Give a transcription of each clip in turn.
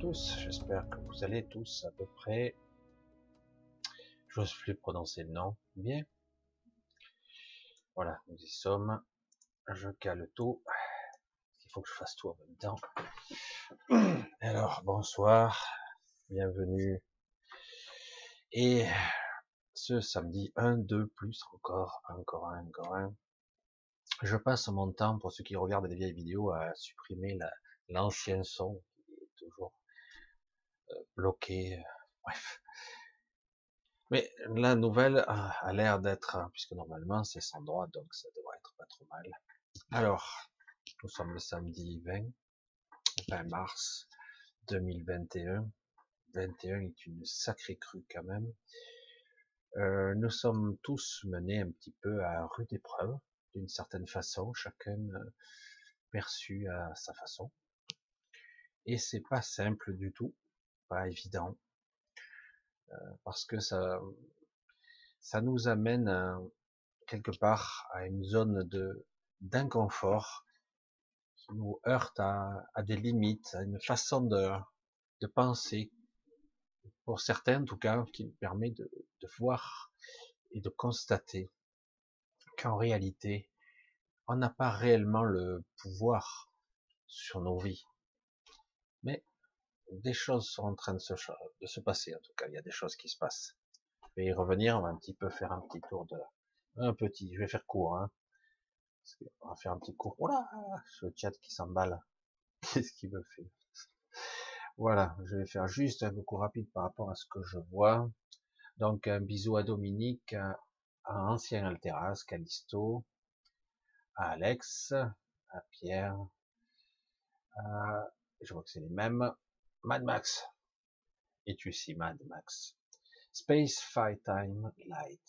tous. J'espère que vous allez tous à peu près. J'ose plus prononcer le nom. Bien. Voilà, nous y sommes. Je cale tout. Il faut que je fasse tout en même temps. Alors, bonsoir. Bienvenue. Et ce samedi, un, deux, plus encore, encore encore un. Je passe mon temps, pour ceux qui regardent des vieilles vidéos, à supprimer l'ancien son bloqué. Euh, bref. Mais la nouvelle a, l'air d'être, hein, puisque normalement c'est sans droit, donc ça devrait être pas trop mal. Alors, nous sommes le samedi 20, 20 mars 2021. 21 est une sacrée crue quand même. Euh, nous sommes tous menés un petit peu à rude épreuve, d'une certaine façon, chacun perçu à sa façon. Et c'est pas simple du tout, pas évident, euh, parce que ça, ça nous amène euh, quelque part à une zone de d'inconfort qui nous heurte à, des limites, à une façon de, de penser, pour certains en tout cas, qui nous permet de voir et de constater qu'en réalité, on n'a pas réellement le pouvoir sur nos vies. Des choses sont en train de se, de se passer, en tout cas, il y a des choses qui se passent. Je vais y revenir, on va un petit peu faire un petit tour de... Un petit, je vais faire court, hein. On va faire un petit cours. Voilà, ce chat qui s'emballe. Qu'est-ce qu'il me fait? Voilà, je vais faire juste un coup rapide par rapport à ce que je vois. Donc un bisou à Dominique, à Ancien Alteras, Calisto, à Alex, à Pierre, à je vois que c'est les mêmes. Mad Max. Et tu ici, Mad Max. Space Fight Time Light.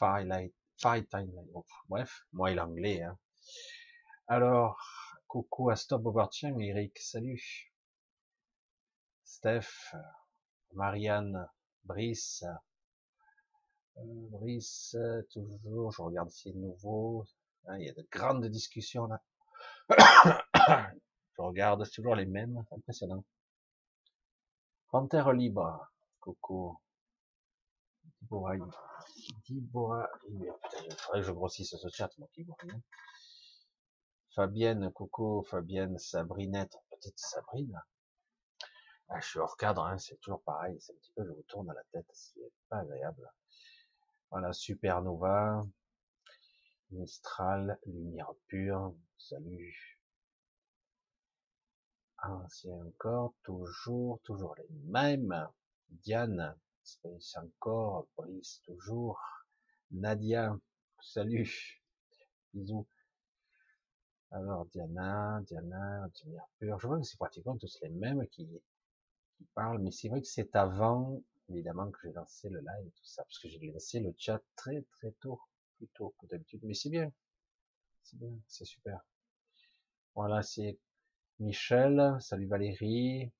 Wow. Light. Time Light. bref, moi et l'anglais. Hein. Alors, coucou à Stop Overtime, Eric, salut. Steph, Marianne, Brice, euh, Brice, toujours, je regarde si c'est nouveau. Hein, il y a de grandes discussions là. Je regarde, c'est toujours les mêmes, impressionnant. Panthère libre, Coco. Dibora, Dibora, il faudrait que je grossisse ce chat, moi vois rien. Fabienne, Coco, Fabienne, Sabrinette, petite Sabrine. Ah, je suis hors cadre, hein, c'est toujours pareil, c'est un petit peu, je vous tourne à la tête, c'est pas agréable. Voilà, Supernova, Mistral, Lumière pure, salut, ancien encore, toujours, toujours les mêmes. Diane, Space encore, Brice toujours. Nadia, salut, bisous. Alors Diana, Diana, Pur, je vois que c'est pratiquement tous les mêmes qui, qui parlent, mais c'est vrai que c'est avant, évidemment, que j'ai lancé le live et tout ça, parce que j'ai lancé le chat très très tôt, plus tôt que d'habitude, mais c'est bien, c'est bien, c'est super. Voilà, c'est Michel, salut Valérie,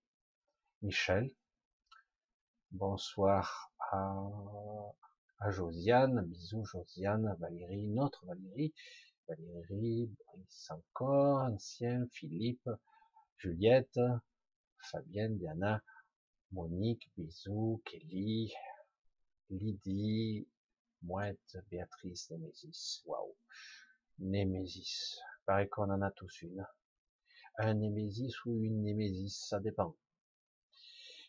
Michel, bonsoir à, à Josiane, bisous Josiane, Valérie, notre Valérie, Valérie, Brice encore, ancien, Philippe, Juliette, Fabienne, Diana, Monique, bisous, Kelly, Lydie, Mouette, Béatrice, Némésis, waouh, Némésis, pareil qu'on en a tous une un Némésis ou une Némésis, ça dépend.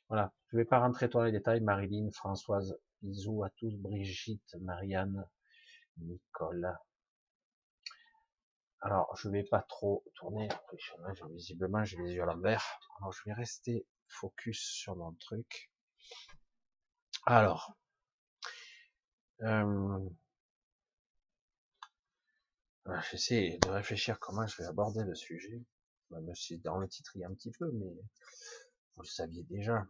Voilà, je vais pas rentrer dans les détails. Marilyn, Françoise, bisous à tous, Brigitte, Marianne, Nicole. Alors, je vais pas trop tourner. Visiblement, j'ai les yeux à l'envers. Alors, je vais rester focus sur mon truc. Alors, euh, j'essaie de réfléchir comment je vais aborder le sujet même si dans le titre il y a un petit peu, mais vous le saviez déjà.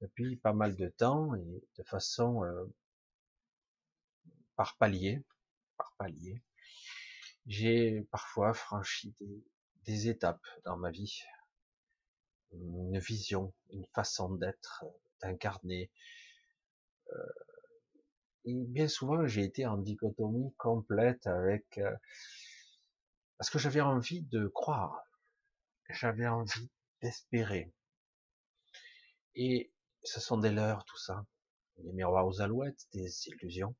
Depuis pas mal de temps et de façon euh, par palier, par palier, j'ai parfois franchi des, des, étapes dans ma vie, une vision, une façon d'être, d'incarner. Euh, et bien souvent, j'ai été en dichotomie complète avec euh, parce que j'avais envie de croire. j'avais envie d'espérer. Et ce sont des leurs, tout ça. Des miroirs aux alouettes, des illusions.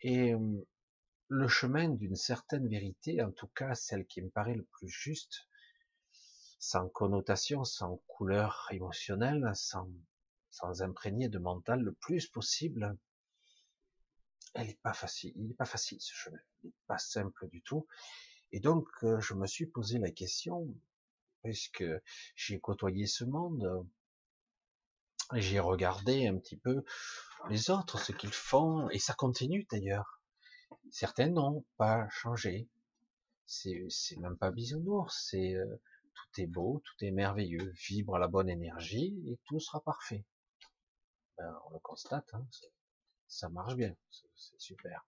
Et euh, le chemin d'une certaine vérité, en tout cas celle qui me paraît le plus juste, sans connotation, sans couleur émotionnelle, sans, sans imprégner de mental le plus possible, elle est pas facile. Il n'est pas facile ce chemin. Il n'est pas simple du tout. Et donc, euh, je me suis posé la question, puisque j'ai côtoyé ce monde, j'ai regardé un petit peu les autres, ce qu'ils font, et ça continue d'ailleurs. Certains n'ont pas changé. C'est, même pas bisounours, c'est euh, tout est beau, tout est merveilleux, vibre la bonne énergie et tout sera parfait. Ben, on le constate, hein, ça marche bien, c'est super.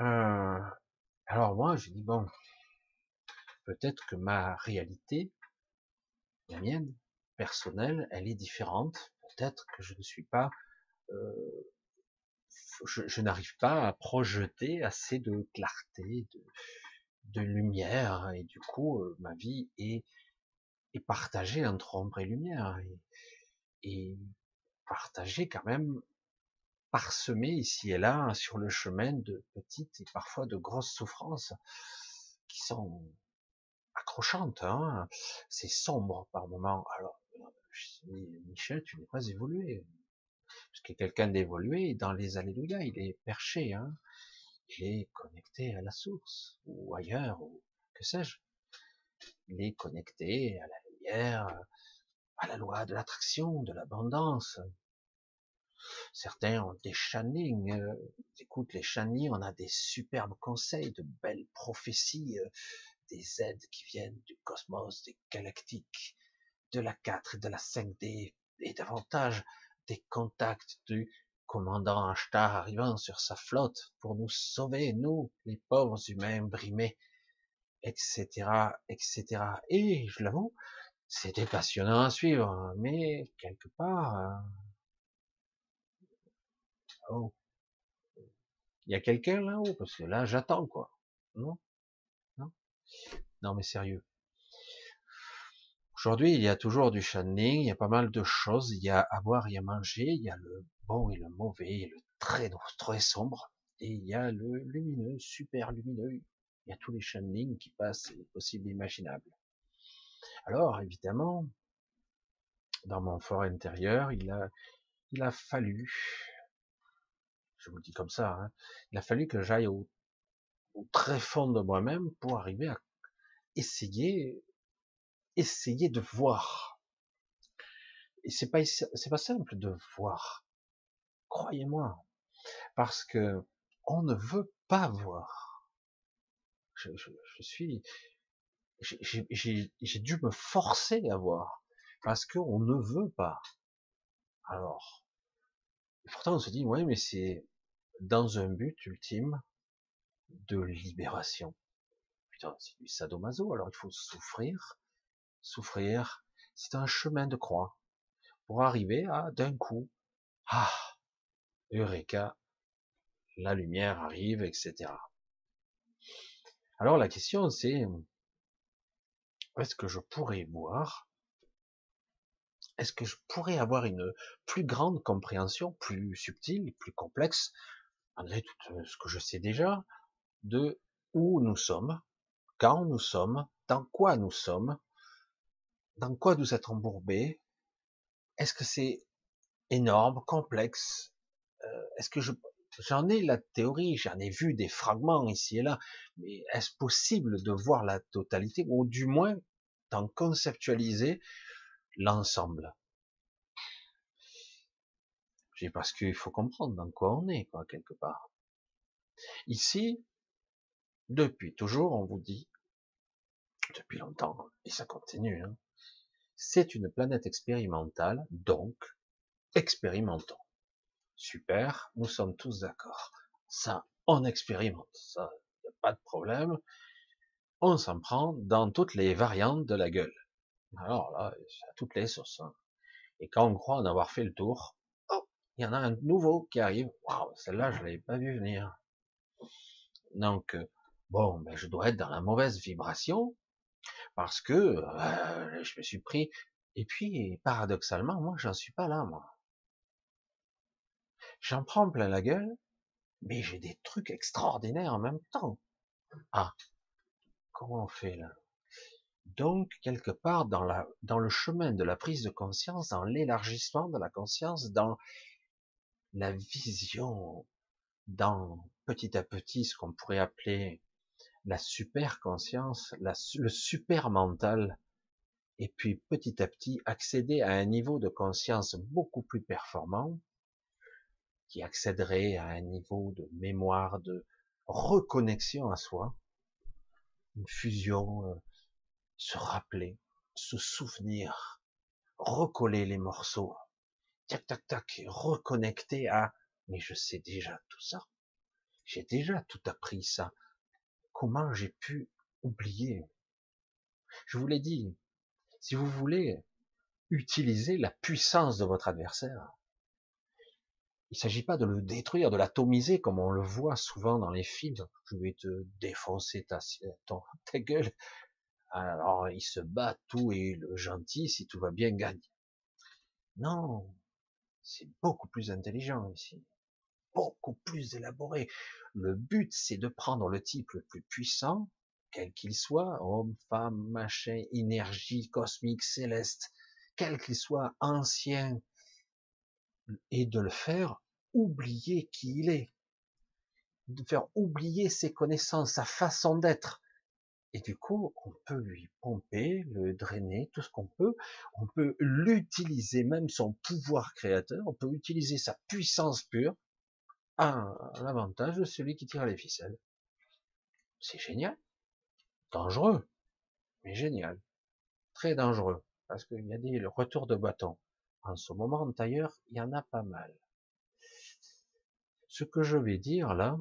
Euh, alors moi, je dis bon, peut-être que ma réalité, la mienne, personnelle, elle est différente. Peut-être que je ne suis pas, euh, je, n'arrive pas à projeter assez de clarté, de, lumière, et du coup, euh, ma vie est, est partagée entre ombre et lumière, et, et partagée quand même parsemé ici et là sur le chemin de petites et parfois de grosses souffrances qui sont accrochantes. Hein c'est sombre par moments. Alors, Michel, tu n'es pas évolué. Parce que quelqu'un d'évolué, dans les Alléluia, il est perché. Hein il est connecté à la source, ou ailleurs, ou que sais-je. Il est connecté à la lumière, à la loi de l'attraction, de l'abondance, Certains ont des channings. Euh, écoute, les channings, on a des superbes conseils, de belles prophéties, euh, des aides qui viennent du cosmos, des galactiques, de la 4 et de la 5D, et davantage des contacts du commandant Ashtar arrivant sur sa flotte pour nous sauver, nous, les pauvres humains brimés, etc., etc. Et, je l'avoue, c'était passionnant à suivre, mais quelque part, euh, Il y a quelqu'un là-haut Parce que là, j'attends, quoi. Non? Non? Non, mais sérieux. Aujourd'hui, il y a toujours du channeling, il y a pas mal de choses, il y a à boire et à manger, il y a le bon et le mauvais, le très, très sombre, et il y a le lumineux, super lumineux. Il y a tous les channelings qui passent, les possibles et imaginables. Alors, évidemment, dans mon fort intérieur, il a, il a fallu je vous le dis comme ça, hein. il a fallu que j'aille au, très fond de moi-même pour arriver à essayer, essayer de voir. Et c'est pas, c'est pas simple de voir. Croyez-moi. Parce que on ne veut pas voir. Je, je suis, j'ai dû me forcer à voir. Parce qu'on ne veut pas. Alors, pourtant on se dit, ouais, mais c'est, dans un but ultime de libération. Putain, c'est du sadomaso, alors il faut souffrir, souffrir, c'est un chemin de croix pour arriver à d'un coup, ah, Eureka, la lumière arrive, etc. Alors la question c'est, est-ce que je pourrais voir est-ce que je pourrais avoir une plus grande compréhension, plus subtile, plus complexe malgré tout euh, ce que je sais déjà, de où nous sommes, quand nous sommes, dans quoi nous sommes, dans quoi nous êtes embourbés, est-ce que c'est énorme, complexe, euh, est-ce que je, j'en ai la théorie, j'en ai vu des fragments ici et là, mais est-ce possible de voir la totalité, ou du moins d'en conceptualiser l'ensemble? Parce qu'il faut comprendre dans quoi on est, quoi, quelque part. Ici, depuis toujours, on vous dit, depuis longtemps, et ça continue, hein, c'est une planète expérimentale, donc expérimentons. Super, nous sommes tous d'accord. Ça, on expérimente, ça, y a pas de problème. On s'en prend dans toutes les variantes de la gueule. Alors là, à toutes les sources. Hein. Et quand on croit en avoir fait le tour, il y en a un nouveau qui arrive. Waouh, celle-là, je l'avais pas vu venir. Donc, euh, bon, ben, je dois être dans la mauvaise vibration. Parce que euh, je me suis pris. Et puis, paradoxalement, moi, j'en suis pas là, moi. J'en prends plein la gueule, mais j'ai des trucs extraordinaires en même temps. Ah, comment on fait là? Donc, quelque part, dans, la, dans le chemin de la prise de conscience, dans l'élargissement de la conscience, dans la vision, dans petit à petit ce qu'on pourrait appeler la super conscience, le super mental, et puis petit à petit accéder à un niveau de conscience beaucoup plus performant, qui accéderait à un niveau de mémoire, de reconnexion à soi, une fusion, euh, se rappeler, se souvenir, recoller les morceaux, tac tac tac, reconnecter à mais je sais déjà tout ça. J'ai déjà tout appris ça. Comment j'ai pu oublier? Je vous l'ai dit, si vous voulez utiliser la puissance de votre adversaire, il s'agit pas de le détruire, de l'atomiser comme on le voit souvent dans les films. Je vais te défoncer ta, ta gueule. Alors il se bat tout et le gentil, si tout va bien, gagne. Non, c'est beaucoup plus intelligent ici, beaucoup plus élaboré. Le but, c'est de prendre le type le plus puissant, quel qu'il soit, homme, femme, machin, énergie cosmique, céleste, quel qu'il soit, ancien, et de le faire oublier qui il est, de faire oublier ses connaissances, sa façon d'être. Et du coup, on peut lui pomper, le drainer, tout ce qu'on peut. On peut l'utiliser, même son pouvoir créateur. On peut utiliser sa puissance pure à l'avantage de celui qui tire les ficelles. C'est génial. Dangereux, mais génial. Très dangereux, parce qu'il y a des retours de bâton. En ce moment, d'ailleurs, il y en a pas mal. Ce que je vais dire là,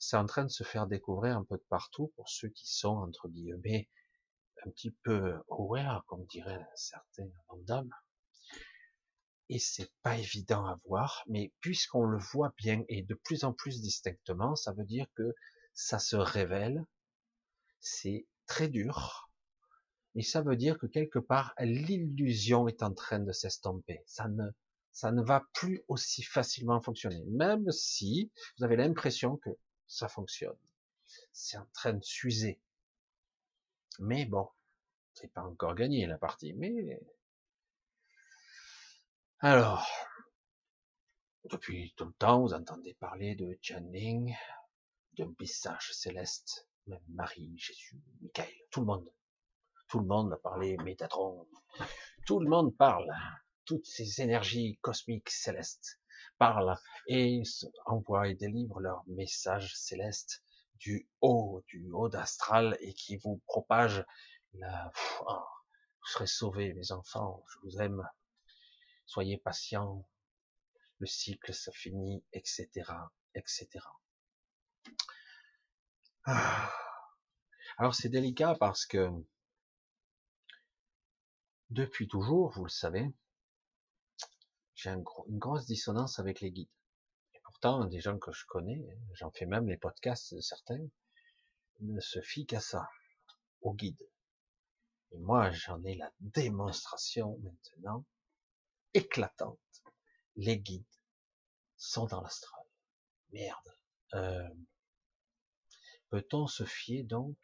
c'est en train de se faire découvrir un peu de partout pour ceux qui sont, entre guillemets, un petit peu aware, comme dirait certains d'âme. Et c'est pas évident à voir, mais puisqu'on le voit bien et de plus en plus distinctement, ça veut dire que ça se révèle, c'est très dur, et ça veut dire que quelque part, l'illusion est en train de s'estomper. Ça ne, ça ne va plus aussi facilement fonctionner, même si vous avez l'impression que ça fonctionne. C'est en train de s'user. Mais bon, c'est pas encore gagné la partie, mais alors, depuis tout le temps, vous entendez parler de Channing, de message céleste, même Marie, Jésus, Michael, tout le monde. Tout le monde a parlé Métatron. Tout le monde parle. Toutes ces énergies cosmiques célestes parlent et envoient et délivrent leur message céleste du haut, du haut d'astral et qui vous propage la, oh, vous serez sauvés, mes enfants, je vous aime, soyez patients, le cycle se finit, etc., etc. Ah. Alors c'est délicat parce que depuis toujours, vous le savez, j'ai une grosse dissonance avec les guides. Et pourtant, des gens que je connais, j'en fais même les podcasts de certains, ne se fient qu'à ça, aux guides. Et moi, j'en ai la démonstration maintenant, éclatante. Les guides sont dans l'astral. Merde. Euh, peut-on se fier donc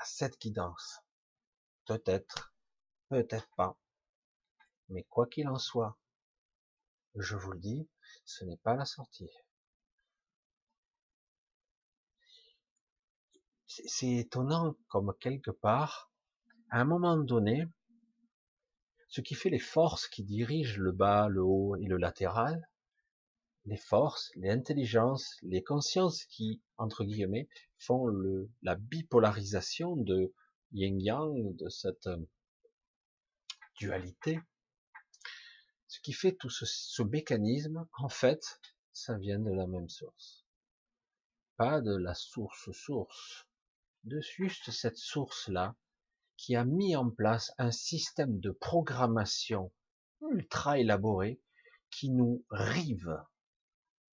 à cette guidance? Peut-être, peut-être pas. Mais quoi qu'il en soit, je vous le dis, ce n'est pas la sortie. C'est étonnant comme quelque part, à un moment donné, ce qui fait les forces qui dirigent le bas, le haut et le latéral, les forces, les intelligences, les consciences qui, entre guillemets, font la bipolarisation de yin-yang, de cette euh, dualité. Ce qui fait tout ce, mécanisme, en fait, ça vient de la même source. Pas de la source-source. De juste cette source-là qui a mis en place un système de programmation ultra élaboré qui nous rive,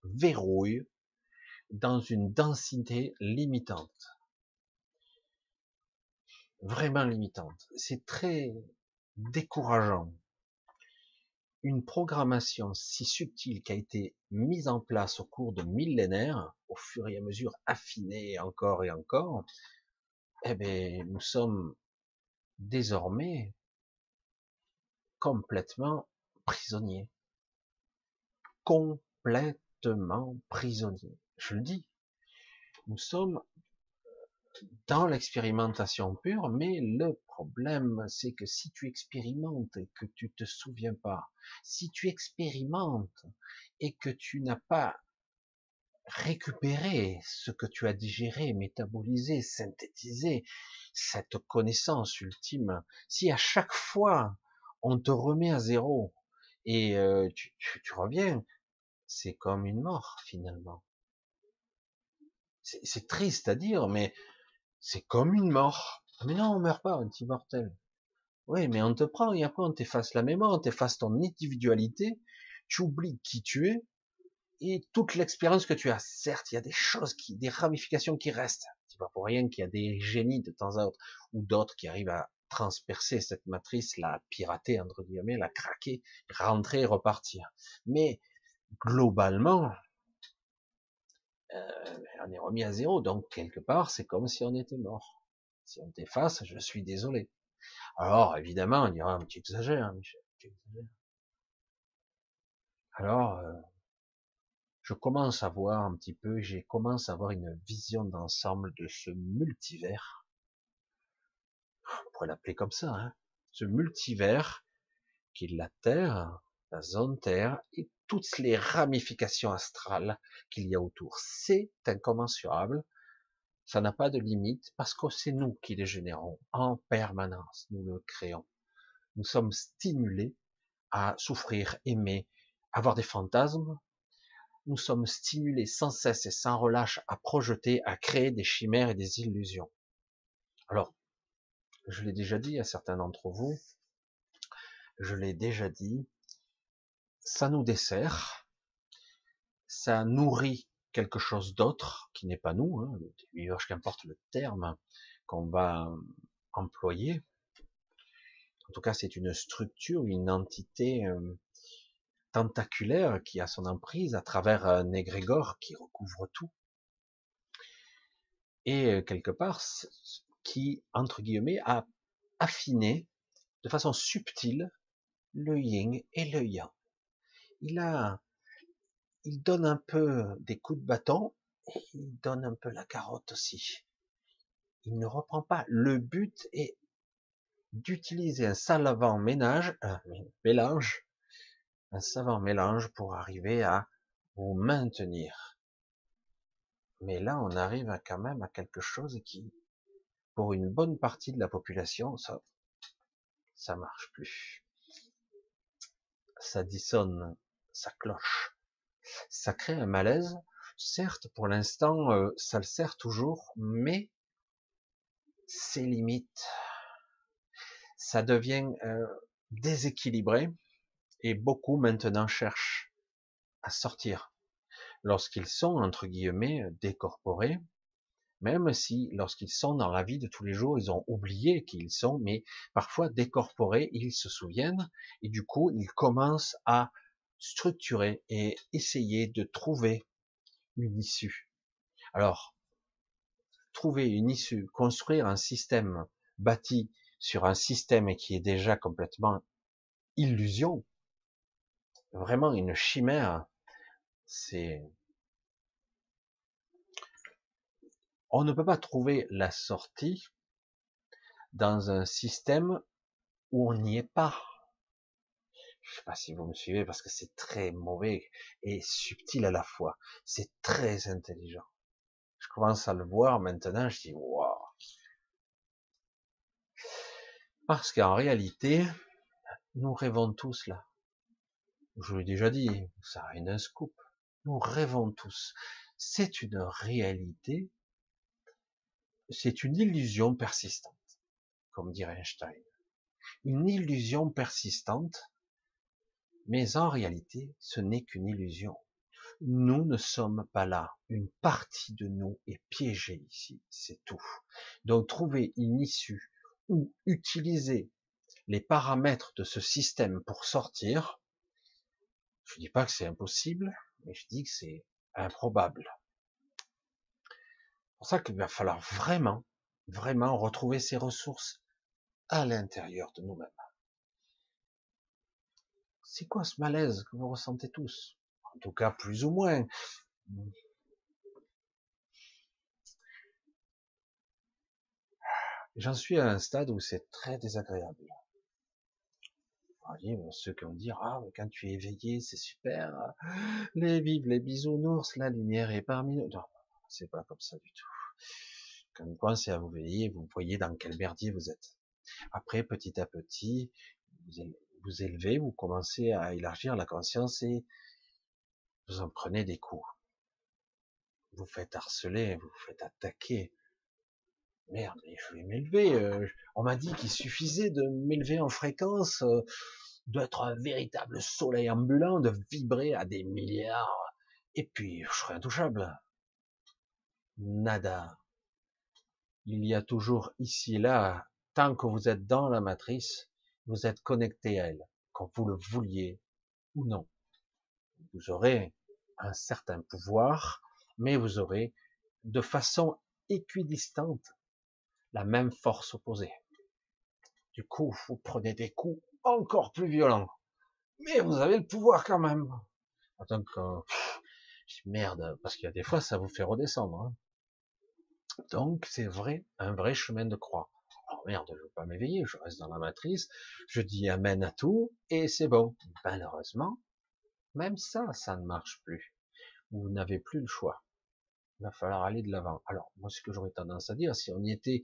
verrouille dans une densité limitante. vraiment limitante. C'est très décourageant. Une programmation si subtile qui a été mise en place au cours de millénaires, au fur et à mesure affinée encore et encore, eh bien, nous sommes désormais complètement prisonniers. Complètement prisonniers. Je le dis. Nous sommes dans l'expérimentation pure, mais le problème, c'est que si tu expérimentes et que tu te souviens pas, si tu expérimentes et que tu n'as pas récupéré ce que tu as digéré, métabolisé, synthétisé, cette connaissance ultime, si à chaque fois on te remet à zéro et euh, tu, tu reviens, c'est comme une mort finalement. C'est triste à dire, mais c'est comme une mort. Mais non, on meurt pas, on est immortel. Oui, mais on te prend et après on t'efface la mémoire, on t'efface ton individualité, tu oublies qui tu es et toute l'expérience que tu as. Certes, il y a des choses qui, des ramifications qui restent. C'est pas pour rien qu'il y a des génies de temps à autre ou d'autres qui arrivent à transpercer cette matrice, la pirater entre guillemets, la craquer, rentrer et repartir. Mais globalement, euh, on est remis à zéro. Donc quelque part, c'est comme si on était mort. Si on t'efface, je suis désolé. Alors évidemment, on dira, tu exagères, hein, Michel. Alors, euh, je commence à voir un petit peu, j'ai commencé à avoir une vision d'ensemble de ce multivers. On pourrait l'appeler comme ça, hein. ce multivers qui est la Terre, la zone Terre et toutes les ramifications astrales qu'il y a autour. C'est incommensurable. Ça n'a pas de limite parce que c'est nous qui les générons en permanence. Nous le créons. Nous sommes stimulés à souffrir, aimer, avoir des fantasmes. Nous sommes stimulés sans cesse et sans relâche à projeter, à créer des chimères et des illusions. Alors, je l'ai déjà dit à certains d'entre vous, je l'ai déjà dit, ça nous dessert, ça nourrit quelque chose d'autre qui n'est pas nous, hein, qu'importe le terme qu'on va employer. En tout cas, c'est une structure, une entité euh, tentaculaire qui a son emprise à travers un égrégore qui recouvre tout. Et euh, quelque part, qui, entre guillemets, a affiné de façon subtile le yin et le yang il a, il donne un peu des coups de bâton il donne un peu la carotte aussi. Il ne reprend pas. Le but est d'utiliser un savant ménage, mélange, un savant mélange pour arriver à vous maintenir. Mais là, on arrive quand même à quelque chose qui, pour une bonne partie de la population, ça, ça marche plus. Ça dissonne ça cloche. Ça crée un malaise. Certes, pour l'instant, euh, ça le sert toujours, mais c'est limite. Ça devient euh, déséquilibré et beaucoup maintenant cherchent à sortir lorsqu'ils sont entre guillemets décorporés, même si lorsqu'ils sont dans la vie de tous les jours, ils ont oublié qu'ils sont, mais parfois décorporés, ils se souviennent et du coup ils commencent à structurer et essayer de trouver une issue. Alors, trouver une issue, construire un système bâti sur un système qui est déjà complètement illusion, vraiment une chimère, c'est on ne peut pas trouver la sortie dans un système où on n'y est pas. Je sais pas si vous me suivez parce que c'est très mauvais et subtil à la fois. C'est très intelligent. Je commence à le voir maintenant, je dis waouh. Parce qu'en réalité, nous rêvons tous là. Je l'ai déjà dit, ça a un scoop. Nous rêvons tous. C'est une réalité, c'est une illusion persistante, comme dirait Einstein. Une illusion persistante mais en réalité, ce n'est qu'une illusion. Nous ne sommes pas là. Une partie de nous est piégée ici, c'est tout. Donc trouver une issue ou utiliser les paramètres de ce système pour sortir, je dis pas que c'est impossible, mais je dis que c'est improbable. C'est pour ça qu'il va falloir vraiment, vraiment retrouver ces ressources à l'intérieur de nous-mêmes. C'est quoi ce malaise que vous ressentez tous? En tout cas, plus ou moins. J'en suis à un stade où c'est très désagréable. voyez, ceux qui vont dire, ah, quand tu es éveillé, c'est super, les vives, les bisounours, la lumière est parmi nous. Non, c'est pas comme ça du tout. Quand vous pensez à vous veiller, vous voyez dans quel merdier vous êtes. Après, petit à petit, vous élevez, vous commencez à élargir la conscience et vous en prenez des coups. Vous faites harceler, vous vous faites attaquer. Merde, je vais m'élever. Euh, on m'a dit qu'il suffisait de m'élever en fréquence, euh, d'être un véritable soleil ambulant, de vibrer à des milliards, et puis je serai intouchable. Nada. Il y a toujours ici et là, tant que vous êtes dans la matrice, vous êtes connecté à elle, quand vous le vouliez ou non. Vous aurez un certain pouvoir, mais vous aurez de façon équidistante la même force opposée. Du coup, vous prenez des coups encore plus violents. Mais vous avez le pouvoir quand même. Donc, euh, merde, parce qu'il y a des fois, ça vous fait redescendre. Hein. Donc, c'est vrai, un vrai chemin de croix. Oh merde, je veux pas m'éveiller, je reste dans la matrice, je dis amen à tout, et c'est bon. Malheureusement, même ça, ça ne marche plus. Vous n'avez plus le choix. Il va falloir aller de l'avant. Alors, moi, ce que j'aurais tendance à dire, si on y était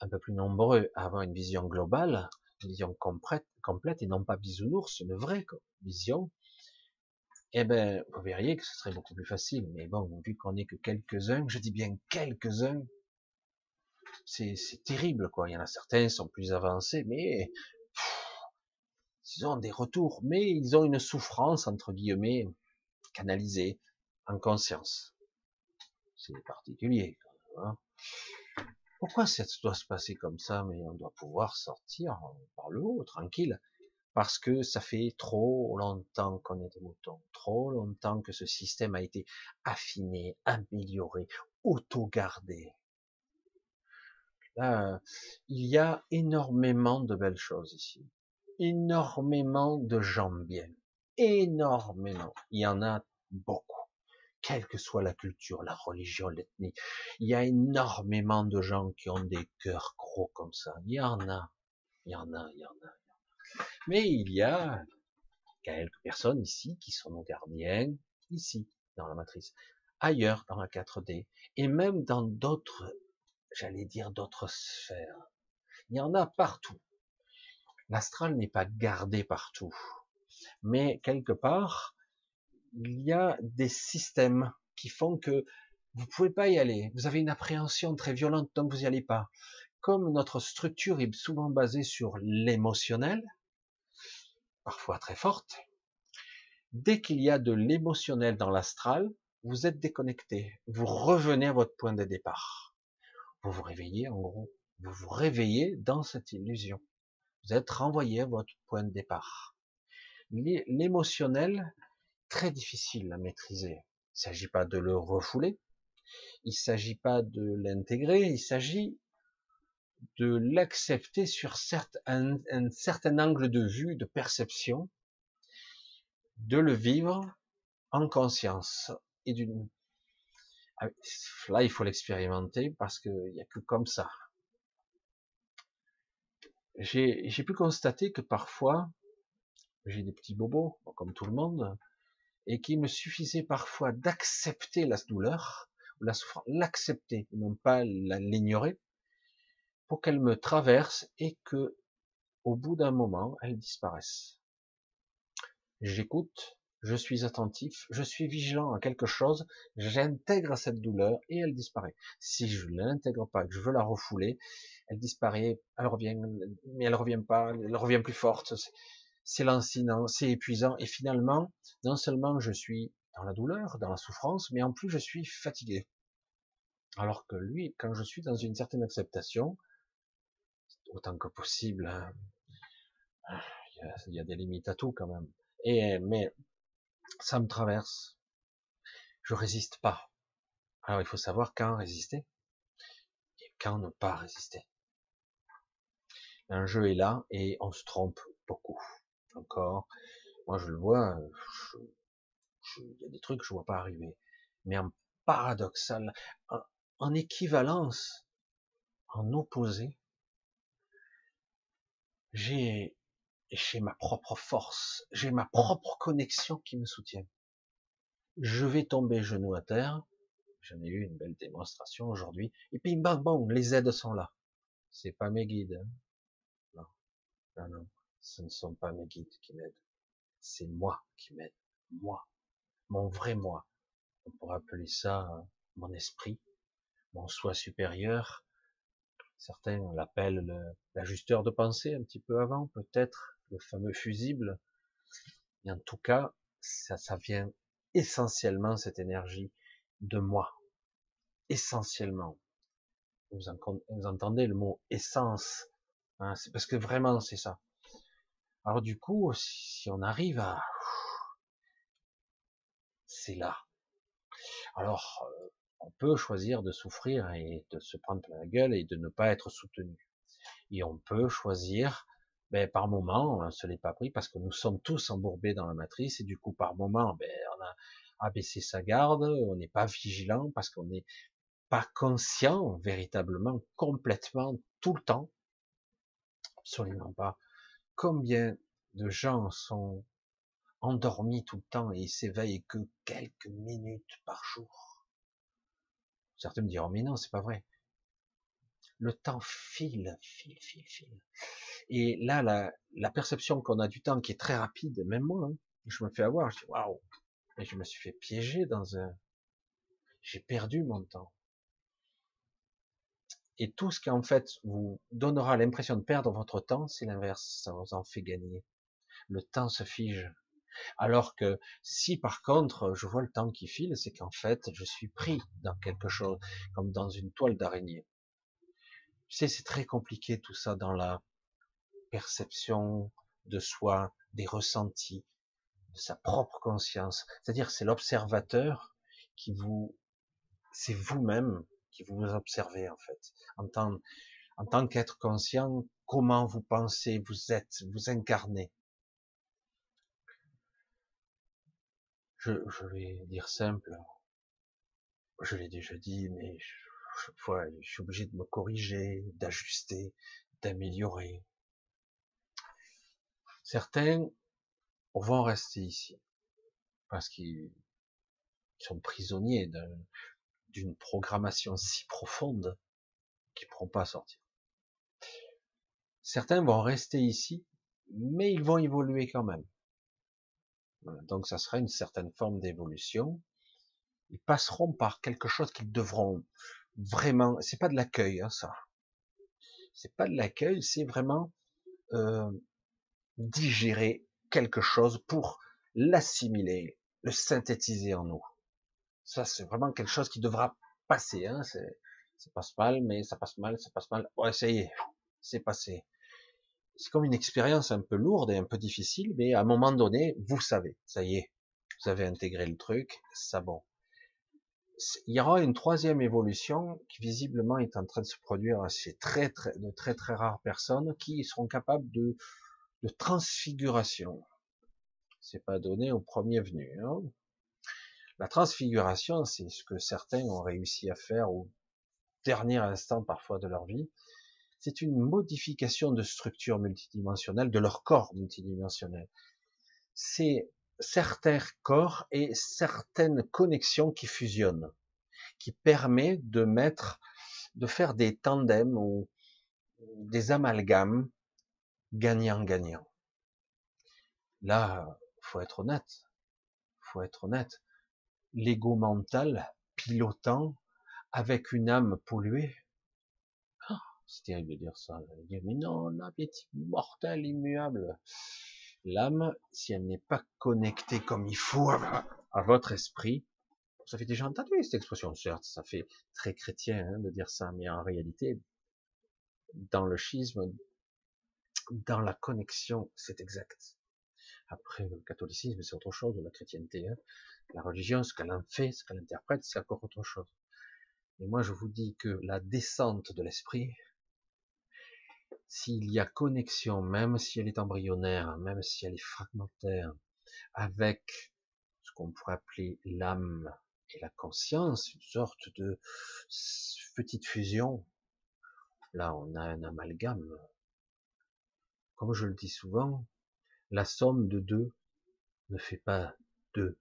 un peu plus nombreux à avoir une vision globale, une vision complète, complète et non pas bisounours, une vraie vision, eh ben, vous verriez que ce serait beaucoup plus facile. Mais bon, vu qu'on n'est que quelques-uns, je dis bien quelques-uns, c'est terrible, quoi. Il y en a certains sont plus avancés, mais ils ont des retours, mais ils ont une souffrance, entre guillemets, canalisée en conscience c'est particulier. Hein. Pourquoi ça doit se passer comme ça Mais on doit pouvoir sortir par le haut, tranquille? Parce que ça fait trop longtemps qu'on est des moutons, trop longtemps que ce système a été affiné, amélioré, auto-gardé. Il y a énormément de belles choses ici. Énormément de gens bien. Énormément. Il y en a beaucoup quelle que soit la culture, la religion, l'ethnie. Il y a énormément de gens qui ont des cœurs gros comme ça. Il y en a, il y en a, il y en a. Mais il y a quelques personnes ici qui sont nos gardiens, ici, dans la matrice, ailleurs, dans la 4D, et même dans d'autres, j'allais dire d'autres sphères. Il y en a partout. L'astral n'est pas gardé partout. Mais quelque part, il y a des systèmes qui font que vous pouvez pas y aller. Vous avez une appréhension très violente, donc vous n'y allez pas. Comme notre structure est souvent basée sur l'émotionnel, parfois très forte, dès qu'il y a de l'émotionnel dans l'astral, vous êtes déconnecté. Vous revenez à votre point de départ. Vous vous réveillez, en gros. Vous vous réveillez dans cette illusion. Vous êtes renvoyé à votre point de départ. L'émotionnel, très difficile à maîtriser. Il ne s'agit pas de le refouler, il ne s'agit pas de l'intégrer, il s'agit de l'accepter sur un, certain angle de vue, de perception, de le vivre en conscience et d'une là il faut l'expérimenter parce qu'il n'y a que comme ça. J'ai pu constater que parfois j'ai des petits bobos, comme tout le monde, et qu'il me suffisait parfois d'accepter la douleur, la souffrance, l'accepter, non pas l'ignorer, pour qu'elle me traverse et que, au bout d'un moment, elle disparaisse. J'écoute, je suis attentif, je suis vigilant à quelque chose, j'intègre cette douleur et elle disparaît. Si je ne l'intègre pas, que je veux la refouler, elle disparaît, elle revient, mais elle revient pas, elle revient plus forte c'est lancinant, c'est épuisant, et finalement, non seulement je suis dans la douleur, dans la souffrance, mais en plus je suis fatigué. Alors que lui, quand je suis dans une certaine acceptation, autant que possible. Hein. Il, y a, des limites à tout quand même. Et mais ça me traverse. Je résiste pas. Alors il faut savoir quand résister et quand ne pas résister. Un jeu est là et on se trompe beaucoup. Encore, moi je le vois, il y a des trucs que je vois pas arriver. Mais en paradoxal, en équivalence, en opposé, j'ai j'ai ma propre force, j'ai ma propre connexion qui me soutient. Je vais tomber genou à terre, j'en ai eu une belle démonstration aujourd'hui, et puis bam bam, les aides sont là. C'est pas mes guides. Hein. Non, non, non, ce ne sont pas mes guides qui m'aident. C'est moi qui m'aide. Moi. Mon vrai moi. On pourrait appeler ça euh, mon esprit, mon soi supérieur. Certains l'appellent l'ajusteur de pensée un petit peu avant, peut-être, le fameux fusible. Et en tout cas, ça, ça vient essentiellement, cette énergie, de moi. Essentiellement. Vous, entendez le mot essence. Hein, c'est parce que vraiment, c'est ça. Alors du coup, si on arrive à... C'est là. Alors, on peut choisir de souffrir et de se prendre plein la gueule et de ne pas être soutenu. Et on peut choisir, ben, par moment, on se l'est pas pris parce que nous sommes tous embourbés dans la matrice et du coup, par moment, ben, on a abaissé sa garde, on n'est pas vigilant parce qu'on n'est pas conscient véritablement, complètement, tout le temps. Absolument pas. Combien de gens sont endormis tout le temps et s'éveillent que quelques minutes par jour? Certains me diront, mais non, c'est pas vrai. Le temps file, file, file, file. Et là, la, perception qu'on a du temps qui est très rapide, même moi, hein, je me fais avoir, je dis, waouh, et je me suis fait piéger dans un, j'ai perdu mon temps. Et tout ce qui en fait vous donnera l'impression de perdre votre temps, c'est l'inverse, ça vous en fait gagner. Le temps se fige. Alors que si par contre je vois le temps qui file, c'est qu'en fait je suis pris dans quelque chose, comme dans une toile d'araignée. Tu sais, c'est très compliqué tout ça dans la perception de soi, des ressentis, de sa propre conscience. C'est-à-dire c'est l'observateur qui vous, c'est vous-même qui vous observez en fait, en tant, en tant qu'être conscient, comment vous pensez, vous êtes, vous incarnez. Je, vais dire simple, je l'ai déjà dit, mais je suis obligé de me corriger, d'ajuster, d'améliorer. Certains vont rester ici parce qu'ils sont prisonniers d'une programmation si profonde qu'ils ne pourront pas sortir. Certains vont rester ici, mais ils vont évoluer quand même. Donc ça sera une certaine forme d'évolution. Ils passeront par quelque chose qu'ils devront vraiment. C'est pas de l'accueil, hein, ça. C'est pas de l'accueil, c'est vraiment euh, digérer quelque chose pour l'assimiler, le synthétiser en nous. Ça, c'est vraiment quelque chose qui devra passer. Hein. Ça passe mal, mais ça passe mal, ça passe mal. Ouais, ça y est, c'est passé c'est comme une expérience un peu lourde et un peu difficile, mais à un moment donné, vous savez, ça y est, vous avez intégré le truc, ça bon. Il y aura une troisième évolution qui visiblement est en train de se produire chez très, très, de très très rares personnes qui seront capables de, de transfiguration. C'est pas donné au premier venu. Hein. La transfiguration, c'est ce que certains ont réussi à faire au dernier instant parfois de leur vie c'est une modification de structure multidimensionnelle, de leur corps multidimensionnel. C'est certains corps et certaines connexions qui fusionnent, qui permet de mettre, de faire des tandems ou des amalgames gagnant-gagnant. Là, faut être honnête, faut être honnête. L'ego mental pilotant avec une âme polluée, c'est terrible de dire ça. Mais non, l'âme est immortelle, immuable. L'âme, si elle n'est pas connectée comme il faut à, votre esprit, ça fait déjà entendu cette expression, certes, ça fait très chrétien hein, de dire ça, mais en réalité, dans le schisme, dans la connexion, c'est exact. Après, le catholicisme, c'est autre chose, la chrétienté, hein. la religion, ce qu'elle en fait, ce qu'elle interprète, c'est encore autre chose. Et moi, je vous dis que la descente de l'esprit, s'il y a connexion, même si elle est embryonnaire, même si elle est fragmentaire, avec ce qu'on pourrait appeler l'âme et la conscience, une sorte de petite fusion, là on a un amalgame. Comme je le dis souvent, la somme de deux ne fait pas deux.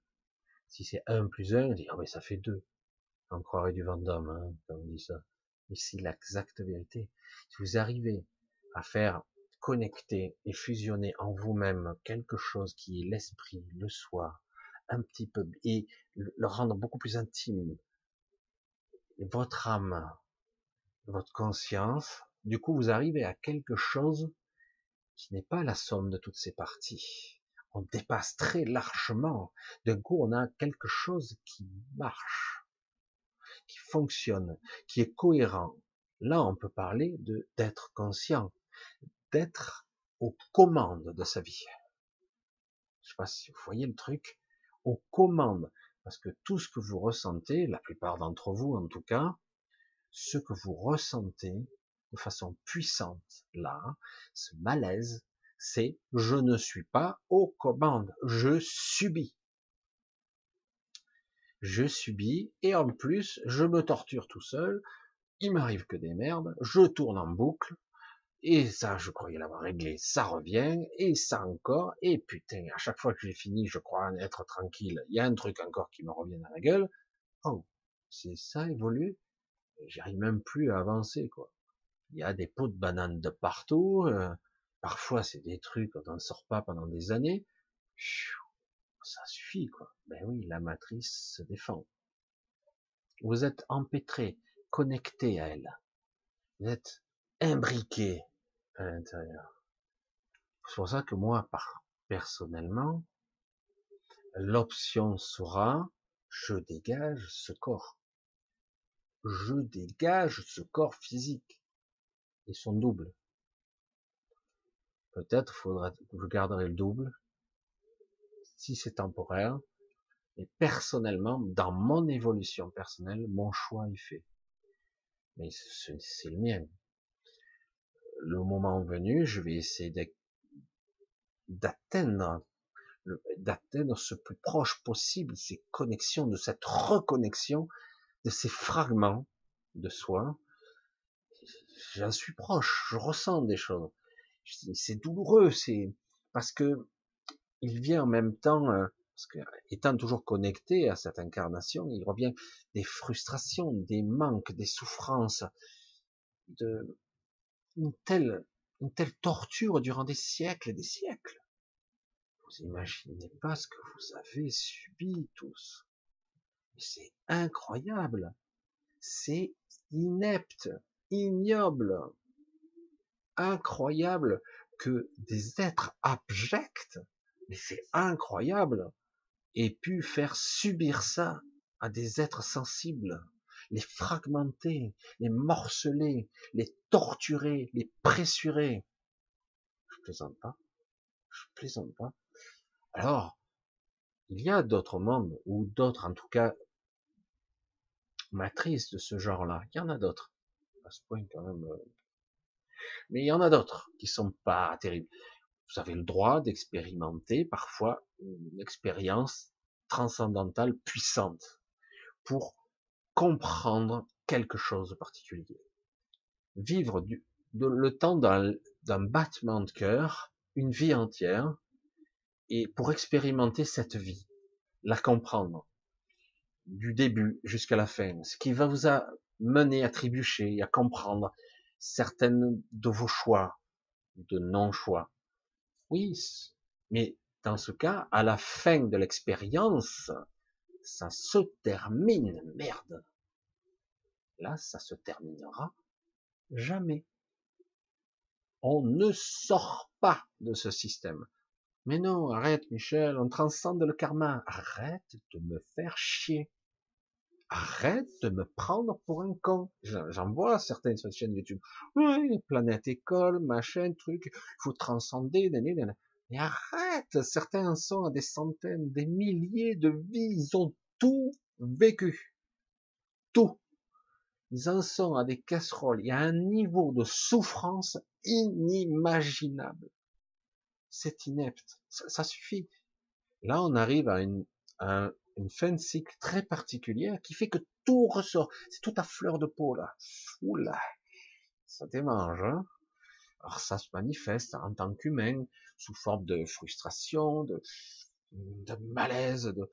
Si c'est un plus un, on dit, ah mais ça fait deux. On croirait du Vendôme, hein, quand on dit ça. Mais c'est l'exacte vérité. Si vous arrivez à faire connecter et fusionner en vous-même quelque chose qui est l'esprit, le soi, un petit peu, et le rendre beaucoup plus intime, votre âme, votre conscience, du coup vous arrivez à quelque chose qui n'est pas la somme de toutes ces parties. On dépasse très largement. D'un coup, on a quelque chose qui marche, qui fonctionne, qui est cohérent. Là, on peut parler de d'être conscient, d'être aux commandes de sa vie. Je sais pas si vous voyez le truc, aux commandes, parce que tout ce que vous ressentez, la plupart d'entre vous en tout cas, ce que vous ressentez, de façon puissante là, ce malaise, c'est je ne suis pas aux commandes, je subis. Je subis et en plus je me torture tout seul, il m'arrive que des merdes, je tourne en boucle, et ça je croyais l'avoir réglé, ça revient, et ça encore, et putain, à chaque fois que j'ai fini, je crois être tranquille, il y a un truc encore qui me revient dans la gueule, oh, c'est ça évolue, j'arrive même plus à avancer, quoi il y a des pots de bananes de partout. Euh, parfois, c'est des trucs on ne sort pas pendant des années. Ça suffit, quoi. Ben oui, la matrice se défend. Vous êtes empêtré, connecté à elle. Vous êtes imbriqué à l'intérieur. C'est pour ça que moi, par, personnellement, l'option sera, je dégage ce corps. Je dégage ce corps physique et son double. Peut-être faudra je garderai le double si c'est temporaire. Et personnellement, dans mon évolution personnelle, mon choix est fait. Mais c'est le mien. Le moment venu, je vais essayer d'atteindre d'atteindre ce plus proche possible ces connexions, de cette reconnexion, de ces fragments de soi, j'en suis proche, je ressens des choses. C'est douloureux, c'est parce que il vient en même temps, euh, parce que étant toujours connecté à cette incarnation, il revient des frustrations, des manques, des souffrances, de une telle, une telle torture durant des siècles et des siècles. Vous imaginez pas ce que vous avez subi tous. C'est incroyable. C'est inepte ignoble, incroyable que des êtres abjects, mais c'est incroyable, aient pu faire subir ça à des êtres sensibles, les fragmenter, les morceler, les torturer, les pressurer. Je plaisante pas. Je plaisante pas. Alors, il y a d'autres mondes, ou d'autres en tout cas matrices de ce genre-là. Il y en a d'autres à ce point quand même. Euh. Mais il y en a d'autres qui sont pas terribles. Vous avez le droit d'expérimenter parfois une expérience transcendantale puissante pour comprendre quelque chose de particulier. Vivre du, le temps d'un battement de cœur, une vie entière, et pour expérimenter cette vie, la comprendre du début jusqu'à la fin, ce qui va vous a, mener à trébucher, à comprendre certaines de vos choix, de non-choix. Oui, mais dans ce cas, à la fin de l'expérience, ça se termine, merde. Là, ça se terminera jamais. On ne sort pas de ce système. Mais non, arrête Michel, on transcende le karma. Arrête de me faire chier. arrête de me prendre pour un con. J'en vois certaines sur chaîne YouTube. Oui, planète école, machin, truc, il faut transcender, mais arrête, certains sont à des centaines, des milliers de vies, ils ont tout vécu. Tout. Ils en sont à des casseroles. Il y a un niveau de souffrance inimaginable. C'est inepte. Ça, suffit. Là, on arrive à une, à une fin de cycle très particulière qui fait que tout ressort. C'est tout à fleur de peau, là. Oula. Ça démange, hein. Alors ça se manifeste en tant qu'humain sous forme de frustration, de, de malaise, de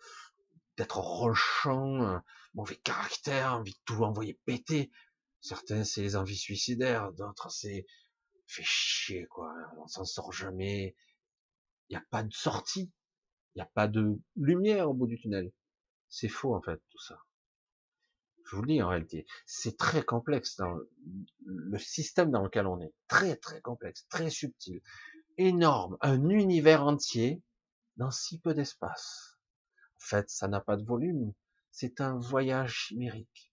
d'être rochant, mauvais caractère, envie de tout envoyer péter. Certains c'est les envies suicidaires, d'autres c'est fait chier quoi, on s'en sort jamais. Il n'y a pas de sortie, il n'y a pas de lumière au bout du tunnel. C'est faux en fait tout ça. Je vous le dis en réalité, c'est très complexe dans le système dans lequel on est, très très complexe, très subtil, énorme, un univers entier dans si peu d'espace. En fait, ça n'a pas de volume, c'est un voyage chimérique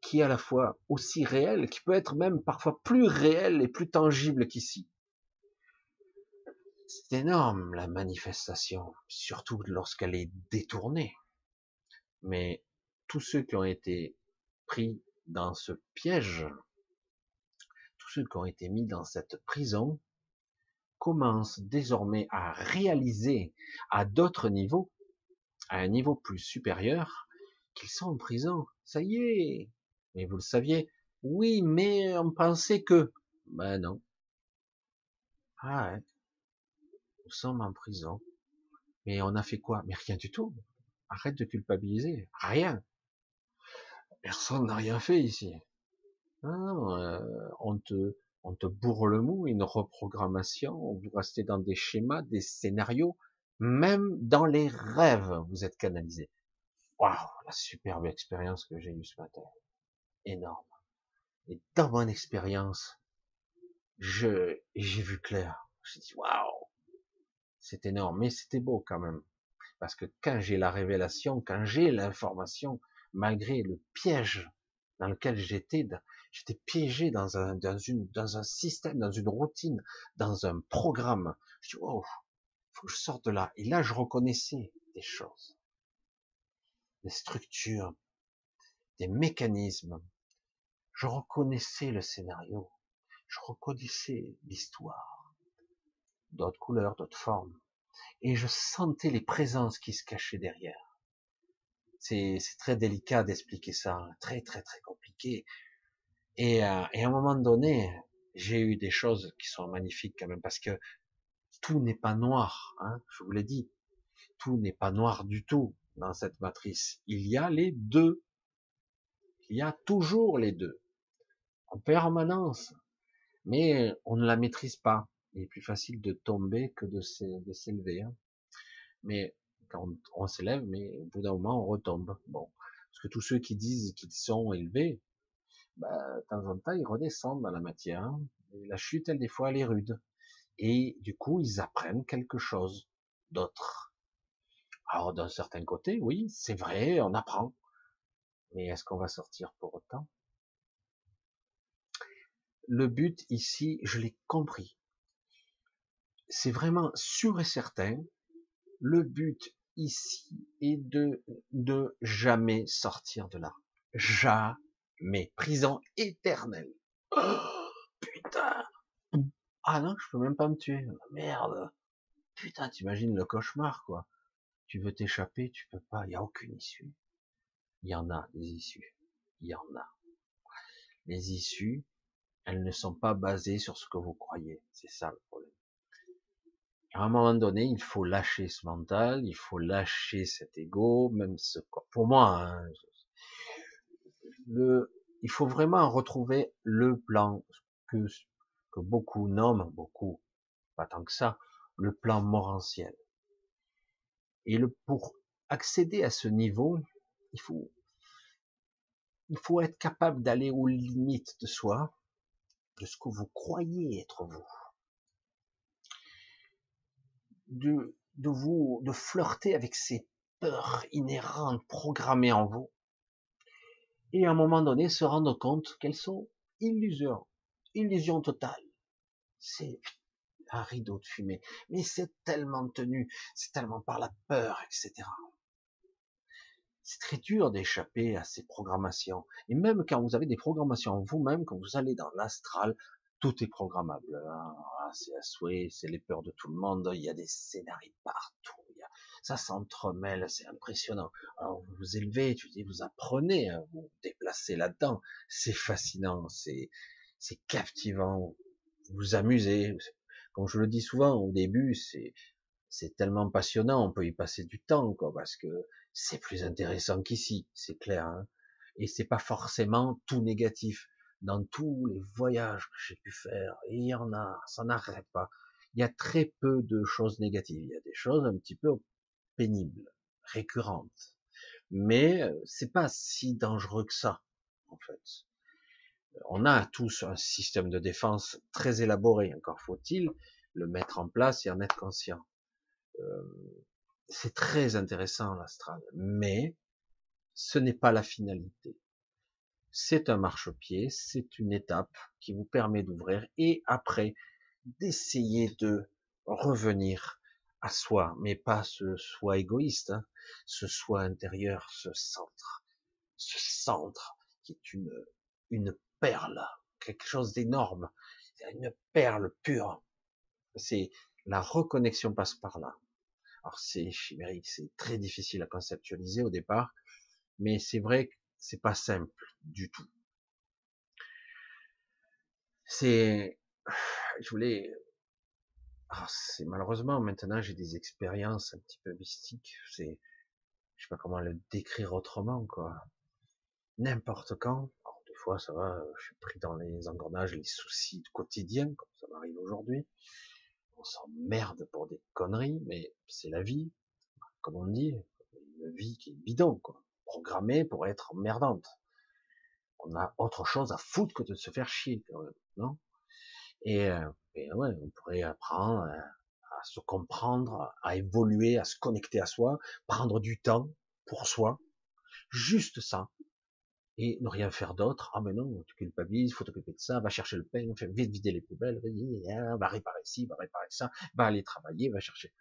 qui est à la fois aussi réel, qui peut être même parfois plus réel et plus tangible qu'ici. C'est énorme la manifestation, surtout lorsqu'elle est détournée. Mais tous ceux qui ont été pris dans ce piège, tous ceux qui ont été mis dans cette prison, commencent désormais à réaliser à d'autres niveaux, à un niveau plus supérieur, qu'ils sont en prison. Ça y est. Mais vous le saviez. Oui, mais on pensait que. Ben non. Ah ouais. Nous sommes en prison. Mais on a fait quoi? Mais rien du tout. Arrête de culpabiliser. Rien. Personne n'a rien fait ici. Euh, on te, on te bourre le mou, une reprogrammation, vous restez dans des schémas, des scénarios, même dans les rêves, vous êtes canalisé. Waouh, la superbe expérience que j'ai eue ce matin. Énorme. Et dans mon expérience, je, j'ai vu clair. J'ai dit, waouh, c'est énorme, mais c'était beau quand même. Parce que quand j'ai la révélation, quand j'ai l'information, malgré le piège dans lequel j'étais, j'étais piégé dans un, dans une, dans un système, dans une routine, dans un programme. Je dis, oh, faut je sorte de là. Et là, je reconnaissais des choses, des structures, des mécanismes. Je reconnaissais le scénario. Je reconnaissais l'histoire. D'autres couleurs, d'autres formes. Et je sentais les présences qui se cachaient derrière c'est très délicat d'expliquer ça, hein. très très très compliqué. Et, euh, et à un moment donné, j'ai eu des choses qui sont magnifiques quand même parce que tout n'est pas noir, hein, je vous l'ai dit, tout n'est pas noir du tout dans cette matrice. Il y a les deux, il y a toujours les deux en permanence, mais on ne la maîtrise pas. Il est plus facile de tomber que de s'élever. Hein. Mais quand on, s'élève, mais au bout d'un moment, on retombe. Bon, parce que tous ceux qui disent qu'ils sont élevés, bah, de temps en temps, ils redescendent dans la matière. Et la chute, elle, des fois, elle est rude. Et du coup, ils apprennent quelque chose d'autre. Alors, d'un certain côté, oui, c'est vrai, on apprend. Mais est-ce qu'on va sortir pour autant? Le but ici, je l'ai compris. C'est vraiment sûr et certain. Le but ici et de, de jamais sortir de là. Jamais. Prison éternelle. Oh, putain. Ah non, je peux même pas me tuer. Merde. Putain, t'imagines le cauchemar, quoi. Tu veux t'échapper, tu peux pas. Il y a aucune issue. Il y en a des issues. Il y en a. Les issues, elles ne sont pas basées sur ce que vous croyez. C'est ça le problème à un moment donné, il faut lâcher ce mental, il faut lâcher cet ego, même ce corps. Pour moi, hein, le, il faut vraiment retrouver le plan que, que beaucoup nomment, beaucoup, pas tant que ça, le plan morantiel. Et le, pour accéder à ce niveau, il faut, il faut être capable d'aller aux limites de soi, de ce que vous croyez être vous de, de vous, de flirter avec ces peurs inhérentes programmées en vous. et à un moment donné se rendre compte qu'elles sont illusions, illusion totale. C'est un rideau de fumée, mais c'est tellement tenu, c'est tellement par la peur, etc. C'est très dur d'échapper à ces programmations. Et même quand vous avez des programmations vous-même, quand vous allez dans l'astral, tout est programmable. Hein. Ah, c'est à souhait, c'est les peurs de tout le monde, il y a des scénarios partout, ça s'entremêle, c'est impressionnant. Alors vous vous élevez, vous apprenez à vous déplacer là-dedans, c'est fascinant, c'est c'est captivant, vous vous amusez. Comme je le dis souvent au début, c'est c'est tellement passionnant, on peut y passer du temps, quoi, parce que c'est plus intéressant qu'ici, c'est clair. Hein et c'est pas forcément tout négatif dans tous les voyages que j'ai pu faire, il y en a, ça n'arrête pas. Il y a très peu de choses négatives. Il y a des choses un petit peu pénibles, récurrentes. Mais euh, c'est pas si dangereux que ça, en fait. On a tous un système de défense très élaboré. Encore faut-il le mettre en place et en être conscient. Euh, c'est très intéressant l'astral, mais ce n'est pas la finalité c'est un marchepied, c'est une étape qui vous permet d'ouvrir et après d'essayer de revenir à soi, mais pas ce soi égoïste, hein, ce soi intérieur, ce centre, ce centre qui est une, une perle, quelque chose d'énorme, une perle pure. C'est la reconnexion passe par là. Alors c'est chimérique, c'est très difficile à conceptualiser au départ, mais c'est vrai que c'est pas simple du tout. C'est, je voulais, ah, c'est malheureusement maintenant j'ai des expériences un petit peu mystiques. C'est, je sais pas comment le décrire autrement quoi. N'importe quand. Fois ça va, je suis pris dans les engrenages, les soucis quotidiens comme ça m'arrive aujourd'hui. On s'emmerde pour des conneries, mais c'est la vie, comme on dit, une vie qui est bidon quoi. Programmée pour être emmerdante. On a autre chose à foutre que de se faire chier, non? Et, euh, et, ouais, on pourrait apprendre à, se comprendre, à évoluer, à se connecter à soi, prendre du temps pour soi, juste ça, et ne rien faire d'autre. Ah mais non, tu culpabilises, faut t'occuper de ça, va chercher le pain, vite vider les poubelles, va réparer ci, va réparer ça, va aller travailler, va chercher.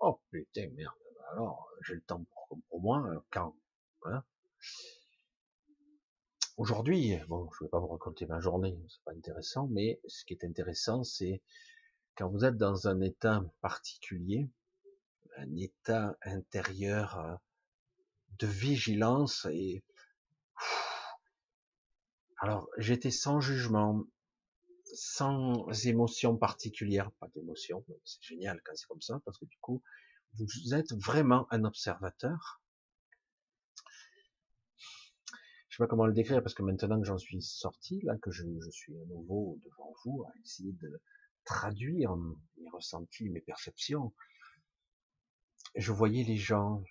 Oh putain merde, alors j'ai le temps pour, moi quand Aujourd'hui, bon, je vais pas vous raconter ma journée, c'est pas intéressant, mais ce qui est intéressant, c'est quand vous êtes dans un état particulier, un état intérieur euh, de vigilance et alors j'étais sans jugement, sans émotion particulière, pas d'émotion, c'est génial quand c'est comme ça parce que du coup vous êtes vraiment un observateur. Sais pas comment le décrire parce que maintenant que j'en suis sorti, là, que je, suis à nouveau devant vous, à essayer de traduire mes ressentis, mes perceptions, je voyais les gens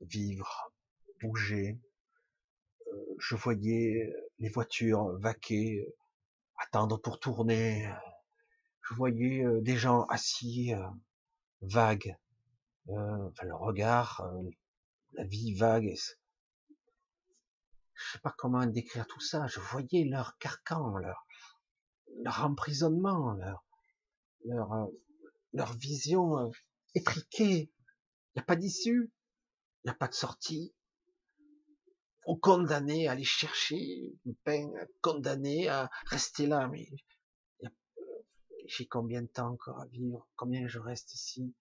vivre, bouger, je voyais les voitures vaquer, attendre pour tourner, je voyais euh, des gens assis, euh, vagues, enfin le regard, la vie vague, je sais pas comment décrire tout ça. Je voyais leur carcan, leur, leur emprisonnement, leur, leur, euh, leur vision euh, étriquée. Il n'y a pas d'issue, il n'y a pas de sortie. On condamné à aller chercher une peine, condamné à rester là. Mais euh, j'ai combien de temps encore à vivre? Combien je reste ici?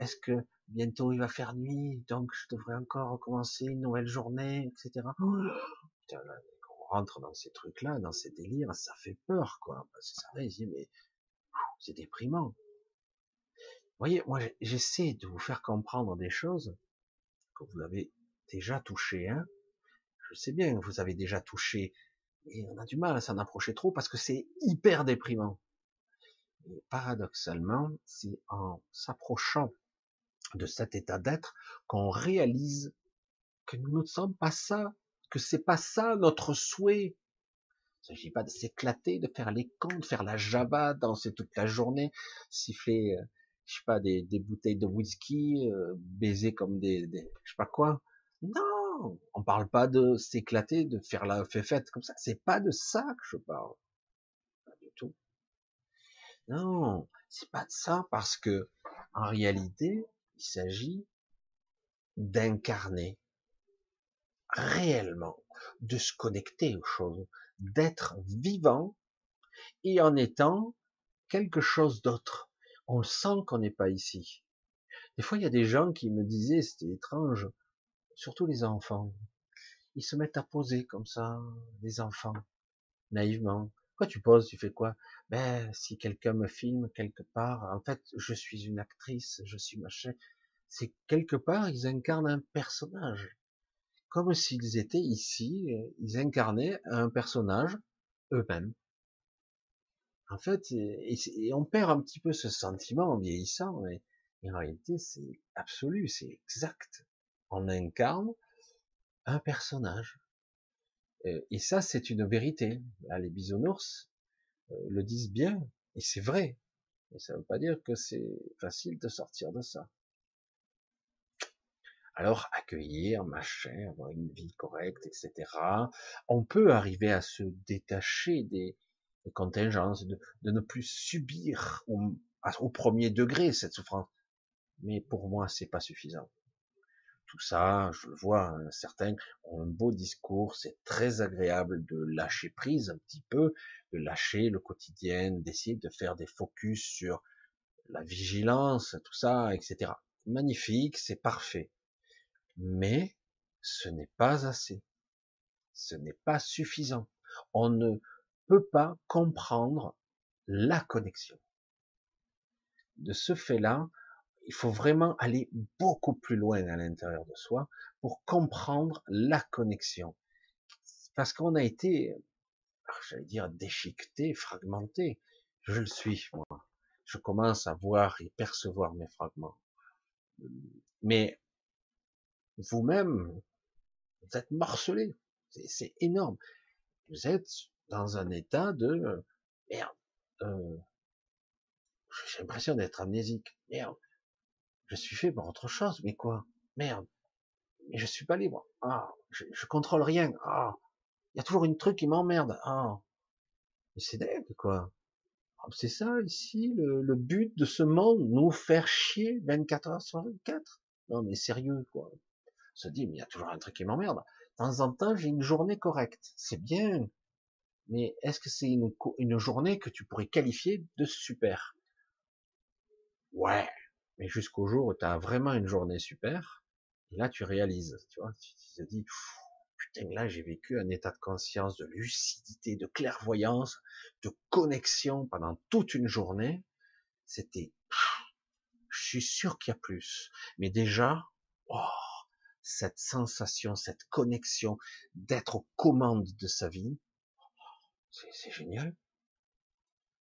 Est-ce que bientôt il va faire nuit, donc je devrais encore recommencer une nouvelle journée, etc. putain, on rentre dans ces trucs-là, dans ces délires, ça fait peur, quoi. Parce que ça va, mais c'est déprimant. Vous voyez, moi, j'essaie de vous faire comprendre des choses que vous avez déjà touché, hein. Je sais bien vous avez déjà touché, mais on a du mal à s'en approcher trop parce que c'est hyper déprimant. Et paradoxalement, c'est en s'approchant de cet état d'être qu'on réalise que nous ne sommes pas ça, que c'est pas ça notre souhait. Il s'agit pas de s'éclater, de faire les cons, de faire la java, danser toute la journée, siffler, euh, je sais pas, des, des bouteilles de whisky, euh, baiser comme des, des, je sais pas quoi. Non, on parle pas de s'éclater, de faire la fête comme ça. C'est pas de ça que je parle. Pas du tout. Non, c'est pas de ça parce que, en réalité, il s'agit d'incarner réellement, de se connecter aux choses, d'être vivant et en étant quelque chose d'autre. On sent qu'on n'est pas ici. Des fois, il y a des gens qui me disaient, c'était étrange, surtout les enfants. Ils se mettent à poser comme ça, les enfants, naïvement. Quoi tu poses, tu fais quoi? Ben, si quelqu'un me filme quelque part, en fait, je suis une actrice, je suis machin. C'est quelque part, ils incarnent un personnage. Comme s'ils étaient ici, ils incarnaient un personnage eux-mêmes. En fait, on perd un petit peu ce sentiment en vieillissant, mais en réalité, c'est absolu, c'est exact. On incarne un personnage. Euh, et ça, c'est une vérité. les bisounours euh, le disent bien, et c'est vrai. Et ça ne veut pas dire que c'est facile de sortir de ça. Alors, accueillir, machin, avoir une vie correcte, etc. On peut arriver à se détacher des, contingences, de, ne plus subir au, au, premier degré cette souffrance. Mais pour moi, c'est pas suffisant tout ça, je le vois, hein, certains ont un beau discours, c'est très agréable de lâcher prise un petit peu, de lâcher le quotidien, d'essayer de faire des focus sur la vigilance, tout ça, etc. Magnifique, c'est parfait. Mais ce n'est pas assez. Ce n'est pas suffisant. On ne peut pas comprendre la connexion. De ce fait-là, il faut vraiment aller beaucoup plus loin à l'intérieur de soi pour comprendre la connexion. Parce qu'on a été, j'allais dire, déchiqueté, fragmenté. Je le suis, moi. Je commence à voir et percevoir mes fragments. Mais vous-même, vous êtes morcelé. C'est énorme. Vous êtes dans un état de merde. Euh, j'ai l'impression d'être amnésique. Merde je suis fait pour autre chose, mais quoi? Merde. Mais je suis pas libre. Ah, je, je contrôle rien. Ah, il y a toujours une truc qui m'emmerde. Ah, mais c'est dingue, quoi. Ah, c'est ça ici le, but de ce monde, nous faire chier 24 heures sur 24. Non, mais sérieux, quoi. On se dit, mais il y a toujours un truc qui m'emmerde. De temps en temps, j'ai une journée correcte. C'est bien. Mais est-ce que c'est une, une journée que tu pourrais qualifier de super? Ouais, mais jusqu'au jour où tu as vraiment une journée super, et là tu réalises, tu vois, tu te dis, putain, là j'ai vécu un état de conscience, de lucidité, de clairvoyance, de connexion pendant toute une journée, c'était, je suis sûr qu'il y a plus, mais déjà, oh, cette sensation, cette connexion d'être aux commandes de sa vie, c'est génial.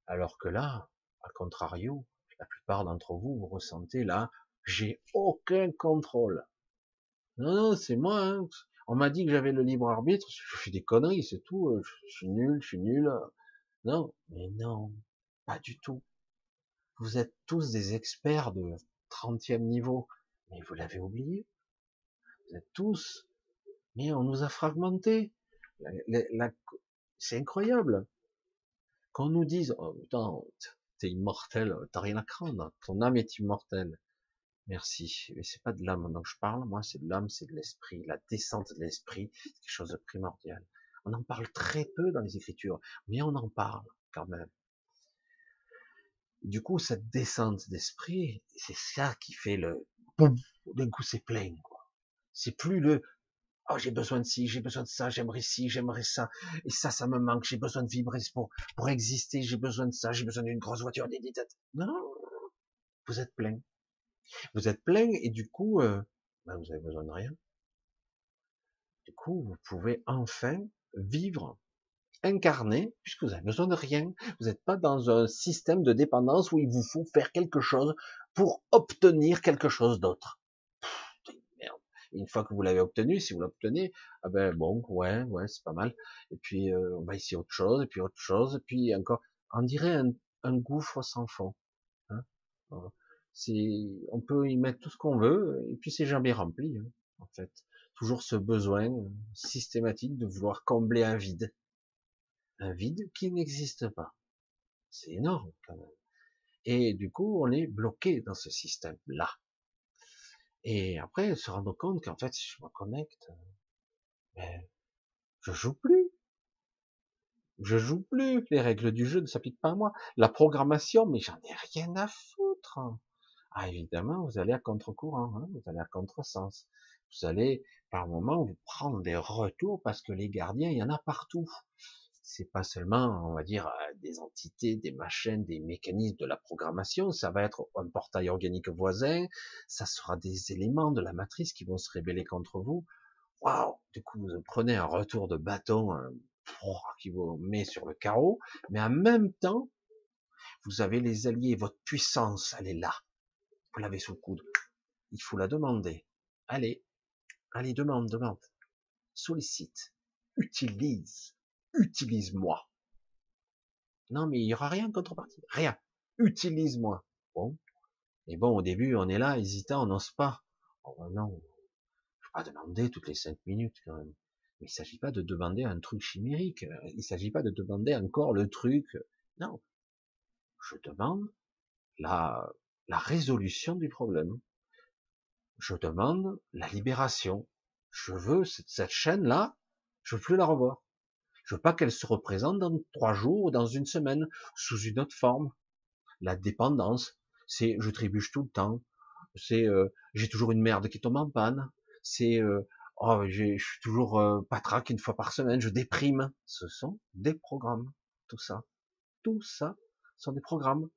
Alors que là, à contrario, la plupart d'entre vous, vous ressentez là, j'ai aucun contrôle. Non, non, c'est moi. Hein. On m'a dit que j'avais le libre arbitre. Je fais des conneries, c'est tout. Euh, je suis nul, je suis nul. Non, mais non, pas du tout. Vous êtes tous des experts de 30e niveau, mais vous l'avez oublié. Vous êtes tous, mais on nous a fragmentés. c'est incroyable. Qu'on nous dise, oh putain, t'es immortel, t'as rien à craindre, ton âme est immortelle. Merci. Mais c'est pas de l'âme dont je parle, moi, c'est de l'âme, c'est de l'esprit, la descente de l'esprit, c'est quelque chose de primordial. On en parle très peu dans les écritures, mais on en parle quand même. du coup, cette descente d'esprit, c'est ça qui fait le boum, d'un coup c'est plein, quoi. C'est plus le Oh, j'ai besoin de ci, j'ai besoin de ça, j'aimerais ci, j'aimerais ça, et ça, ça me manque, j'ai besoin de vibrer pour, pour exister, j'ai besoin de ça, j'ai besoin d'une grosse voiture, non, vous êtes plein. Vous êtes plein, et du coup, euh, ben vous avez besoin de rien. Du coup, vous pouvez enfin vivre, incarner, puisque vous avez besoin de rien. Vous n'êtes pas dans un système de dépendance où il vous faut faire quelque chose pour obtenir quelque chose d'autre une fois que vous l'avez obtenu, si vous l'obtenez, ah ben bon, ouais, ouais, c'est pas mal. Et puis euh, on va essayer autre chose, et puis autre chose, et puis encore, on dirait un, un gouffre sans fond. Hein on peut y mettre tout ce qu'on veut, et puis c'est jamais rempli, hein, en fait. toujours ce besoin systématique de vouloir combler un vide. Un vide qui n'existe pas. C'est énorme quand même. Et du coup, on est bloqué dans ce système-là. Et après, se rendre compte qu'en fait, si je me connecte, ben, je joue plus. Je joue plus. Les règles du jeu ne s'appliquent pas à moi. La programmation, mais j'en ai rien à foutre. Ah, évidemment, vous allez à contre-courant, hein, vous allez à contre-sens. Vous allez, par moment, vous prendre des retours parce que les gardiens, il y en a partout. C'est pas seulement, on va dire, euh, des entités, des machines, des mécanismes de la programmation. Ça va être un portail organique voisin. Ça sera des éléments de la matrice qui vont se rébeller contre vous. Waouh! Du coup, vous prenez un retour de bâton qui vous met sur le carreau, mais en même temps, vous avez les alliés, votre puissance, elle est là. Vous l'avez sous le coude. Il faut la demander. Allez, allez, demande, demande. Sollicite. Utilise. Utilise-moi. Non, mais il y aura rien en contrepartie. Rien. Utilise-moi. Bon. Et bon, au début, on est là, hésitant, on n'ose pas. Oh ben non. Je vais pas demander toutes les cinq minutes, quand même. Mais il s'agit pas de demander un truc chimérique. Il s'agit pas de demander encore le truc. Non. Je demande la la résolution du problème. Je demande la libération. Je veux cette, chaîne-là, je veux plus la revoir. Je veux pas qu'elle se représente dans trois jours ou dans une semaine sous une autre forme. La dépendance, c'est je trébuche tout le temps. C'est euh, j'ai toujours une merde qui tombe en panne. C'est euh, oh, je suis toujours euh, patraque une fois par semaine. Je déprime. Ce sont des programmes. Tout ça, tout ça sont des programmes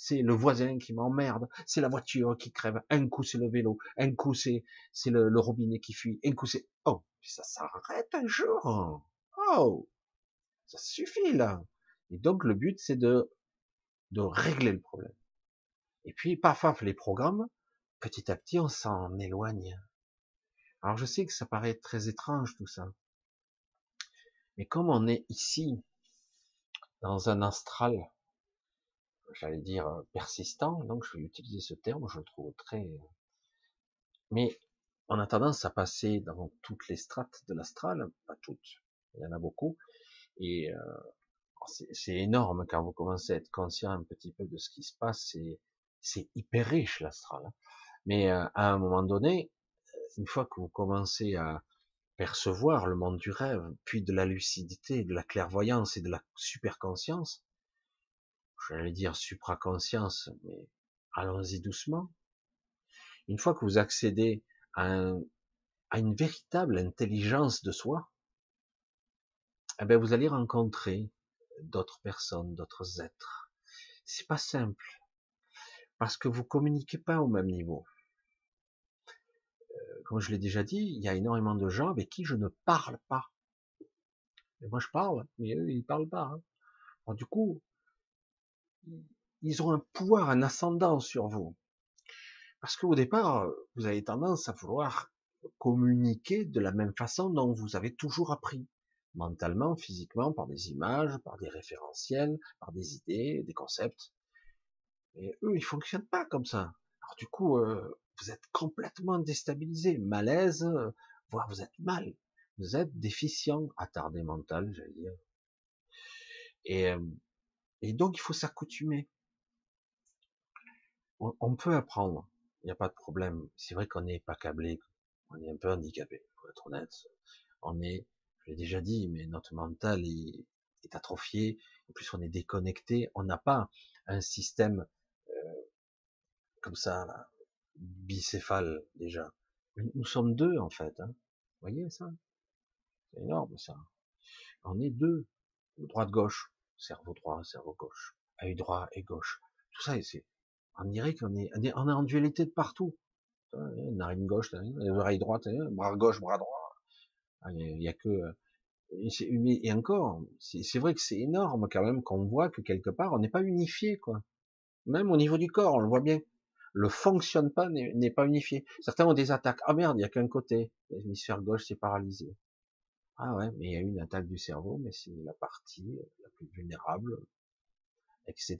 c'est le voisin qui m'emmerde, c'est la voiture qui crève, un coup c'est le vélo, un coup c'est c'est le, robinet qui fuit, un coup c'est oh ça s'arrête un jour, ça suffit là. Et donc le but c'est de de régler le problème. Et puis parfois les programmes, petit à petit on s'en éloigne. Alors je sais que ça paraît très étrange tout ça, mais comme on est ici dans un astral j'allais dire, persistant, donc je vais utiliser ce terme, je le trouve très... Mais on a tendance à passer dans toutes les strates de l'astral, pas toutes, il y en a beaucoup, et euh, c'est énorme quand vous commencez à être conscient un petit peu de ce qui se passe, c'est hyper riche l'astral. Hein. Mais à un moment donné, une fois que vous commencez à percevoir le monde du rêve, puis de la lucidité, de la clairvoyance et de la superconscience, j'allais dire supraconscience, mais allons-y doucement. Une fois que vous accédez à, une véritable intelligence de soi, eh bien vous allez rencontrer d'autres personnes, d'autres êtres. C'est pas simple parce que vous communiquez pas au même niveau. Euh, comme je l'ai déjà dit, il y a énormément de gens avec qui je ne parle pas. Et moi je parle, mais eux ils parlent pas. Hein. du coup, ils ont un pouvoir, un ascendant sur vous. Parce qu'au départ, vous avez tendance à vouloir communiquer de la même façon dont vous avez toujours appris, mentalement, physiquement, par des images, par des référentiels, par des idées, des concepts. Et eux, ils fonctionnent pas comme ça. Alors du coup, euh, vous êtes complètement déstabilisé, malaise, voire vous êtes mal. Vous êtes déficient, attardé mental, j'allais dire. Et euh, et donc, il faut s'accoutumer. On, peut apprendre, il n'y a pas de problème. C'est vrai qu'on n'est pas câblé, on est un peu handicapé, pour être honnête. On est, déjà dit, mais notre mental est, atrophié. En plus, on est déconnecté. On n'a pas un système euh, comme ça, bicéphale déjà. Nous sommes deux en fait. Hein. Vous voyez ça? C'est énorme ça. On est deux, droite-gauche cerveau droit, cerveau gauche, œil droit et gauche. Tout ça, c'est, on dirait qu'on est, on est en dualité de partout. Narine gauche, oreille droite, bras gauche, bras droit. Ah, il y a que, et encore, c'est vrai que c'est énorme quand même qu'on voit que quelque part on n'est pas unifié, quoi. Même au niveau du corps, on le voit bien. Le fonctionne pas, n'est pas unifié. Certains ont des attaques. Ah merde, il y a qu'un côté. L'hémisphère gauche c'est paralysé. Ah ouais, mais il y a une attaque du cerveau, mais c'est la partie la plus vulnérable, etc.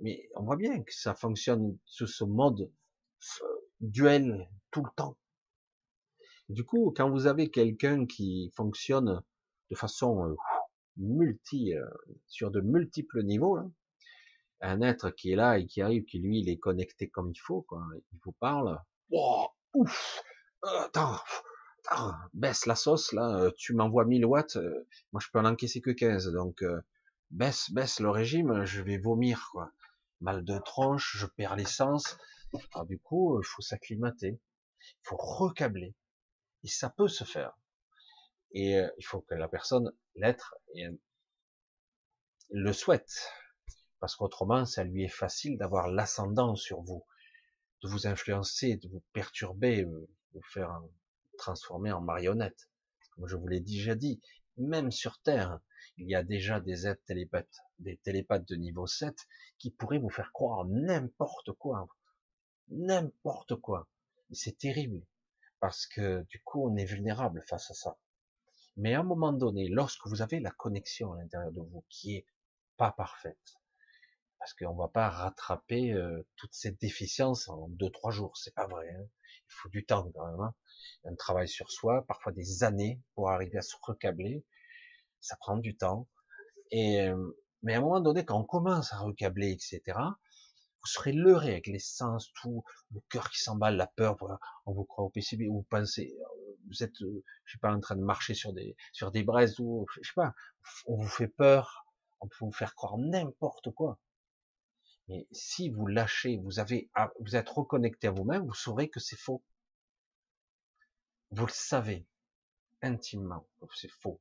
Mais on voit bien que ça fonctionne sous ce mode euh, duel tout le temps. Du coup, quand vous avez quelqu'un qui fonctionne de façon multi, sur de multiples niveaux, là, un être qui est là et qui arrive, qui lui, il est connecté comme il faut, quoi. Il vous parle. Oh, attends, baisse la sauce là. Tu m'envoies 1000 watts, moi je peux en encaisser que 15, donc baisse, baisse le régime, je vais vomir, quoi. Mal de tronche, je perds l'essence. du coup, il faut s'acclimater, il faut recabler. Et ça peut se faire. Et il faut que la personne, l'être, le souhaite parce qu'autrement, ça lui est facile d'avoir l'ascendant sur vous, de vous influencer, de vous perturber, de euh, vous faire transformer en marionnette. Comme je vous l'ai déjà dit, même sur Terre, il y a déjà des êtres télépathes, des télépathes de niveau 7 qui pourraient vous faire croire n'importe quoi. N'importe quoi. C'est terrible. Parce que du coup, on est vulnérable face à ça. Mais à un moment donné, lorsque vous avez la connexion à l'intérieur de vous qui est pas parfaite, parce qu'on va pas rattraper euh, toutes ces déficiences en deux trois jours, c'est pas vrai. Hein. Il faut du temps quand même, hein. un travail sur soi, parfois des années pour arriver à se recabler. Ça prend du temps. Et euh, mais à un moment donné, quand on commence à recabler, etc., vous serez leurré avec les sens, tout le cœur qui s'emballe, la peur. On vous croit au PCB, vous pensez, vous êtes, euh, je sais pas, en train de marcher sur des sur des braises ou je sais pas, on vous fait peur, on peut vous faire croire n'importe quoi. Mais si vous lâchez, vous avez, vous êtes reconnecté à vous-même, vous saurez que c'est faux. Vous le savez intimement c'est faux.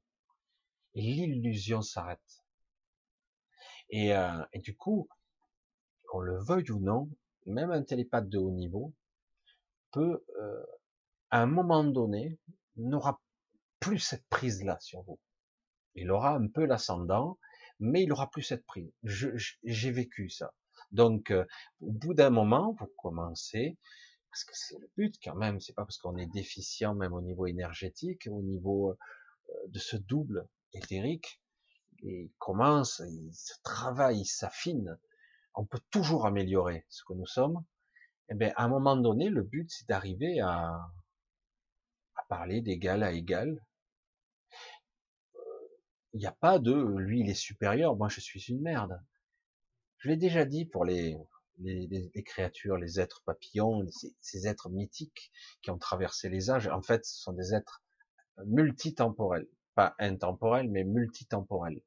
Et l'illusion s'arrête. Et, euh, et, du coup, qu'on le veuille ou non, même un télépathe de haut niveau peut, euh, à un moment donné, n'aura plus cette prise-là sur vous. Il aura un peu l'ascendant, mais il aura plus cette prise. J'ai vécu ça. Donc, euh, au bout d'un moment, vous commencez, parce que c'est le but quand même, c'est pas parce qu'on est déficient même au niveau énergétique, au niveau euh, de ce double éthérique, il commence, il se travaille, il s'affine. On peut toujours améliorer ce que nous sommes. Eh bien, à un moment donné, le but, c'est d'arriver à, à parler d'égal à égal. Il n'y a pas de lui il est supérieur, moi je suis une merde. Je l'ai déjà dit pour les, les, les, créatures, les êtres papillons, ces, ces, êtres mythiques qui ont traversé les âges. En fait, ce sont des êtres multitemporels, pas intemporels, mais multitemporels.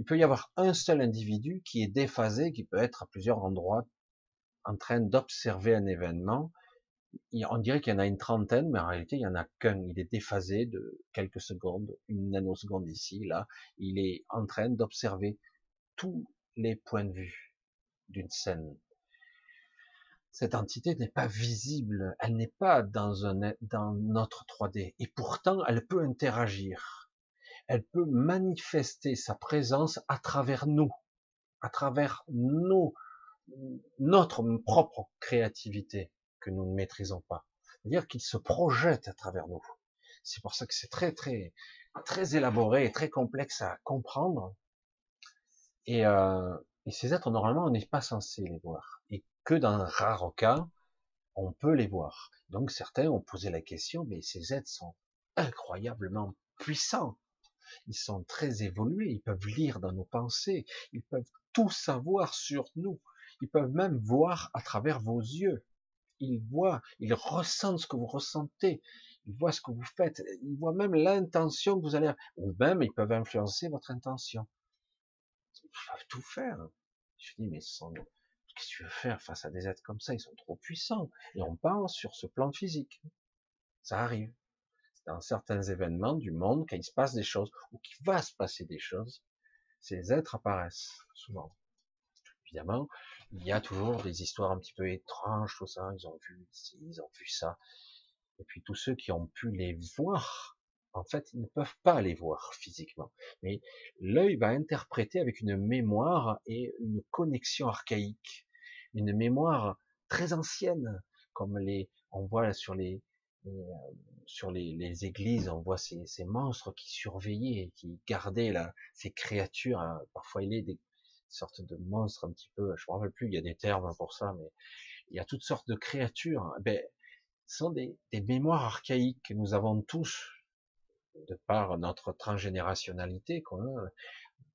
Il peut y avoir un seul individu qui est déphasé, qui peut être à plusieurs endroits en train d'observer un événement. On dirait qu'il y en a une trentaine, mais en réalité, il y en a qu'un. Il est déphasé de quelques secondes, une nanoseconde ici, là. Il est en train d'observer tout les points de vue d'une scène. Cette entité n'est pas visible, elle n'est pas dans, dans notre 3D, et pourtant elle peut interagir, elle peut manifester sa présence à travers nous, à travers notre propre créativité que nous ne maîtrisons pas. C'est-à-dire qu'il se projette à travers nous. C'est pour ça que c'est très très très élaboré et très complexe à comprendre et, euh, et ces êtres, normalement, on n'est pas censé les voir. Et que dans un rare cas, on peut les voir. Donc certains ont posé la question, mais ces êtres sont incroyablement puissants. Ils sont très évolués, ils peuvent lire dans nos pensées, ils peuvent tout savoir sur nous. Ils peuvent même voir à travers vos yeux. Ils voient, ils ressentent ce que vous ressentez. Ils voient ce que vous faites. Ils voient même l'intention que vous allez, ou même ils peuvent influencer votre intention peuvent tout faire. Je dis, mais qu'est-ce que tu veux faire face à des êtres comme ça? Ils sont trop puissants. Et on pense sur ce plan physique. Ça arrive. Dans certains événements du monde, quand il se passe des choses, ou qu'il va se passer des choses, ces êtres apparaissent, souvent. Évidemment, il y a toujours des histoires un petit peu étranges, tout ça. Ils ont vu ci, ils ont vu ça. Et puis tous ceux qui ont pu les voir, en fait, ils ne peuvent pas les voir physiquement. Mais l'œil va interpréter avec une mémoire et une connexion archaïque, une mémoire très ancienne, comme les, on voit sur les, euh, sur les, les, églises, on voit ces, ces, monstres qui surveillaient, qui gardaient là, ces créatures. Hein. Parfois, il a des sortes de monstres un petit peu, je me rappelle plus, il y a des termes pour ça, mais il y a toutes sortes de créatures. Ben, Ce sont des, des mémoires archaïques que nous avons tous, de par notre transgénérationnalité qu'on a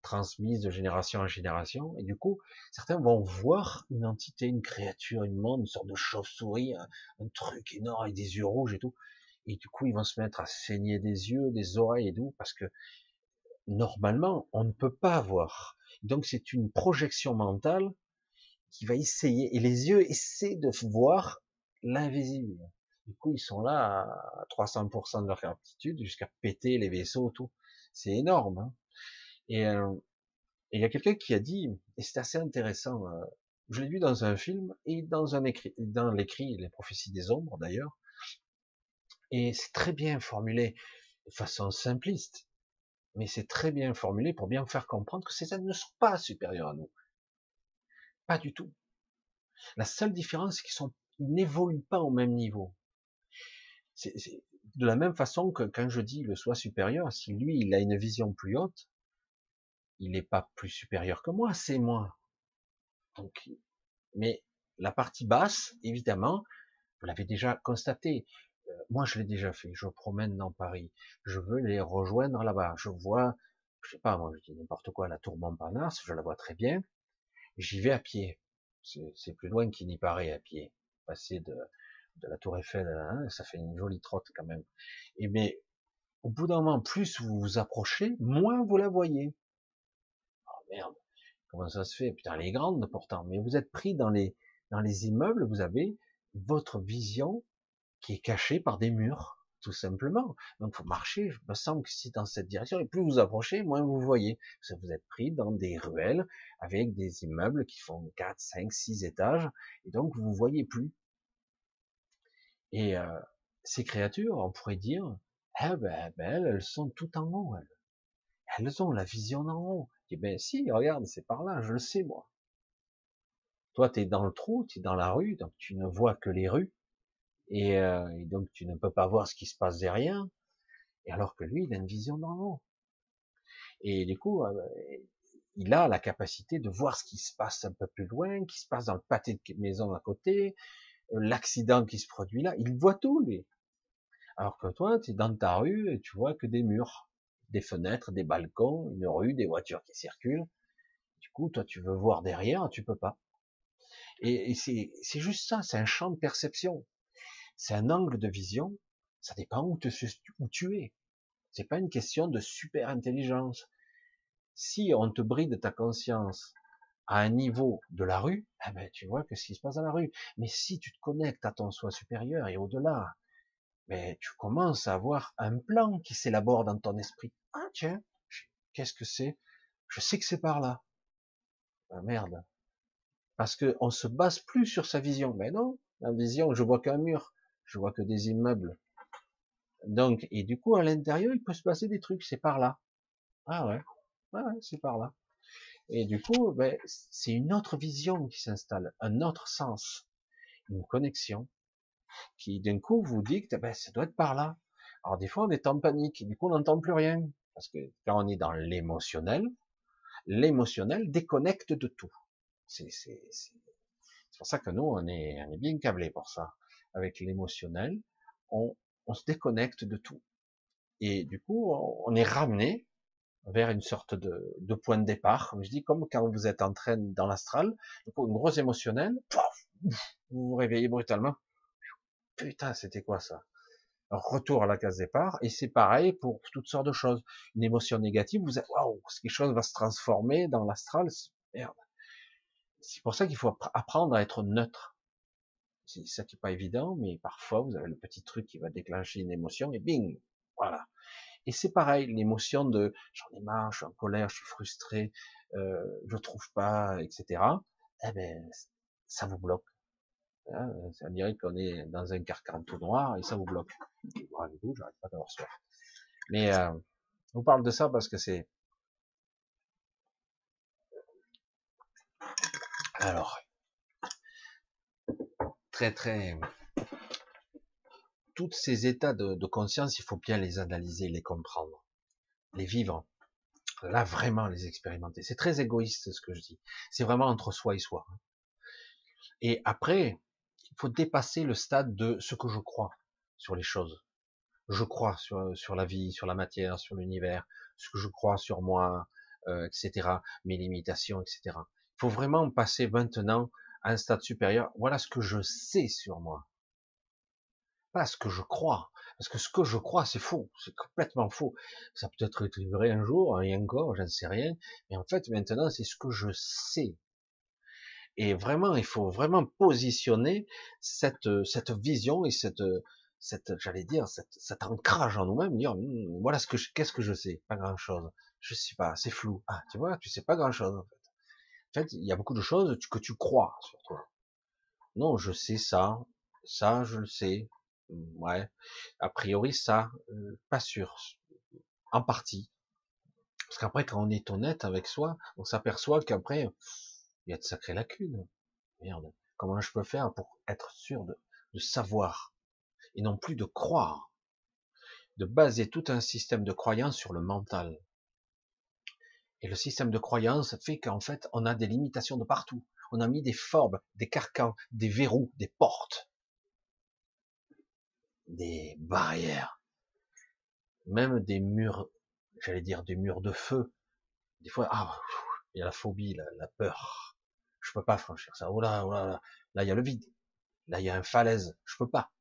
transmise de génération en génération. Et du coup, certains vont voir une entité, une créature, une monde, une sorte de chauve-souris, un, truc énorme avec des yeux rouges et tout. Et du coup, ils vont se mettre à saigner des yeux, des oreilles et tout, parce que normalement, on ne peut pas voir. Donc, c'est une projection mentale qui va essayer, et les yeux essaient de voir l'invisible. Du coup, ils sont là à 300% de leur aptitude jusqu'à péter les vaisseaux, tout. C'est énorme. Hein et il y a quelqu'un qui a dit, et c'est assez intéressant, euh, je l'ai vu dans un film et dans un écrit, dans l'écrit Les prophéties des ombres d'ailleurs, et c'est très bien formulé de façon simpliste, mais c'est très bien formulé pour bien faire comprendre que ces êtres ne sont pas supérieurs à nous, pas du tout. La seule différence, c'est qu'ils sont, ils n'évoluent pas au même niveau. C'est de la même façon que quand je dis le soi supérieur, si lui il a une vision plus haute, il n'est pas plus supérieur que moi, c'est moi. Donc, mais la partie basse, évidemment, vous l'avez déjà constaté. Euh, moi, je l'ai déjà fait. Je promène dans Paris. Je veux les rejoindre là-bas. Je vois, je sais pas, moi, je dis n'importe quoi, la tour Montparnasse, je la vois très bien. J'y vais à pied. C'est plus loin qu'il n'y paraît à pied. Passer de, la tour Eiffel, hein, ça fait une jolie trotte quand même. Et mais, au bout d'un moment, plus vous vous approchez, moins vous la voyez merde, comment ça se fait? Putain, elle est grande pourtant. Mais vous êtes pris dans les, dans les immeubles, vous avez votre vision qui est cachée par des murs, tout simplement. Donc, faut marcher, je me sens que si dans cette direction, et plus vous approchez, moins vous voyez. Vous êtes pris dans des ruelles avec des immeubles qui font 4, 5, 6 étages, et donc vous voyez plus. Et euh, ces créatures, on pourrait dire, eh ben, ben, elles sont tout en haut, elles. Elles ont la vision en haut. Et ben si, regarde, c'est par là, je le sais moi. Toi, tu es dans le trou, tu es dans la rue, donc tu ne vois que les rues, et, euh, donc tu ne peux pas voir ce qui se passe derrière, et alors que lui, il a une vision d'en haut. Et du coup, euh, il a la capacité de voir ce qui se passe un peu plus loin, qui se passe dans le pâté de maison à côté, euh, l'accident qui se produit là, il voit tout, lui. Alors que toi, tu es dans ta rue et tu vois que des murs des fenêtres, des balcons, une rue, des voitures qui circulent. Du coup, toi, tu veux voir derrière, tu peux pas. Et, c'est juste ça, c'est un champ de perception. C'est un angle de vision. Ça dépend où, où tu es. C'est pas une question de super intelligence. Si on te bride ta conscience à un niveau de la rue, eh ben, tu vois que ce qui se passe dans la rue. Mais si tu te connectes à ton soi supérieur et au-delà, mais tu commences à avoir un plan qui s'élabore dans ton esprit. Ah tiens, qu'est-ce que c'est? Je sais que c'est par là. Ah, merde. Parce que on se base plus sur sa vision. Mais non, la vision, je vois qu'un mur, je vois que des immeubles. Donc, et du coup, à l'intérieur, il peut se passer des trucs, c'est par là. Ah ouais, ah ouais, c'est par là. Et du coup, ben, c'est une autre vision qui s'installe, un autre sens, une connexion qui d'un coup vous dit que ben, ça doit être par là. Alors des fois on est en panique, du coup on n'entend plus rien, parce que quand on est dans l'émotionnel, l'émotionnel déconnecte de tout. C'est pour ça que nous on est, on est bien câblé pour ça. Avec l'émotionnel, on, on se déconnecte de tout. Et du coup, on est ramené vers une sorte de, de, point de départ, je dis, comme quand vous êtes en train dans l'astral, une grosse émotionnelle, vous vous réveillez brutalement, putain, c'était quoi ça? Retour à la case départ, et c'est pareil pour toutes sortes de choses. Une émotion négative, vous êtes, waouh, quelque chose va se transformer dans l'astral, merde. C'est pour ça qu'il faut apprendre à être neutre. C'est ça qui est pas évident, mais parfois vous avez le petit truc qui va déclencher une émotion et bing, voilà. Et c'est pareil, l'émotion de j'en ai marre, je suis en colère, je suis frustré, euh, je trouve pas, etc. Eh ben, ça vous bloque. Hein, ça dirait qu'on est dans un carcan tout noir et ça vous bloque. vous j'arrête pas d'avoir soif. Mais euh, je vous parle de ça parce que c'est. Alors, très très. Tous ces états de, de conscience, il faut bien les analyser, les comprendre, les vivre. Là, vraiment, les expérimenter. C'est très égoïste ce que je dis. C'est vraiment entre soi et soi. Et après, faut dépasser le stade de ce que je crois sur les choses. Je crois sur, sur la vie, sur la matière, sur l'univers, ce que je crois sur moi, euh, etc. Mes limitations, etc. Il faut vraiment passer maintenant à un stade supérieur. Voilà ce que je sais sur moi. Pas ce que je crois. Parce que ce que je crois, c'est faux. C'est complètement faux. Ça peut être vrai un jour, et encore, j'en sais rien. Mais en fait, maintenant, c'est ce que je sais. Et vraiment, il faut vraiment positionner cette, cette vision et cette, cette, j'allais dire, cette, cet ancrage en nous-mêmes, dire, hmm, voilà ce que qu'est-ce que je sais, pas grand chose, je sais pas, c'est flou. Ah, tu vois, tu sais pas grand chose en fait. En fait, il y a beaucoup de choses que tu crois sur toi. Non, je sais ça, ça, je le sais, hmm, ouais. A priori, ça, euh, pas sûr, en partie. Parce qu'après, quand on est honnête avec soi, on s'aperçoit qu'après, il y a de sacrées lacunes. Merde. Comment je peux faire pour être sûr de, de savoir et non plus de croire, de baser tout un système de croyance sur le mental. Et le système de croyance fait qu'en fait, on a des limitations de partout. On a mis des formes, des carcans, des verrous, des portes, des barrières, même des murs, j'allais dire des murs de feu. Des fois, ah, il y a la phobie, la, la peur je peux pas franchir ça. Oh là, oh là, là, il y a le vide. Là, il y a une falaise. Je peux pas.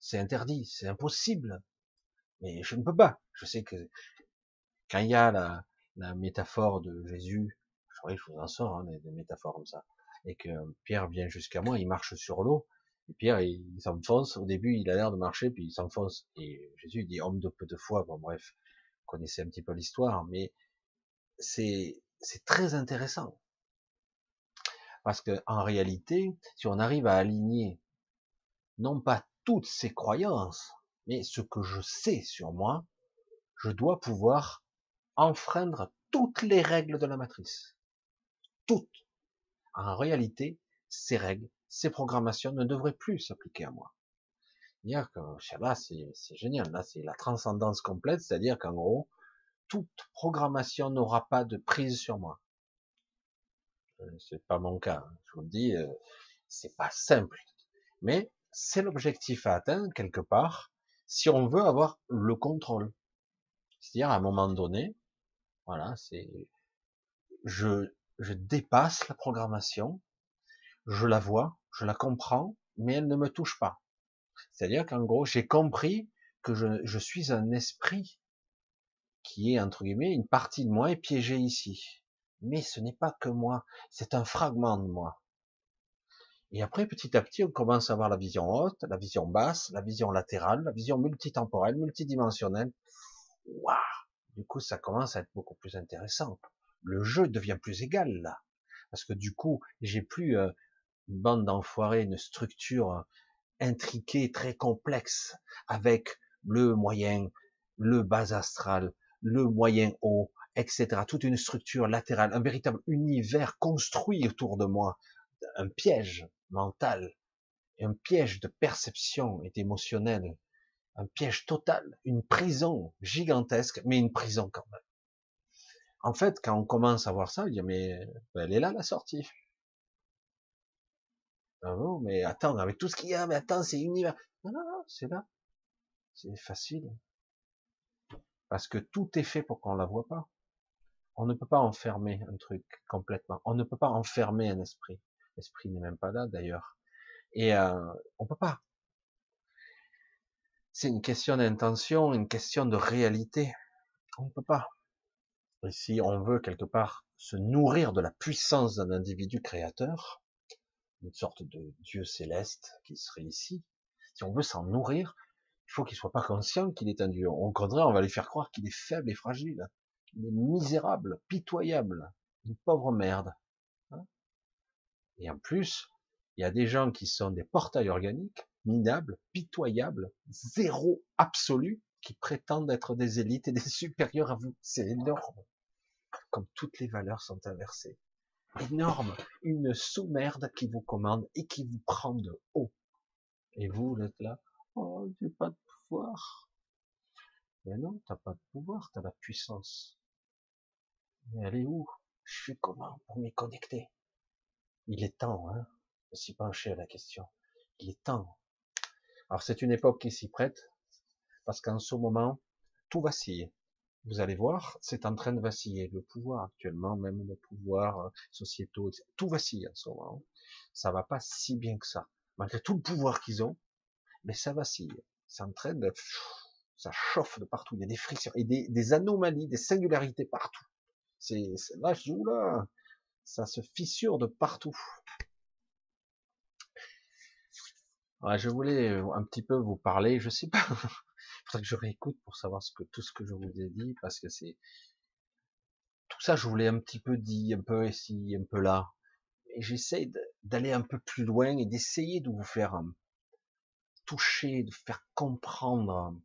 C'est interdit. C'est impossible. Mais je ne peux pas. Je sais que quand il y a la, la métaphore de Jésus, je je vous en sors hein, des, métaphores comme ça, et que Pierre vient jusqu'à moi, il marche sur l'eau, et Pierre il, s'enfonce. Au début, il a l'air de marcher, puis il s'enfonce. Et Jésus dit homme de peu de foi. Bon bref, vous connaissez un petit peu l'histoire, mais c'est c'est très intéressant. Parce que en réalité, si on arrive à aligner non pas toutes ces croyances, mais ce que je sais sur moi, je dois pouvoir enfreindre toutes les règles de la matrice. Toutes. En réalité, ces règles, ces programmations ne devraient plus s'appliquer à moi. Dire que là, c'est génial. Là, c'est la transcendance complète, c'est-à-dire qu'en gros, toute programmation n'aura pas de prise sur moi. Euh, c'est pas mon cas. Hein. Je vous le dis, euh, c'est pas simple. Mais c'est l'objectif à atteindre quelque part si on veut avoir le contrôle. C'est-à-dire à un moment donné, voilà, c'est je je dépasse la programmation, je la vois, je la comprends, mais elle ne me touche pas. C'est-à-dire qu'en gros, j'ai compris que je, je suis un esprit qui est entre guillemets une partie de moi est piégée ici mais ce n'est pas que moi, c'est un fragment de moi. Et après, petit à petit, on commence à avoir la vision haute, la vision basse, la vision latérale, la vision multitemporelle, multidimensionnelle. Waouh Du coup, ça commence à être beaucoup plus intéressant. Le jeu devient plus égal parce que du coup, j'ai plus euh, une bande d'enfoirés, une structure intriquée, très complexe, avec le moyen, le bas astral, le moyen haut, etc. Toute une structure latérale, un véritable univers construit autour de moi, un piège mental, un piège de perception et d'émotionnel, un piège total, une prison gigantesque, mais une prison quand même. En fait, quand on commence à voir ça, il dit mais elle est là la sortie. Ah bon, mais attends, avec tout ce qu'il y a, mais attends, c'est univers. Non, non, non, c'est là. C'est facile. Parce que tout est fait pour qu'on la voit pas. On ne peut pas enfermer un truc complètement. On ne peut pas enfermer un esprit. L'esprit n'est même pas là d'ailleurs. Et euh, on peut pas. C'est une question d'intention, une question de réalité. On ne peut pas. Et si on veut quelque part se nourrir de la puissance d'un individu créateur, une sorte de Dieu céleste qui serait ici, si on veut s'en nourrir, il faut qu'il soit pas conscient qu'il est un Dieu. Au contraire, on va lui faire croire qu'il est faible et fragile. Il est misérable, pitoyable, une pauvre merde. Hein. Et en plus, il y a des gens qui sont des portails organiques, minables, pitoyables, zéro absolu, qui prétendent être des élites et des supérieurs à vous. C'est énorme. Comme toutes les valeurs sont inversées. Énorme. Une sous-merde qui vous commande et qui vous prend de haut. Et vous, vous êtes là. Oh, j'ai pas de pouvoir. Mais non, t'as pas de pouvoir, t'as la puissance. Mais elle est où? Je fais comment pour m'y connecter? Il est temps hein, de s'y pencher à la question. Il est temps. Alors c'est une époque qui s'y prête, parce qu'en ce moment, tout vacille. Vous allez voir, c'est en train de vaciller. Le pouvoir actuellement, même le pouvoir euh, sociétaux, tout vacille en ce moment. Ça va pas si bien que ça. Malgré tout le pouvoir qu'ils ont, mais ça vacille. C'est en train de, ça chauffe de partout. Il y a des frictions et des, anomalies, des singularités partout. C'est, là, je là, ça se fissure de partout. je voulais euh, un petit peu vous parler, je sais pas, faudrait que je réécoute pour savoir ce que, tout ce que je vous ai dit, parce que c'est, tout ça, je voulais un petit peu dire, un peu ici, un peu là. Et j'essaie d'aller un peu plus loin et d'essayer de vous faire euh, toucher, de faire comprendre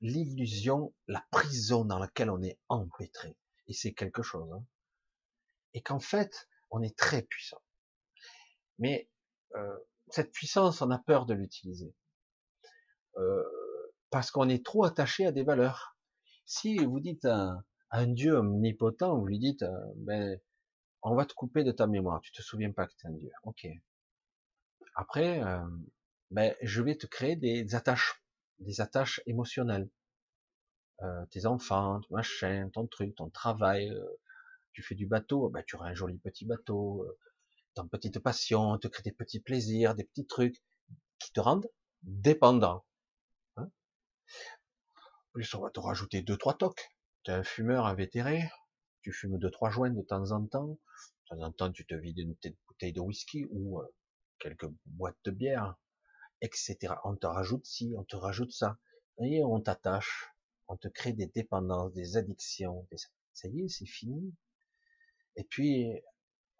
l'illusion, la prison dans laquelle on est empêtré. Et c'est quelque chose. Hein. Et qu'en fait, on est très puissant. Mais euh, cette puissance, on a peur de l'utiliser. Euh, parce qu'on est trop attaché à des valeurs. Si vous dites à, un Dieu omnipotent, vous lui dites, euh, ben, on va te couper de ta mémoire, tu te souviens pas que tu es un Dieu. Ok. Après, ben, je vais te créer des attaches, des attaches émotionnelles. Euh, tes enfants, ton machin, ton truc, ton travail, tu fais du bateau, ben, tu auras un joli petit bateau, ton petite passion, te crée des petits plaisirs, des petits trucs qui te rendent dépendant. Hein plus, on va te rajouter deux, trois tocs. Tu es un fumeur invétéré, tu fumes deux, trois joints de temps en temps. De temps en temps, tu te vides une bouteille de whisky ou euh, quelques boîtes de bière, etc. On te rajoute ci, on te rajoute ça. Et on t'attache, on te crée des dépendances, des addictions. Ça y est, c'est fini. Et puis,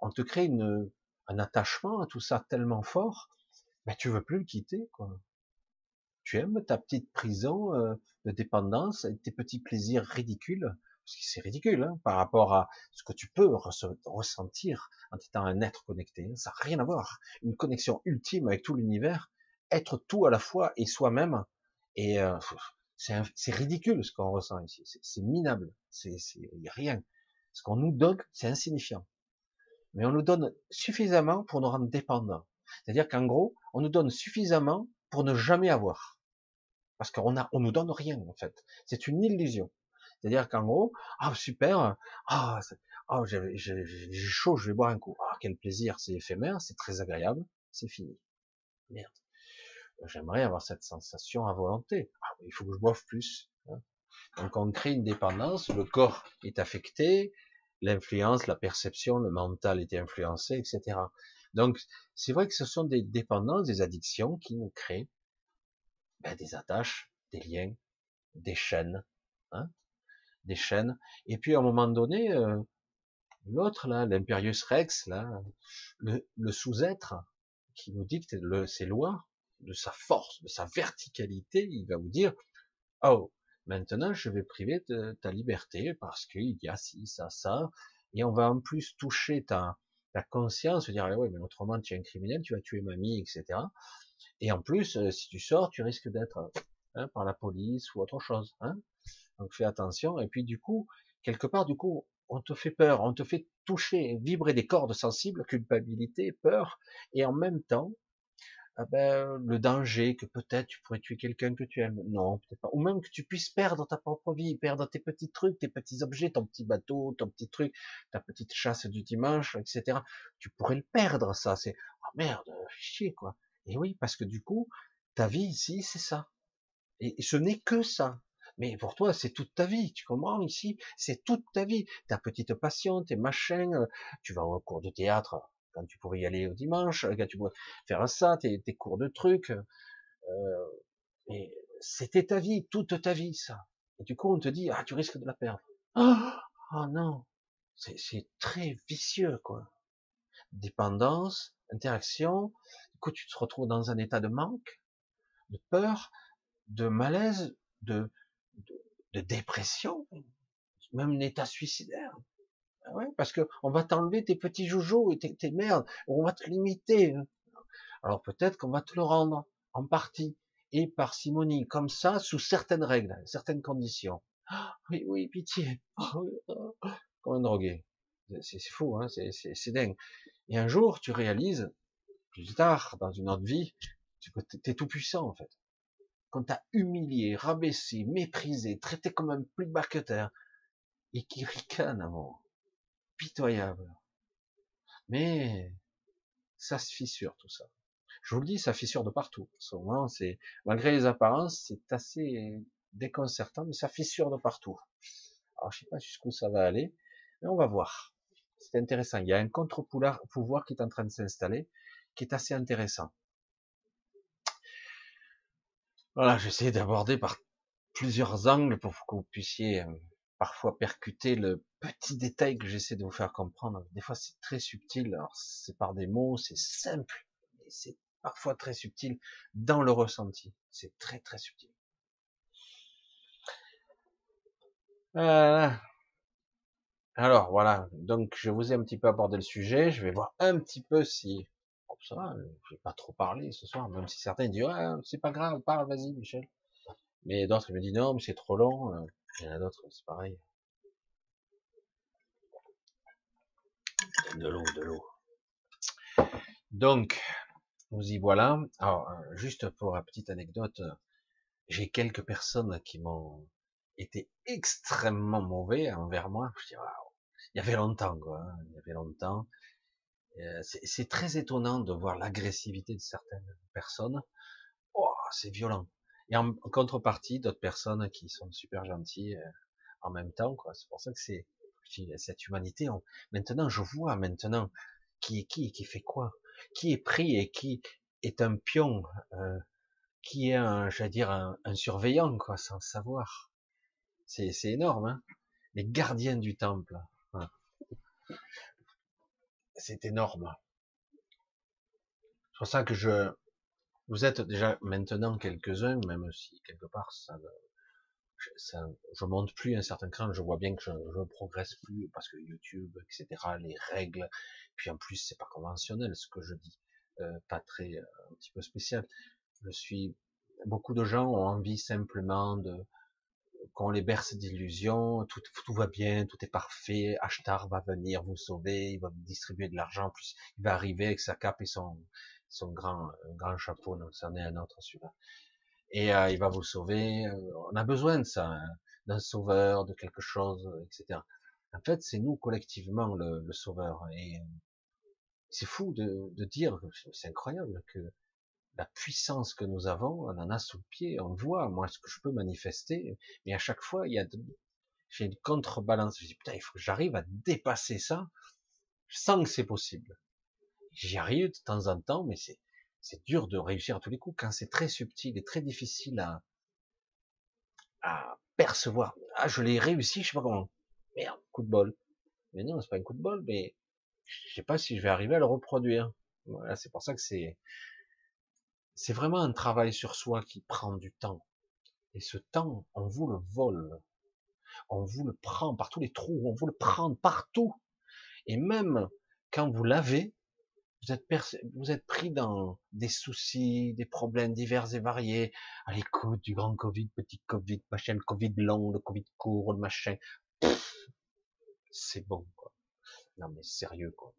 on te crée une, un attachement à tout ça tellement fort, ben tu veux plus le quitter, quoi. Tu aimes ta petite prison euh, de dépendance et tes petits plaisirs ridicules, parce que c'est ridicule hein, par rapport à ce que tu peux ressentir en étant un être connecté. Hein. Ça n'a rien à voir. Une connexion ultime avec tout l'univers, être tout à la fois et soi-même, et euh, c'est ridicule ce qu'on ressent ici. C'est minable. C'est rien. Ce qu'on nous donne, c'est insignifiant mais on nous donne suffisamment pour nous rendre dépendants. C'est-à-dire qu'en gros, on nous donne suffisamment pour ne jamais avoir. Parce qu'on a, on nous donne rien, en fait. C'est une illusion. C'est-à-dire qu'en gros, ah, super, ah, oh, j'ai chaud, je vais boire un coup. Ah, quel plaisir, c'est éphémère, c'est très agréable, c'est fini. Merde. J'aimerais avoir cette sensation à volonté. Ah, il faut que je boive plus. Hein. Donc on crée une dépendance, le corps est affecté, l'influence, la perception, le mental était influencé, etc. Donc, c'est vrai que ce sont des dépendances, des addictions qui nous créent ben, des attaches, des liens, des chaînes, hein, des chaînes. Et puis, à un moment donné, euh, l'autre là, l'impérius rex, là, le, le sous-être qui nous dicte le, ses lois, de sa force, de sa verticalité, il va vous dire, oh, Maintenant, je vais priver de ta liberté parce qu'il y a ci, ça, ça, et on va en plus toucher ta, ta conscience, dire, ah ouais, mais autrement, tu es un criminel, tu vas tuer mamie, etc. Et en plus, euh, si tu sors, tu risques d'être hein, par la police ou autre chose. Hein Donc fais attention. Et puis du coup, quelque part, du coup, on te fait peur, on te fait toucher, vibrer des cordes sensibles, culpabilité, peur, et en même temps, ah ben, le danger que peut-être tu pourrais tuer quelqu'un que tu aimes. Non, peut-être pas. Ou même que tu puisses perdre ta propre vie, perdre tes petits trucs, tes petits objets, ton petit bateau, ton petit truc, ta petite chasse du dimanche, etc. Tu pourrais le perdre, ça. C'est, oh merde, chier, quoi. Et oui, parce que du coup, ta vie ici, c'est ça. Et ce n'est que ça. Mais pour toi, c'est toute ta vie. Tu comprends ici? C'est toute ta vie. Ta petite passion, tes machins, euh, tu vas au cours de théâtre, quand tu pourrais y aller au dimanche, quand tu pourrais faire ça, tes, cours de trucs. Euh, c'était ta vie, toute ta vie, ça. Et du coup, on te dit, ah, tu risques de la perdre. Ah, oh, non, c'est très vicieux, quoi. Dépendance, interaction. Du coup, tu te retrouves dans un état de manque, de peur, de malaise, de dépression, même un état suicidaire. Ah ouais, parce que on va t'enlever tes petits joujoux et tes, merdes, on va te limiter. Alors peut-être qu'on va te le rendre en partie et par simonie, comme ça, sous certaines règles, certaines conditions. Ah, oui, oui, pitié. Ah comme un drogué. C'est fou, hein, c'est dingue. Et un jour, tu réalises, plus tard, dans une autre vie, Tu es tout puissant, en fait. Quand t'as humilié, rabaissé, méprisé, traité comme un plus bas que et qui ricane amour. Pitoyable. Mais, ça se fissure, tout ça. Je vous le dis, ça fissure de partout. Souvent, c'est, malgré les apparences, c'est assez déconcertant, mais ça fissure de partout. Alors, je sais pas jusqu'où ça va aller, mais on va voir. C'est intéressant. Il y a un contre-pouvoir qui est en train de s'installer, qui est assez intéressant. Voilà, j'essaie d'aborder par plusieurs angles pour que vous puissiez euh, parfois percuter le petit détail que j'essaie de vous faire comprendre. Des fois, c'est très subtil. Alors, c'est par des mots, c'est simple, mais c'est parfois très subtil dans le ressenti. C'est très très subtil. Euh, alors voilà, donc je vous ai un petit peu abordé le sujet, je vais voir un petit peu si comme ça, je vais pas trop parler ce soir, même si certains disent ouais, c'est pas grave, parle, vas-y Michel. Mais d'autres me disent non, mais c'est trop long. Il y en a d'autres, c'est pareil. De l'eau, de l'eau. Donc, nous y voilà. Alors, euh, juste pour la petite anecdote, j'ai quelques personnes qui m'ont été extrêmement mauvais envers moi. Je dis, waouh, il y avait longtemps, quoi. Hein, il y avait longtemps. Euh, c'est très étonnant de voir l'agressivité de certaines personnes. Oh, c'est violent. Et en, contrepartie, d'autres personnes qui sont super gentilles euh, en même temps, quoi. C'est pour ça que c'est cette humanité. maintenant, je vois maintenant qui est qui, qui fait quoi, qui est pris et qui est un pion, euh, qui est un, j'allais dire un, surveillant, quoi, sans savoir. C'est énorme, hein les gardiens du temple. C'est énorme. C'est pour ça que je, vous êtes déjà maintenant quelques-uns, même si quelque part ça, ça, je monte plus un certain cran, je vois bien que je, je progresse plus parce que YouTube, etc., les règles, puis en plus c'est pas conventionnel ce que je dis, euh, pas très, euh, un petit peu spécial. Je suis, beaucoup de gens ont envie simplement de, qu'on les berce d'illusions, tout, tout va bien, tout est parfait, Ashtar va venir vous sauver, il va vous distribuer de l'argent, plus il va arriver avec sa cape et son, son grand, grand chapeau, donc c'en est un autre celui-là. Et euh, il va vous sauver, euh, on a besoin de ça, hein, d'un sauveur, de quelque chose, etc. En fait, c'est nous collectivement le, le sauveur. Et c'est fou de, de dire, c'est incroyable que la puissance que nous avons, on en a sous le pied, on voit, moi, ce que je peux manifester, mais à chaque fois, il y a, j'ai une contrebalance, je dis, putain, il faut que j'arrive à dépasser ça, je sens que c'est possible. J'y arrive de temps en temps, mais c'est, c'est dur de réussir à tous les coups, quand c'est très subtil et très difficile à, à percevoir. Ah, je l'ai réussi, je sais pas comment. Merde, coup de bol. Mais non, c'est pas un coup de bol, mais je sais pas si je vais arriver à le reproduire. Voilà, c'est pour ça que c'est, c'est vraiment un travail sur soi qui prend du temps. Et ce temps, on vous le vole. On vous le prend par tous les trous, on vous le prend partout. Et même quand vous l'avez, vous êtes, vous êtes pris dans des soucis, des problèmes divers et variés, à l'écoute du grand Covid, petit Covid, machin, le Covid long, le Covid court, le machin. C'est bon, quoi. Non, mais sérieux, quoi.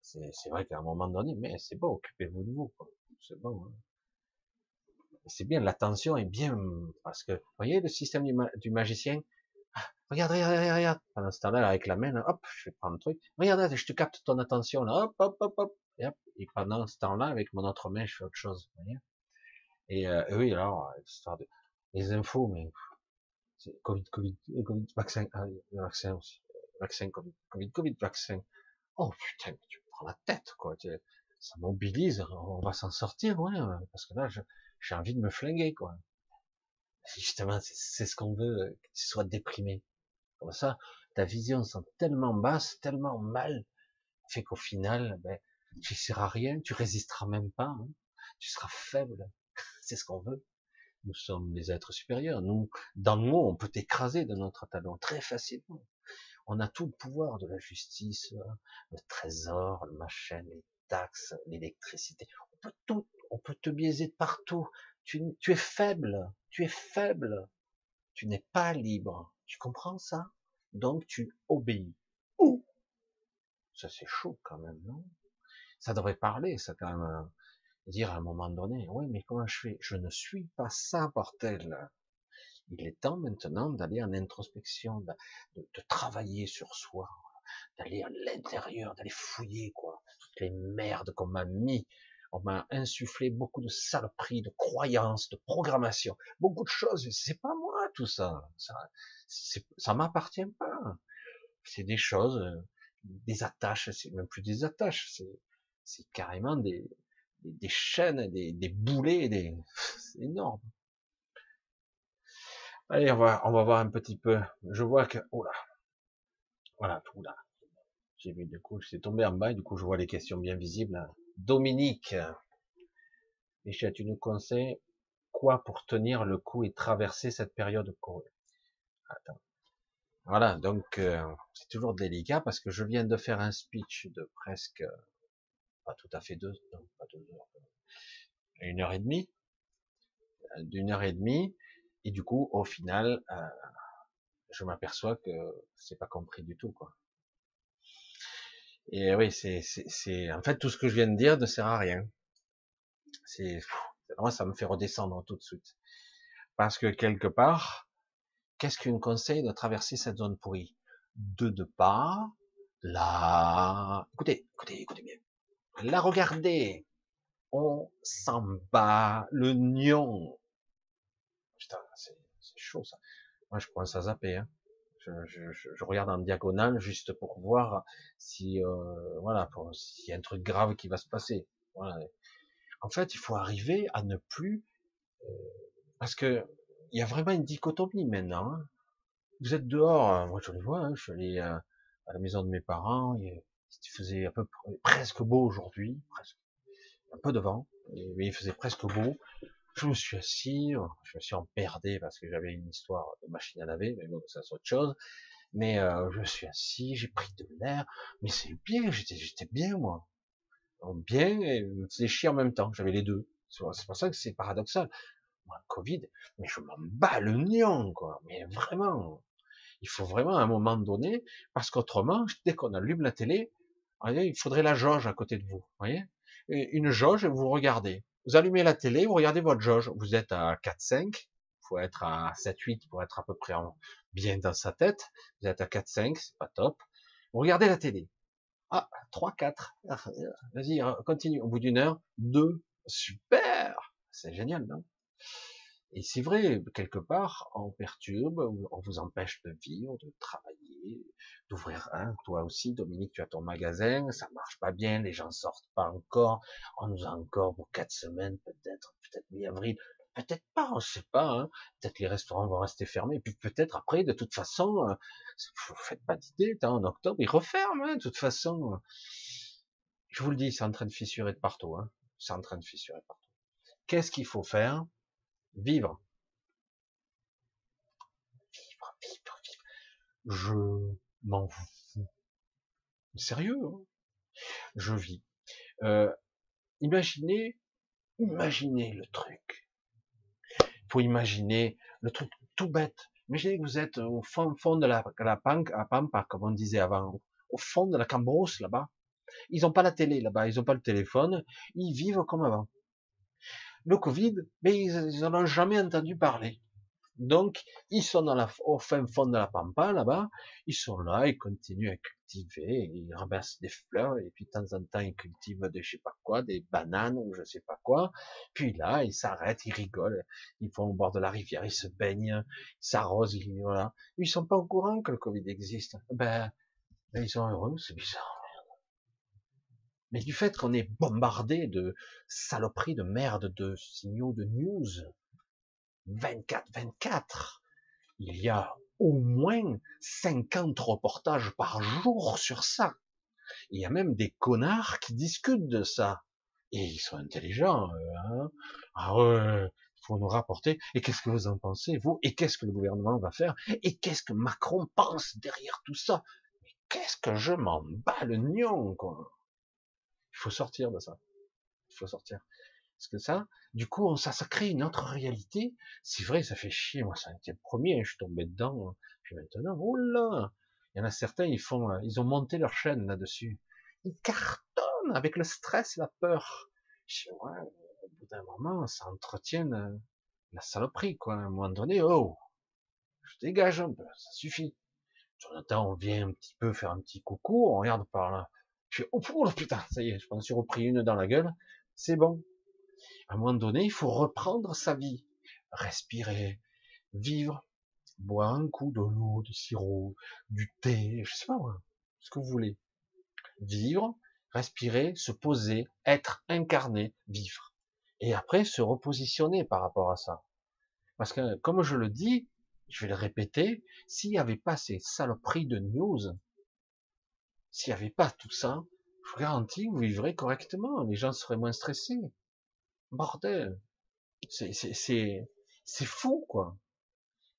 C'est vrai qu'à un moment donné, mais c'est bon, occupez-vous de vous, quoi c'est bon. Hein. C'est bien, l'attention est bien, parce que, voyez le système du, magicien? Regarde, regarde, regarde, pendant ce temps-là, avec la main, hop, je vais prendre le truc. Regarde, je te capte ton attention, là, hop, hop, hop, hop. Et, hop, et pendant ce temps-là, avec mon autre main, je fais autre chose. Et euh, oui, alors, histoire de les infos, mais Covid, Covid, Covid, vaccin, ah, vaccin aussi, vaccin, Covid, Covid, Covid, vaccin. Oh putain, tu me prends la tête, quoi ça mobilise, on va s'en sortir, ouais, parce que là, j'ai envie de me flinguer, quoi. Justement, c'est ce qu'on veut, que tu sois déprimé. Ça, ta vision sent tellement basse, tellement mal, fait qu'au final, ben, tu seras rien, tu résisteras même pas, hein. tu seras faible. c'est ce qu'on veut. Nous sommes des êtres supérieurs. Nous, dans nous, on peut t'écraser de notre talon très facilement. On a tout le pouvoir de la justice, le trésor, le machin, les taxes, l'électricité. On peut tout, on peut te biaiser de partout. Tu, tu es faible, tu es faible. Tu n'es pas libre. Tu comprends ça? Donc tu obéis. Ouh! Ça c'est chaud quand même, non? Ça devrait parler, ça quand même. dire à un moment donné, oui, mais comment je fais? Je ne suis pas ça, bordel. Il est temps maintenant d'aller en introspection, de, de, travailler sur soi, d'aller à l'intérieur, d'aller fouiller quoi, toutes les merdes qu'on m'a mis. On m'a insufflé beaucoup de saloperies, de croyances, de programmation, beaucoup de choses. C'est pas moi tout ça. Ça, ça m'appartient pas. C'est des choses, des attaches. C'est même plus des attaches. C'est, c'est carrément des, des, chaînes, des, des boulets, des, c'est énorme. Allez, on va, on va voir un petit peu. Je vois que, oh là, voilà, tout là. J'ai vu, du coup, c'est tombé en bas, et du coup, je vois les questions bien visibles. Dominique. Michel, tu nous conseilles quoi pour tenir le coup et traverser cette période Attends. Voilà, donc, euh, c'est toujours délicat parce que je viens de faire un speech de presque, pas tout à fait deux, non, pas deux heures, une heure et demie, d'une heure et demie, et du coup, au final, euh, je m'aperçois que c'est pas compris du tout, quoi. Et oui, c'est, c'est, en fait tout ce que je viens de dire ne sert à rien. C'est, moi, ça me fait redescendre tout de suite, parce que quelque part, qu'est-ce qu'une conseille de traverser cette zone pourrie? De de pas, là, écoutez, écoutez, écoutez bien, la regardez, on s'en bat le nion, Putain, c'est chaud ça. Moi, je commence à zapper. Hein. Je, je, je, regarde en diagonale juste pour voir si, euh, voilà, s'il y a un truc grave qui va se passer. Voilà. En fait, il faut arriver à ne plus, euh, parce que il y a vraiment une dichotomie maintenant. Hein. Vous êtes dehors, hein. moi je les vois. Hein, je suis allé euh, à la maison de mes parents. Il faisait peu presque beau aujourd'hui, presque un peu de vent, mais il faisait presque beau je me suis assis, euh, je me suis emmerdé parce que j'avais une histoire de machine à laver, mais bon, ça c'est autre chose. Mais euh, je me suis assis, j'ai pris de l'air, mais c'est bien, j'étais bien moi, bien et me faisais chier en même temps. J'avais les deux. C'est pour ça que c'est paradoxal. Moi, Covid, mais je m'en bats le nion, quoi. Mais vraiment, il faut vraiment à un moment donné, parce qu'autrement, dès qu'on allume la télé, il faudrait la jauge à côté de vous, voyez, une jauge vous regardez. Vous allumez la télé, vous regardez votre jauge, vous êtes à 4-5, faut être à 7-8 pour être à peu près bien dans sa tête. Vous êtes à 4-5, c'est pas top. Vous regardez la télé. Ah, 3-4. Ah, vas-y, hein, continue. Au bout d'une heure, 2. Super C'est génial, non? Et c'est vrai, quelque part, on perturbe, on vous empêche de vivre, de travailler, d'ouvrir un. Toi aussi, Dominique, tu as ton magasin, ça marche pas bien, les gens sortent pas encore. On nous a encore pour quatre semaines, peut-être, peut-être mi-avril, peut-être pas, on sait pas. Hein. Peut-être les restaurants vont rester fermés, puis peut-être après, de toute façon, euh, vous faites pas d'idée. En octobre, ils referment, hein, de toute façon. Je vous le dis, c'est en train de fissurer de partout. Hein. C'est en train de fissurer partout. Qu'est-ce qu'il faut faire? Vivre. Vivre, vivre, vivre. Je m'en fous. Sérieux, hein? Je vis. Euh, imaginez, imaginez le truc. Faut imaginer le truc tout bête. Imaginez que vous êtes au fond, fond de la, la à Pampa, comme on disait avant, au fond de la Cambrousse là-bas. Ils n'ont pas la télé là-bas, ils n'ont pas le téléphone, ils vivent comme avant. Le Covid, mais ils n'en ont jamais entendu parler. Donc, ils sont dans la, au fin fond de la pampa, là-bas. Ils sont là, ils continuent à cultiver, ils ramassent des fleurs, et puis de temps en temps, ils cultivent des je sais pas quoi, des bananes ou je sais pas quoi. Puis là, ils s'arrêtent, ils rigolent, ils vont au bord de la rivière, ils se baignent, ils s'arrosent, ils, voilà. Ils sont pas au courant que le Covid existe. Ben, ben ils sont heureux, c'est bizarre. Mais du fait qu'on est bombardé de saloperies, de merde, de signaux, de news, 24-24. Il y a au moins 50 reportages par jour sur ça. Il y a même des connards qui discutent de ça. Et ils sont intelligents. Hein ah ouais, faut nous rapporter. Et qu'est-ce que vous en pensez, vous? Et qu'est-ce que le gouvernement va faire? Et qu'est-ce que Macron pense derrière tout ça? Mais qu'est-ce que je m'en bats le nion, quoi? Il faut sortir de ça. Il faut sortir. Parce que ça, du coup, ça, crée une autre réalité. C'est vrai, ça fait chier. Moi, ça a été le premier, je suis tombé dedans. Hein. Puis maintenant, oh là Il y en a certains, ils font, euh, ils ont monté leur chaîne là-dessus. Ils cartonnent avec le stress la peur. Je ouais, au bout d'un moment, ça entretient euh, la saloperie, quoi. À un moment donné, oh, je dégage un peu, ça suffit. Jonathan, on vient un petit peu faire un petit coucou, on regarde par là. Fais, oh, oh putain, ça y est, je m'en suis repris une dans la gueule. C'est bon. À un moment donné, il faut reprendre sa vie. Respirer, vivre, boire un coup de l'eau, sirop, du thé, je sais pas moi, ce que vous voulez. Vivre, respirer, se poser, être incarné, vivre. Et après, se repositionner par rapport à ça. Parce que, comme je le dis, je vais le répéter, s'il n'y avait pas ces saloperies de news, s'il n'y avait pas tout ça, je vous garantis vous vivrez correctement, les gens seraient moins stressés. Bordel. C'est, c'est, c'est, fou, quoi.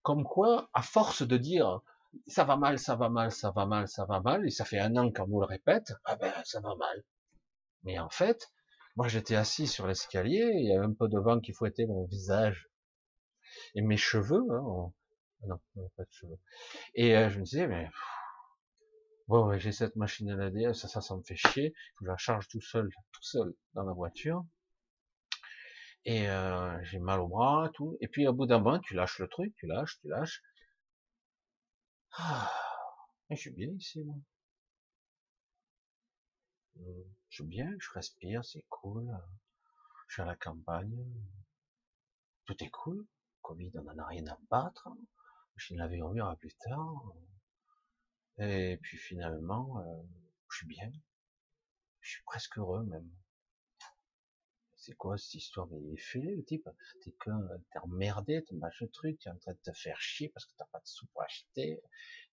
Comme quoi, à force de dire, ça va mal, ça va mal, ça va mal, ça va mal, et ça fait un an qu'on vous le répète, ah ben, ça va mal. Mais en fait, moi j'étais assis sur l'escalier, il y avait un peu de vent qui fouettait mon visage et mes cheveux, hein, non, pas de cheveux. Et euh, je me disais, mais bon, j'ai cette machine à laver, ça, ça, ça me fait chier. Je la charge tout seul, tout seul dans la voiture. Et euh, j'ai mal au bras, tout. Et puis au bout d'un moment, tu lâches le truc, tu lâches, tu lâches. Ah, je suis bien ici, moi. Euh, je suis bien, je respire, c'est cool. Je suis à la campagne. Tout est cool. Covid, on n'en a rien à battre je l'avais revu plus tard. Et puis finalement, euh, je suis bien. Je suis presque heureux même. C'est quoi cette histoire? Mais il est fêlé le type. T'es qu'un, t'es emmerdé, t'es machin truc, t'es en train de te faire chier parce que t'as pas de sous pour acheter.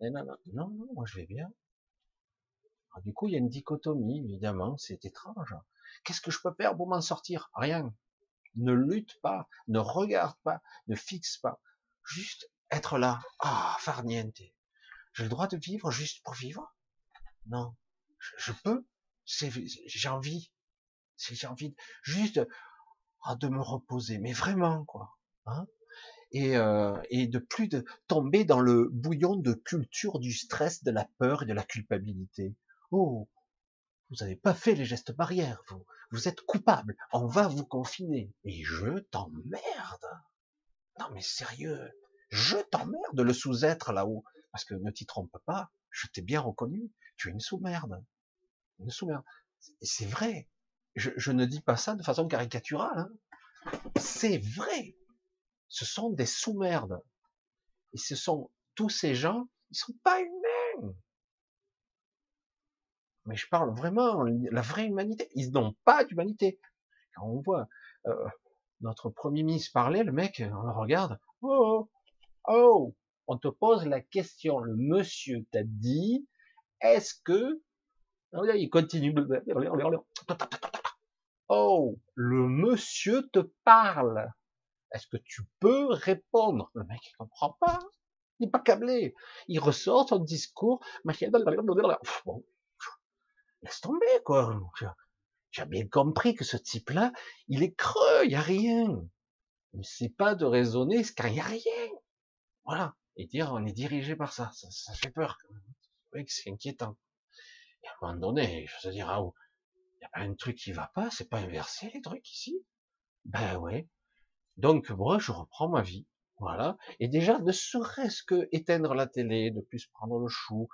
non, non, non, moi je vais bien. du coup, il y a une dichotomie, évidemment, c'est étrange. Qu'est-ce que je peux faire pour m'en sortir? Rien. Ne lutte pas, ne regarde pas, ne fixe pas. Juste être là, ah, farniente. J'ai le droit de vivre juste pour vivre? Non, je, peux. J'ai envie. J'ai envie juste ah, de me reposer, mais vraiment quoi. Hein et, euh, et de plus de tomber dans le bouillon de culture du stress, de la peur et de la culpabilité. Oh, vous n'avez pas fait les gestes barrières, vous. Vous êtes coupable. On va vous confiner. Et je t'emmerde. Non mais sérieux, je t'emmerde le sous-être là-haut. Parce que ne t'y trompe pas, je t'ai bien reconnu, tu es une sous-merde. Une sous-merde. C'est vrai. Je, ne dis pas ça de façon caricaturale. Hein. C'est vrai. Ce sont des sous-merdes. Et ce sont tous ces gens, ils sont pas humains. Mais je parle vraiment, la vraie humanité. Ils n'ont pas d'humanité. Quand on voit euh, notre premier ministre parler, le mec, on le regarde, oh, Oh, on te pose la question, le monsieur t'a dit, est-ce que, il continue, oh, le monsieur te parle, est-ce que tu peux répondre? Le mec, il comprend pas, il n'est pas câblé, il ressort son discours, laisse tomber, quoi. J'ai bien compris que ce type-là, il est creux, il n'y a rien. Il ne sait pas de raisonner quand il n'y a rien. Voilà. Et dire, on est dirigé par ça. Ça, fait peur. Oui, c'est inquiétant. Et à un moment donné, je veux dire, ah, un truc qui va pas, c'est pas inversé, les trucs ici. Ben ouais. Donc, moi, je reprends ma vie. Voilà. Et déjà, ne serait-ce que éteindre la télé, de plus prendre le chou,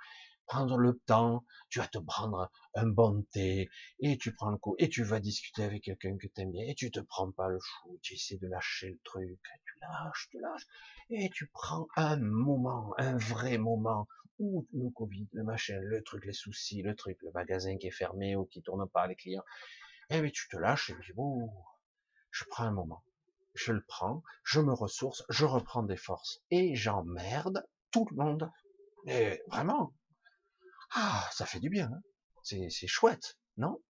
prendre le temps, tu vas te prendre un bon thé, et tu prends le coup, et tu vas discuter avec quelqu'un que t'aimes bien, et tu te prends pas le chou, tu essaies de lâcher le truc, tu lâches, tu lâches, et tu prends un moment, un vrai moment, le Covid, le machin, le truc, les soucis, le truc, le magasin qui est fermé ou qui tourne pas, les clients, eh bien tu te lâches, et dis, oh, je prends un moment, je le prends, je me ressource, je reprends des forces, et j'emmerde tout le monde. Et vraiment, ah, ça fait du bien. Hein c'est chouette, non?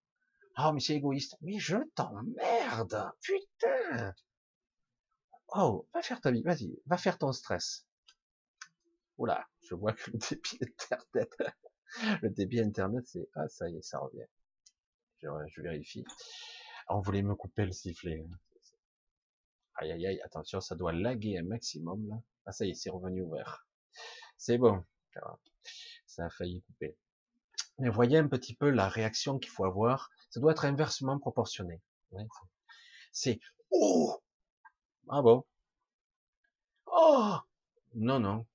Ah, mais c'est égoïste. Mais je t'emmerde, putain. Oh, va faire ta vie, vas-y, va faire ton stress. Oula, je vois que le débit internet, le débit internet, c'est ah ça y est, ça revient. Je, vérifie. On voulait me couper le sifflet. Hein. Aïe aïe aïe, attention, ça doit laguer un maximum là. Ah ça y est, c'est revenu ouvert. C'est bon ça a failli couper. Mais voyez un petit peu la réaction qu'il faut avoir. Ça doit être inversement proportionné. c'est oh ah bon? Oh non non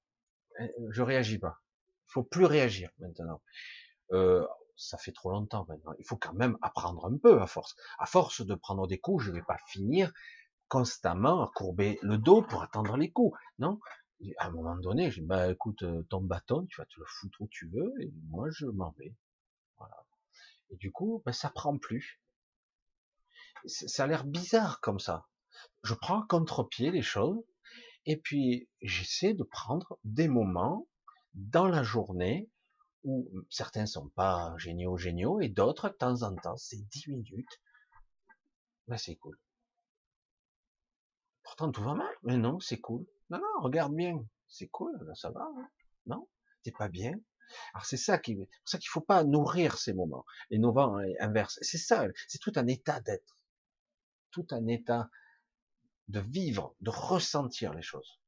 je réagis pas. Il faut plus réagir maintenant. Euh, ça fait trop longtemps maintenant. Il faut quand même apprendre un peu à force. À force de prendre des coups, je vais pas finir constamment à courber le dos pour attendre les coups. Non, à un moment donné, je dis, bah écoute, euh, ton bâton, tu vas te le foutre où tu veux, et moi je m'en vais. Voilà. Et du coup, ben, ça prend plus. Ça a l'air bizarre comme ça. Je prends contre-pied les choses, et puis j'essaie de prendre des moments dans la journée où certains sont pas géniaux, géniaux, et d'autres, de temps en temps, c'est 10 minutes. Ben c'est cool. Pourtant tout va mal, mais non, c'est cool. Non, non, regarde bien, c'est cool, ça va, hein non T'es pas bien Alors c'est ça qui, c'est pour ça qu'il faut pas nourrir ces moments. Les moments inverses, c'est ça, c'est tout un état d'être, tout un état de vivre, de ressentir les choses.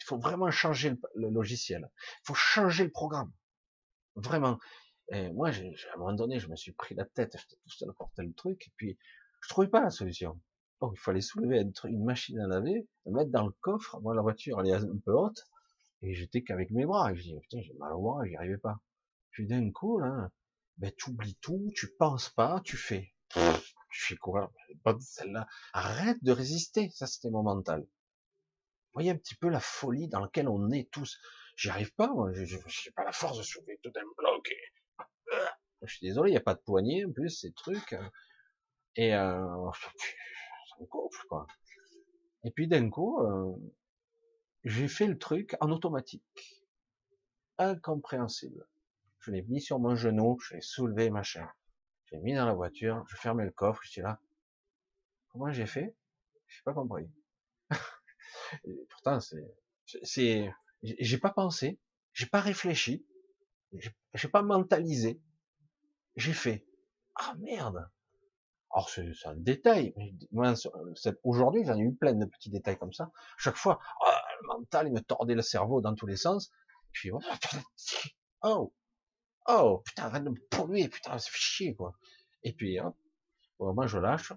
Il faut vraiment changer le, logiciel. Il faut changer le programme. Vraiment. Et moi, à un moment donné, je me suis pris la tête, j'étais tout seul à porter le truc, et puis je trouvais pas la solution. Oh, il fallait soulever une machine à laver, la mettre dans le coffre. Moi, la voiture, elle est un peu haute. Et j'étais qu'avec mes bras. Et je dis, putain, j'ai mal au bras, j'y arrivais pas. Puis d'un coup, là, ben, tu oublies tout, tu penses pas, tu fais. Tu fais quoi? Pas celle-là. Arrête de résister. Ça, c'était mon mental. Vous voyez un petit peu la folie dans laquelle on est tous. J'y arrive pas, moi. Je n'ai pas la force de soulever tout un bloc. Je suis désolé, il n'y a pas de poignée, en plus, ces trucs. Et, euh, quoi. Et puis d'un coup, euh, j'ai fait le truc en automatique. Incompréhensible. Je l'ai mis sur mon genou, je l'ai soulevé, machin. J'ai mis dans la voiture, je fermais le coffre, je suis là. Comment j'ai fait? J'ai pas compris. pourtant, c'est, c'est, j'ai pas pensé, j'ai pas réfléchi, j'ai pas mentalisé, j'ai fait. Ah merde alors c'est un détail, aujourd'hui j'en ai eu plein de petits détails comme ça. Chaque fois, oh, le mental il me tordait le cerveau dans tous les sens. Puis oh, oh, oh putain arrête de me polluer, putain c'est chier quoi. Et puis hop, moi je lâche.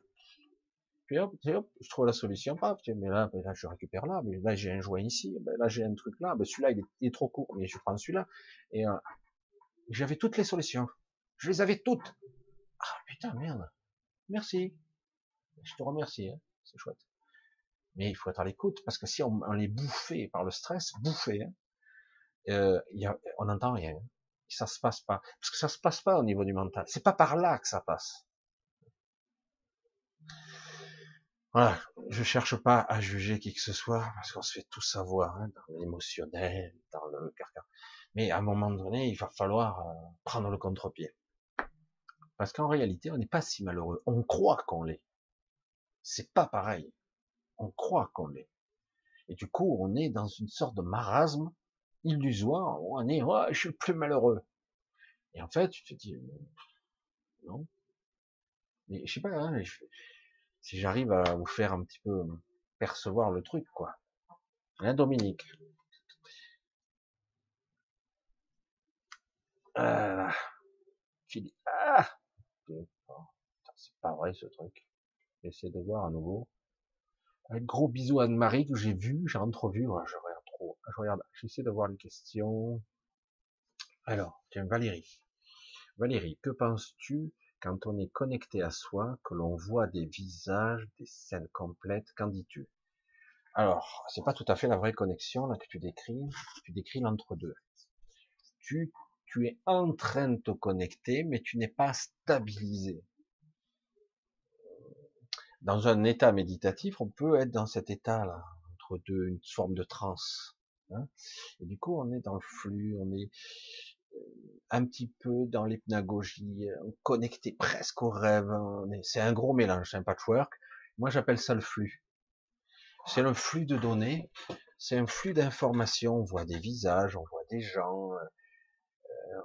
Puis hop, hop, je trouve la solution. Paf, mais là, là je récupère là, mais là j'ai un joint ici, ben, là j'ai un truc là, ben, celui-là il, est, trop court, mais je prends celui-là. Et euh, j'avais toutes les solutions. Je les avais toutes. Ah putain merde. Merci. Je te remercie, hein. c'est chouette. Mais il faut être à l'écoute, parce que si on, les bouffait par le stress, bouffé, hein, euh, on n'entend rien. Ça se passe pas. Parce que ça se passe pas au niveau du mental. C'est pas par là que ça passe. Voilà, je cherche pas à juger qui que ce soit, parce qu'on se fait tout savoir, hein, dans l'émotionnel, dans le caractère. Mais à un moment donné, il va falloir euh, prendre le contre-pied. Parce qu'en réalité, on n'est pas si malheureux. On croit qu'on l'est. C'est pas pareil. On croit qu'on l'est. Et du coup, on est dans une sorte de marasme illusoire. On est, je suis plus malheureux. Et en fait, tu te dis, non. Mais je sais pas, hein, si j'arrive à vous faire un petit peu percevoir le truc, quoi. Hein, Dominique? Euh, Ah c'est pas vrai ce truc. J'essaie de voir à nouveau. Un gros bisou à Anne-Marie que j'ai vu, j'ai entrevu, je regarde j'essaie de voir les questions. Alors, tiens, Valérie. Valérie, que penses-tu quand on est connecté à soi, que l'on voit des visages, des scènes complètes, qu'en dis-tu? Alors, c'est pas tout à fait la vraie connexion là que tu décris, tu décris l'entre-deux. Tu tu es en train de te connecter, mais tu n'es pas stabilisé. Dans un état méditatif, on peut être dans cet état-là, entre deux, une forme de transe. Hein. et du coup, on est dans le flux, on est euh, un petit peu dans l'hypnagogie, connecté presque au rêve. C'est un gros mélange, c'est un patchwork. Moi, j'appelle ça le flux. C'est le flux de données, c'est un flux d'informations. On voit des visages, on voit des gens,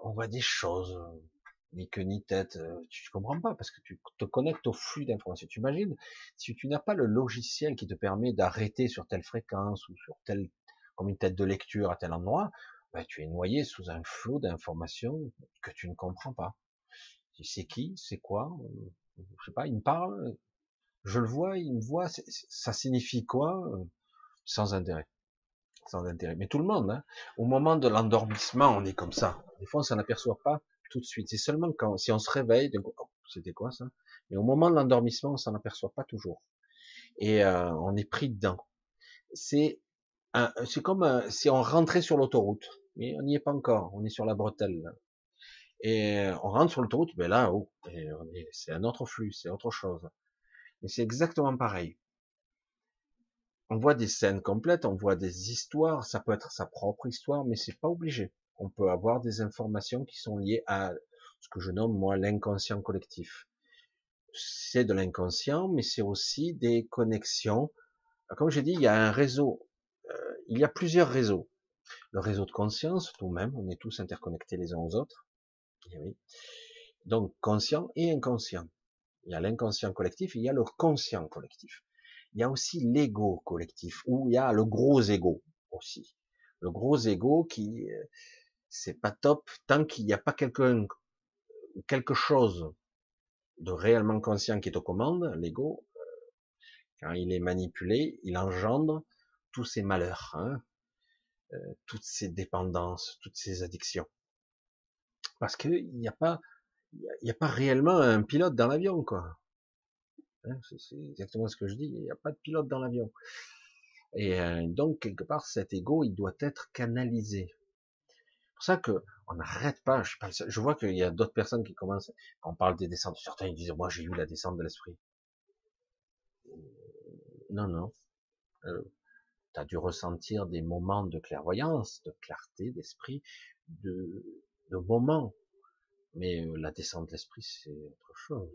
on voit des choses, ni queue ni tête, euh, tu comprends pas parce que tu te connectes au flux d'informations. Tu imagines si tu n'as pas le logiciel qui te permet d'arrêter sur telle fréquence ou sur telle comme une tête de lecture à tel endroit, ben, tu es noyé sous un flot d'informations que tu ne comprends pas. C'est qui, c'est quoi, euh, je sais pas, il me parle, Je le vois, il me voit, ça signifie quoi Sans intérêt. Sans intérêt. Mais tout le monde, hein. au moment de l'endormissement, on est comme ça. Des fois, on s'en aperçoit pas tout de suite. C'est seulement quand, si on se réveille, oh, c'était quoi ça? Mais au moment de l'endormissement, on s'en aperçoit pas toujours. Et euh, on est pris dedans. C'est c'est comme si on rentrait sur l'autoroute, mais on n'y est pas encore. On est sur la bretelle. Et on rentre sur l'autoroute, mais là, oh, c'est un autre flux, c'est autre chose. Et c'est exactement pareil. On voit des scènes complètes, on voit des histoires, ça peut être sa propre histoire, mais c'est pas obligé. On peut avoir des informations qui sont liées à ce que je nomme moi l'inconscient collectif. C'est de l'inconscient, mais c'est aussi des connexions. Comme j'ai dit, il y a un réseau, euh, il y a plusieurs réseaux. Le réseau de conscience, tout même, on est tous interconnectés les uns aux autres. Eh. Donc conscient et inconscient. Il y a l'inconscient collectif, il y a le conscient collectif. Il y a aussi l'ego collectif, où il y a le gros ego aussi. Le gros ego qui, euh, c'est pas top tant qu'il n'y a pas quelqu'un, quelque chose de réellement conscient qui est aux commandes, l'ego, euh, quand il est manipulé, il engendre tous ces malheurs, hein, euh, toutes ces dépendances, toutes ces addictions. Parce qu'il n'y a pas, il a, pas réellement un pilote dans l'avion, quoi. Hein, c'est exactement ce que je dis. Il n'y a pas de pilote dans l'avion. Et euh, donc quelque part, cet ego, il doit être canalisé. C'est pour ça que on n'arrête pas. Je, vois qu'il y a d'autres personnes qui commencent. Quand on parle des descentes, certains disent moi j'ai eu la descente de l'esprit. Non, non. Euh, tu as dû ressentir des moments de clairvoyance, de clarté d'esprit, de, de moments mais euh, la descente de l'esprit, c'est autre chose.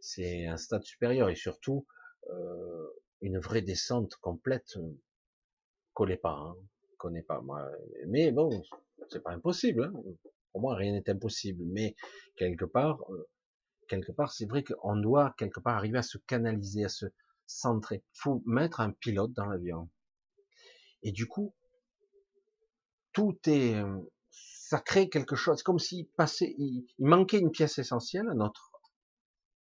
C'est un stade supérieur et surtout euh, une vraie descente complète. Euh, connais pas, hein, pas moi. Mais bon, c'est pas impossible. Hein. Pour moi, rien n'est impossible. Mais quelque part, quelque part, c'est vrai qu'on doit quelque part arriver à se canaliser, à se centrer. Il faut mettre un pilote dans l'avion. Et du coup, tout est ça crée quelque chose, comme s'il passait, il, manquait une pièce essentielle à notre,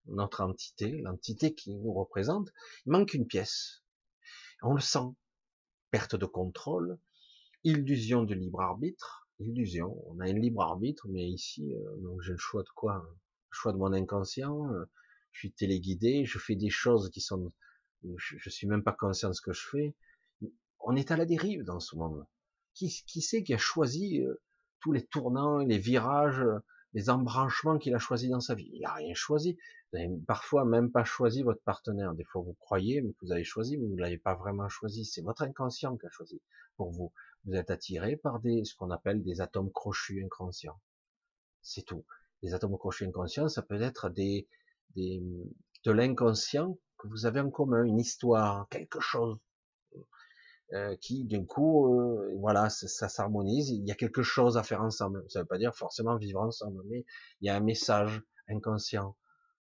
notre entité, l'entité qui nous représente, il manque une pièce. On le sent. Perte de contrôle, illusion de libre arbitre, illusion. On a un libre arbitre, mais ici, euh, donc j'ai le choix de quoi? Le choix de mon inconscient. Euh, je suis téléguidé, je fais des choses qui sont, je, je suis même pas conscient de ce que je fais. On est à la dérive dans ce monde. Qui, qui c'est qui a choisi euh, tous les tournants, les virages, les embranchements qu'il a choisi dans sa vie? Il n'a rien choisi. Vous n'avez parfois même pas choisi votre partenaire. Des fois, vous croyez, mais vous avez choisi, mais vous ne l'avez pas vraiment choisi. C'est votre inconscient qui a choisi pour vous. Vous êtes attiré par des, ce qu'on appelle des atomes crochus inconscients. C'est tout. Les atomes crochus inconscients, ça peut être des, des de l'inconscient vous avez en commun, une histoire, quelque chose. Euh, qui d'un coup, euh, voilà, ça, s'harmonise. Il y a quelque chose à faire ensemble. Ça ne veut pas dire forcément vivre ensemble, mais il y a un message inconscient.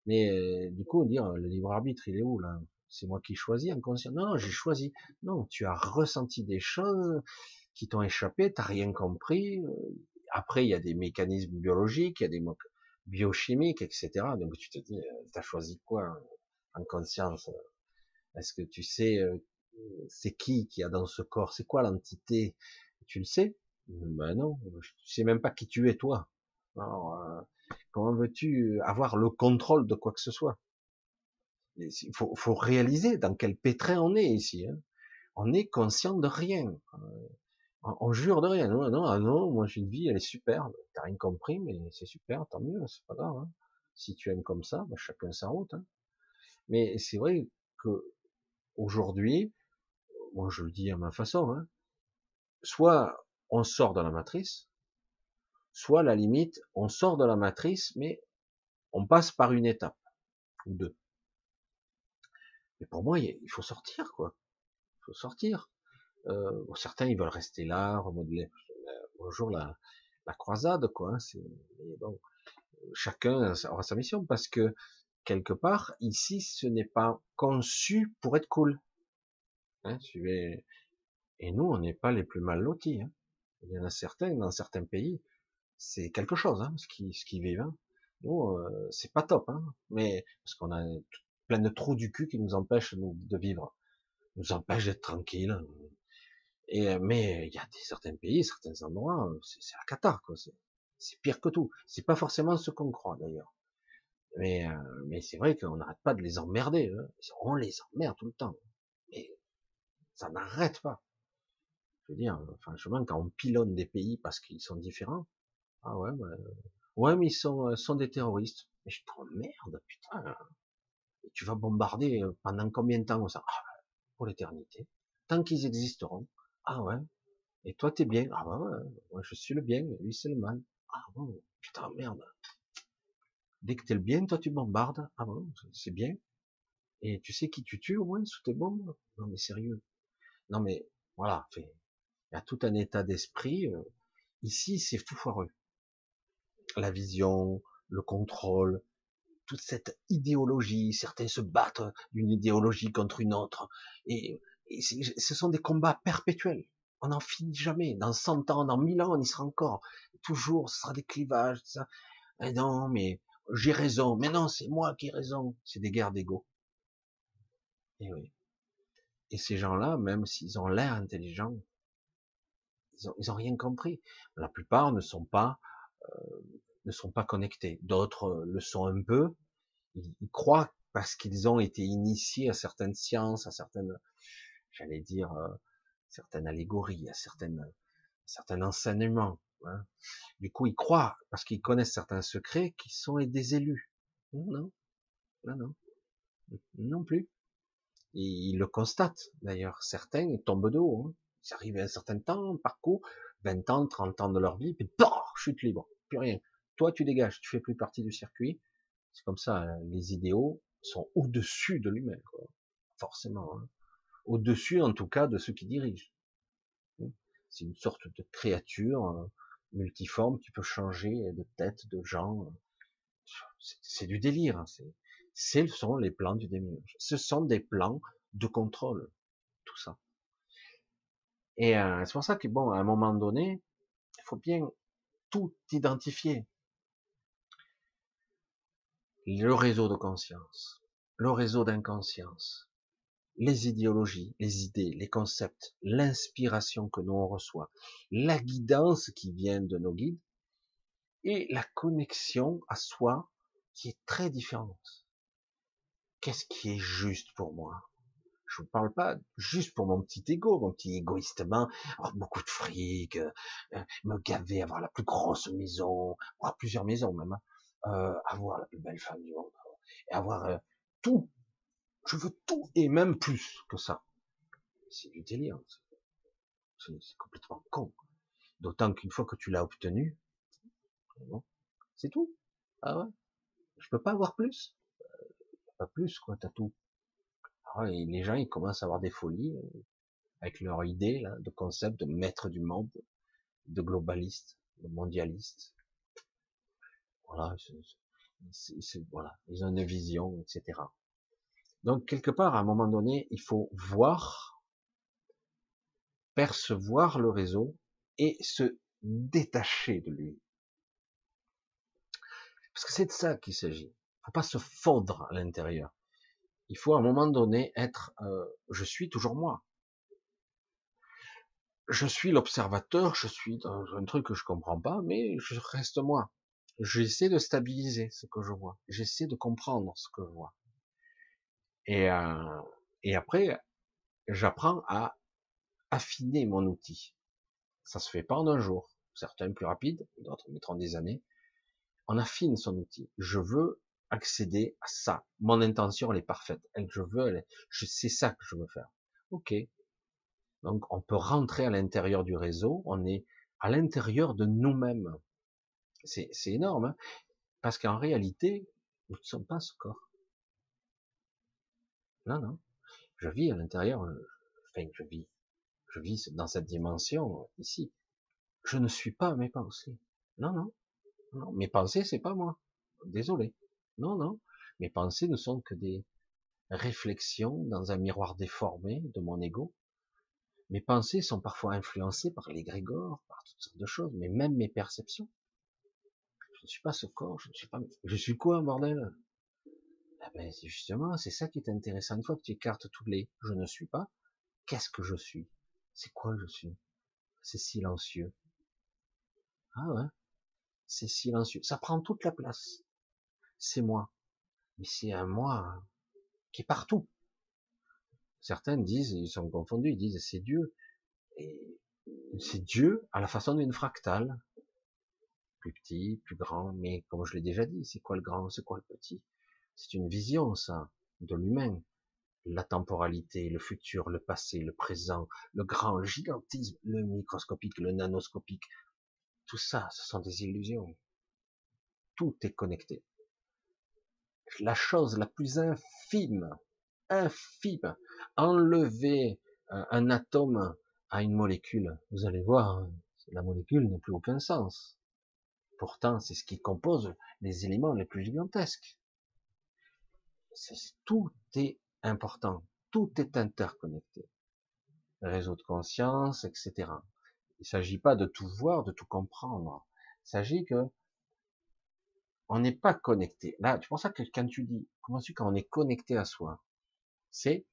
Mais euh, du coup, dire le libre arbitre, il est où là? C'est moi qui choisis inconscient. Non, non, j'ai choisi. Non, tu as ressenti des choses qui t'ont échappé, t'as rien compris. Après, il y a des mécanismes biologiques, il y a des biochimiques, etc. Donc tu te dis, t'as choisi quoi en conscience Est-ce que tu sais c'est qui qui a dans ce corps? C'est quoi l'entité? Tu le sais? Ben non, tu sais même pas qui tu es toi. Alors, euh, comment veux-tu avoir le contrôle de quoi que ce soit? Il faut, réaliser dans quel pétrin on est ici. Hein. On est conscient de rien. Euh, on, jure de rien. Non, non, ah non, moi j'ai une vie, elle est super. T'as rien compris, mais c'est super, tant mieux, c'est pas grave. Hein. Si tu aimes comme ça, ben chacun sa route. Hein. Mais c'est vrai que aujourd'hui, moi je le dis à ma façon, hein, soit on sort de la matrice, soit à la limite, on sort de la matrice, mais on passe par une étape ou deux. Mais pour moi, il faut sortir, quoi. Il faut sortir. Euh, certains, ils veulent rester là, remodeler. Bonjour la, la croisade, quoi. Hein, chacun aura sa mission parce que quelque part, ici, ce n'est pas conçu pour être cool. Hein, Et nous, on n'est pas les plus mal lotis. Hein. Il y en a certains, dans certains pays, c'est quelque chose, hein, ce qui, ce qui vivent. Hein. Nous, euh, c'est pas top, hein. mais parce qu'on a plein de trous du cul qui nous empêchent de vivre, nous empêchent d'être tranquilles. Et mais il y a des, certains pays, certains endroits, c'est la cata, quoi. C'est pire que tout. C'est pas forcément ce qu'on croit d'ailleurs. Mais, euh, mais c'est vrai qu'on n'arrête pas de les emmerder. Hein. On les emmerde tout le temps. Mais ça n'arrête pas. Je veux dire, franchement, quand on pilonne des pays parce qu'ils sont différents, ah ouais, ouais, mais ils sont, euh, sont des terroristes. Mais je t'emmerde, putain. Et tu vas bombarder pendant combien de temps ça? Ah, Pour l'éternité. Tant qu'ils existeront. Ah ouais. Et toi, t'es bien. Ah ouais, moi je suis le bien, lui c'est le mal. Ah bon, putain, merde. Dès que t'es le bien, toi tu bombardes. Ah bon, c'est bien. Et tu sais qui tu tues au moins sous tes bombes? Non mais sérieux. Non mais voilà, il y a tout un état d'esprit. Euh, ici, c'est tout foireux. La vision, le contrôle, toute cette idéologie. Certains se battent d'une idéologie contre une autre. Et, et ce sont des combats perpétuels. On n'en finit jamais. Dans 100 ans, dans 1000 ans, on y sera encore. Toujours, ce sera des clivages, ça. Mais non, mais j'ai raison. Mais non, c'est moi qui ai raison. C'est des guerres d'ego. Et oui. Et ces gens-là, même s'ils ont l'air intelligents, ils ont, rien compris. La plupart ne sont pas, euh, ne sont pas connectés. D'autres euh, le sont un peu. Ils, ils croient parce qu'ils ont été initiés à certaines sciences, à certaines, j'allais dire, euh, certaines allégories, à certaines, certains enseignements. Hein. Du coup, ils croient, parce qu'ils connaissent certains secrets, qui sont des élus. Non, non, non, non plus. Ils le constatent, d'ailleurs. Certains ils tombent de haut. Hein. Ils arrivent à un certain temps, parcours, 20 ans, 30 ans de leur vie, puis bon, chute libre, plus rien. Toi, tu dégages, tu fais plus partie du circuit. C'est comme ça, hein. les idéaux sont au-dessus de lui-même, forcément. Hein au-dessus en tout cas de ceux qui dirigent. C'est une sorte de créature euh, multiforme qui peut changer de tête, de gens. C'est du délire. Hein, ce sont les plans du démiurge. Ce sont des plans de contrôle, tout ça. Et euh, c'est pour ça que bon, à un moment donné, il faut bien tout identifier. Le réseau de conscience, le réseau d'inconscience, les idéologies, les idées, les concepts, l'inspiration que nous on reçoit, la guidance qui vient de nos guides, et la connexion à soi qui est très différente. Qu'est-ce qui est juste pour moi? Je vous parle pas juste pour mon petit ego, mon petit égoïstement, avoir beaucoup de fric, euh, me gaver, avoir la plus grosse maison, avoir plusieurs maisons même, hein, euh, avoir la plus belle femme du monde, et avoir euh, tout je veux tout et même plus que ça. C'est du délire. C'est complètement con. D'autant qu'une fois que tu l'as obtenu, c'est tout. Ah ouais. Je peux pas avoir plus. Euh, pas plus, quoi, t'as tout. Ah et les gens, ils commencent à avoir des folies euh, avec leur idée là, de concept de maître du monde, de globaliste, de mondialiste. Voilà, voilà, ils ont une vision, etc. Donc, quelque part, à un moment donné, il faut voir, percevoir le réseau et se détacher de lui. Parce que c'est de ça qu'il s'agit. Il faut pas se fondre à l'intérieur. Il faut à un moment donné être, euh, je suis toujours moi. Je suis l'observateur, je suis dans un truc que je comprends pas, mais je reste moi. J'essaie de stabiliser ce que je vois. J'essaie de comprendre ce que je vois. Et, euh, et après, j'apprends à affiner mon outil. Ça se fait pas en un jour. Certains plus rapides, d'autres mettront des années. On affine son outil. Je veux accéder à ça. Mon intention, elle est parfaite. Elle, je veux, elle ça que je veux faire. Ok. Donc, on peut rentrer à l'intérieur du réseau. On est à l'intérieur de nous-mêmes. C'est énorme, hein parce qu'en réalité, nous ne sommes pas ce corps. Non, non. Je vis à l'intérieur, euh, enfin, je vis, je vis dans cette dimension, ici. Je ne suis pas mes pensées. Non, non. Mes pensées, c'est pas moi. Désolé. Non, non. Mes pensées ne sont que des réflexions dans un miroir déformé de mon ego. Mes pensées sont parfois influencées par l'égrégore, par toutes sortes de choses, mais même mes perceptions. Je ne suis pas ce corps, je ne suis pas, je suis quoi, bordel? Ben, justement, c'est ça qui est intéressant. Une fois que tu écartes tous les je ne suis pas, qu'est-ce que je suis? C'est quoi je suis? C'est silencieux. Ah ouais, c'est silencieux. Ça prend toute la place. C'est moi. Mais c'est un moi qui est partout. Certains disent, ils sont confondus, ils disent c'est Dieu. Et c'est Dieu à la façon d'une fractale. Plus petit, plus grand, mais comme je l'ai déjà dit, c'est quoi le grand, c'est quoi le petit? C'est une vision, ça, de l'humain. La temporalité, le futur, le passé, le présent, le grand, le gigantisme, le microscopique, le nanoscopique, tout ça, ce sont des illusions. Tout est connecté. La chose la plus infime, infime, enlever un atome à une molécule, vous allez voir, la molécule n'a plus aucun sens. Pourtant, c'est ce qui compose les éléments les plus gigantesques. Tout est important, tout est interconnecté. Réseau de conscience, etc. Il s'agit pas de tout voir, de tout comprendre. Il s'agit que on n'est pas connecté. Là, pour ça que quand tu dis, comment tu quand on est connecté à soi, c'est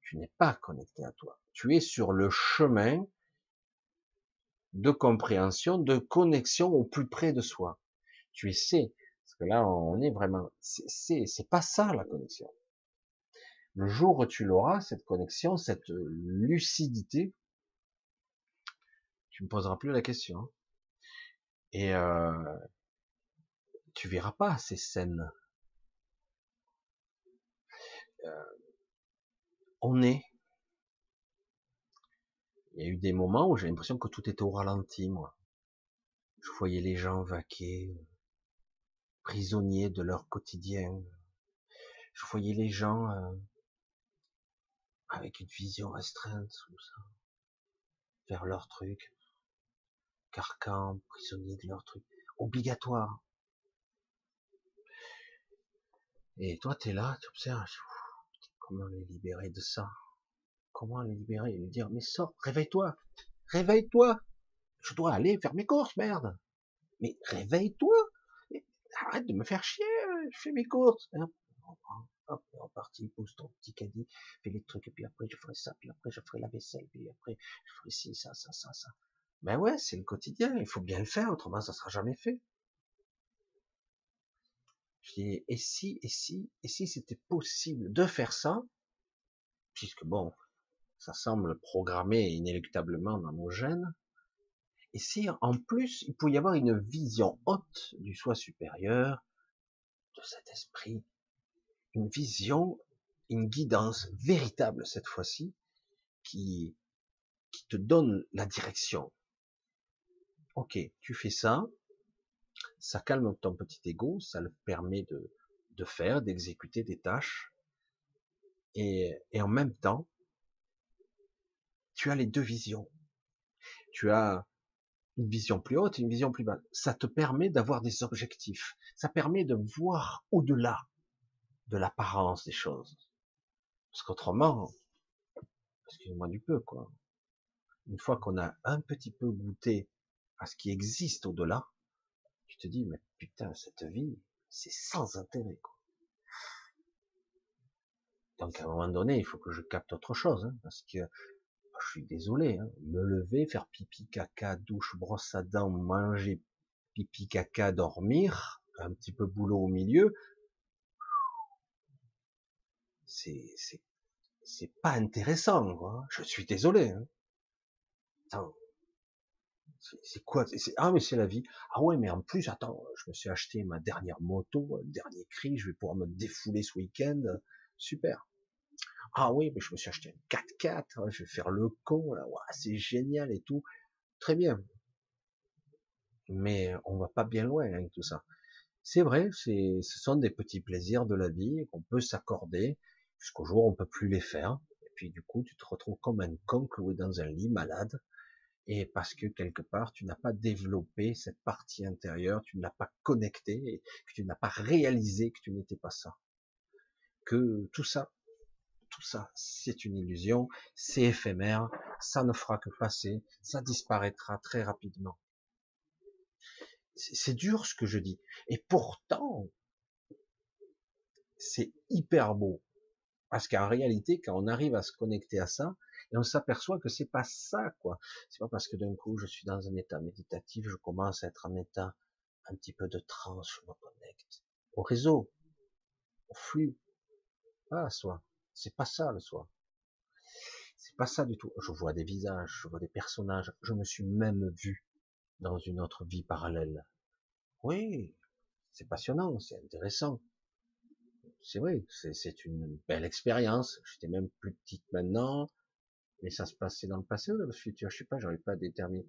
tu n'es pas connecté à toi. Tu es sur le chemin de compréhension, de connexion au plus près de soi. Tu essaies, parce que là, on est vraiment, c'est, pas ça la connexion. Le jour où tu l'auras, cette connexion, cette lucidité, tu me poseras plus la question. Hein. Et euh, tu verras pas ces scènes. Euh, on est il y a eu des moments où j'ai l'impression que tout était au ralenti, moi. Je voyais les gens vaquer, prisonniers de leur quotidien. Je voyais les gens euh, avec une vision restreinte, tout ça, vers leur truc, carcan, prisonniers de leur truc, obligatoire. Et toi, tu es là, tu observes, comment les libérer de ça? Comment les libérer? Lui dire, mais sors, réveille-toi, réveille-toi. Je dois aller faire mes courses, merde. Mais réveille-toi. Arrête de me faire chier, je fais mes courses. Hop, en partie, pose ton petit caddie, fais les trucs, et puis après je ferai ça, puis après je ferai la vaisselle, puis après je ferai ci, ça, ça, ça, ça. Ben ouais, c'est le quotidien, il faut bien le faire, autrement ça sera jamais fait. Je dis, et si, et si, et si c'était possible de faire ça, puisque bon, ça semble programmé inéluctablement dans nos gènes, et si en plus il pouvait y avoir une vision haute du soi supérieur, de cet esprit, une vision, une guidance véritable cette fois-ci, qui, qui te donne la direction. Ok, tu fais ça, ça calme ton petit ego, ça le permet de, de faire, d'exécuter des tâches, et, et en même temps, tu as les deux visions. Tu as une vision plus haute une vision plus basse. Ça te permet d'avoir des objectifs. Ça permet de voir au-delà de l'apparence des choses. Parce qu'autrement, excusez-moi du peu, quoi. Une fois qu'on a un petit peu goûté à ce qui existe au-delà, tu te dis, mais putain, cette vie, c'est sans intérêt, quoi. Donc à un moment donné, il faut que je capte autre chose, hein, parce que je suis désolé, hein, me lever, faire pipi, caca, douche, brosse à dents, manger, pipi, caca, dormir, un petit peu boulot au milieu, c'est, c'est, c'est pas intéressant, quoi. Je suis désolé. Hein. Attends, c'est quoi Ah mais c'est la vie. Ah ouais, mais en plus, attends, je me suis acheté ma dernière moto, dernier cri, je vais pouvoir me défouler ce week-end. Super. Ah oui, mais je me suis acheté un 4x4, hein, je vais faire le con, là, c'est génial et tout. Très bien. Mais on va pas bien loin avec tout ça. C'est vrai, ce sont des petits plaisirs de la vie qu'on peut s'accorder jusqu'au jour où on peut plus les faire. Et puis du coup, tu te retrouves comme un con cloué dans un lit malade. Et parce que quelque part, tu n'as pas développé cette partie intérieure, tu ne l'as pas connecté, et que tu n'as pas réalisé que tu n'étais pas ça. Que tout ça, tout ça, c'est une illusion, c'est éphémère, ça ne fera que passer, ça disparaîtra très rapidement. C'est dur ce que je dis. Et pourtant, c'est hyper beau. Parce qu'en réalité, quand on arrive à se connecter à ça, et on s'aperçoit que c'est pas ça, quoi. C'est pas parce que d'un coup, je suis dans un état méditatif, je commence à être en état un petit peu de transe, je me connecte au réseau, au flux, pas à soi. C'est pas ça, le soi. C'est pas ça du tout. Je vois des visages, je vois des personnages, je me suis même vu dans une autre vie parallèle. Oui, c'est passionnant, c'est intéressant. C'est vrai, c'est une belle expérience. J'étais même plus petite maintenant, mais ça se passait dans le passé ou dans le futur, je sais pas, j'arrive pas à déterminer.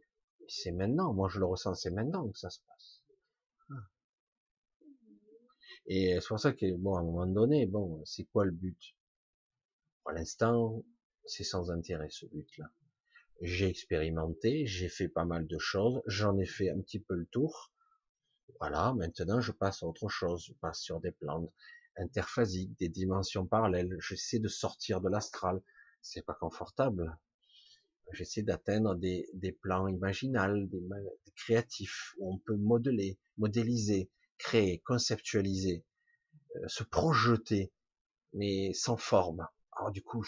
C'est maintenant, moi je le ressens, c'est maintenant que ça se passe. Ah. Et c'est pour ça que, bon, à un moment donné, bon, c'est quoi le but? Pour l'instant, c'est sans intérêt ce but-là. J'ai expérimenté, j'ai fait pas mal de choses, j'en ai fait un petit peu le tour. Voilà, maintenant je passe à autre chose, je passe sur des plans interphasiques, des dimensions parallèles, j'essaie de sortir de l'astral, c'est pas confortable. J'essaie d'atteindre des, plans imaginals, des, des, créatifs, où on peut modeler, modéliser, créer, conceptualiser, euh, se projeter, mais sans forme. Alors du coup,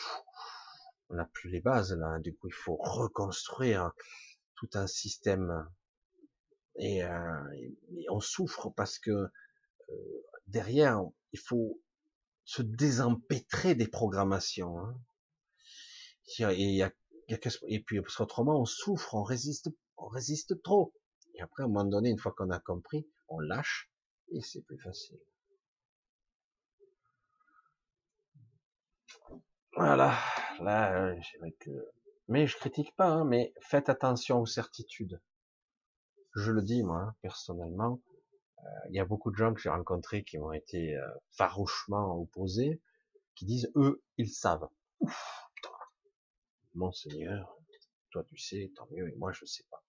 on n'a plus les bases là, du coup il faut reconstruire tout un système et, euh, on souffre parce que euh, derrière il faut se désempêtrer des programmations. Hein. Et, et puis parce qu'autrement on souffre, on résiste, on résiste trop. Et après à un moment donné, une fois qu'on a compris, on lâche et c'est plus facile. Voilà, là, euh, que... Mais je critique pas, hein, mais faites attention aux certitudes. Je le dis, moi, personnellement. Euh, il y a beaucoup de gens que j'ai rencontrés qui ont été euh, farouchement opposés, qui disent, eux, ils savent. Ouf, Mon Seigneur, toi tu sais, tant mieux, et moi je sais pas.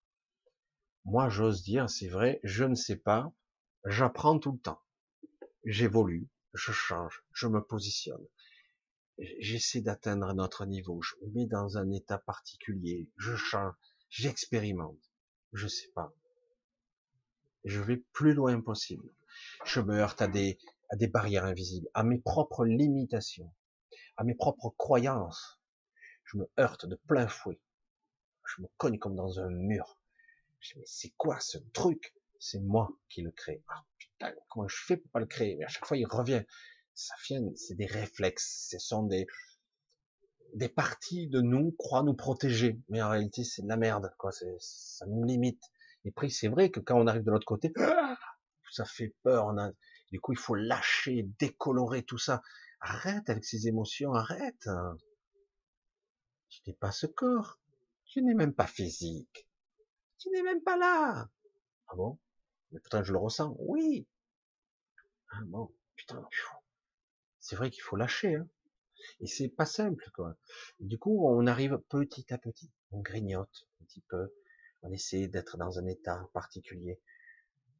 Moi, j'ose dire, c'est vrai, je ne sais pas, j'apprends tout le temps. J'évolue, je change, je me positionne j'essaie d'atteindre un autre niveau, je me mets dans un état particulier, je change, j'expérimente, je sais pas. Je vais plus loin possible. Je me heurte à des, à des barrières invisibles, à mes propres limitations, à mes propres croyances. Je me heurte de plein fouet. Je me cogne comme dans un mur. Je dis, mais c'est quoi ce truc? C'est moi qui le crée. Ah, putain, comment je fais pour pas le créer? Mais à chaque fois, il revient ça vient, c'est des réflexes, ce sont des, des parties de nous croient nous protéger, mais en réalité c'est de la merde, quoi, ça nous limite. Et puis c'est vrai que quand on arrive de l'autre côté, ça fait peur, on a, du coup il faut lâcher, décolorer tout ça. Arrête avec ces émotions, arrête. Tu n'es pas ce corps, tu n'es même pas physique, tu n'es même pas là. Ah bon? Mais pourtant je le ressens, oui. Ah bon, putain, c'est vrai qu'il faut lâcher, hein. Et c'est pas simple, quoi. Du coup, on arrive petit à petit, on grignote un petit peu, on essaie d'être dans un état particulier.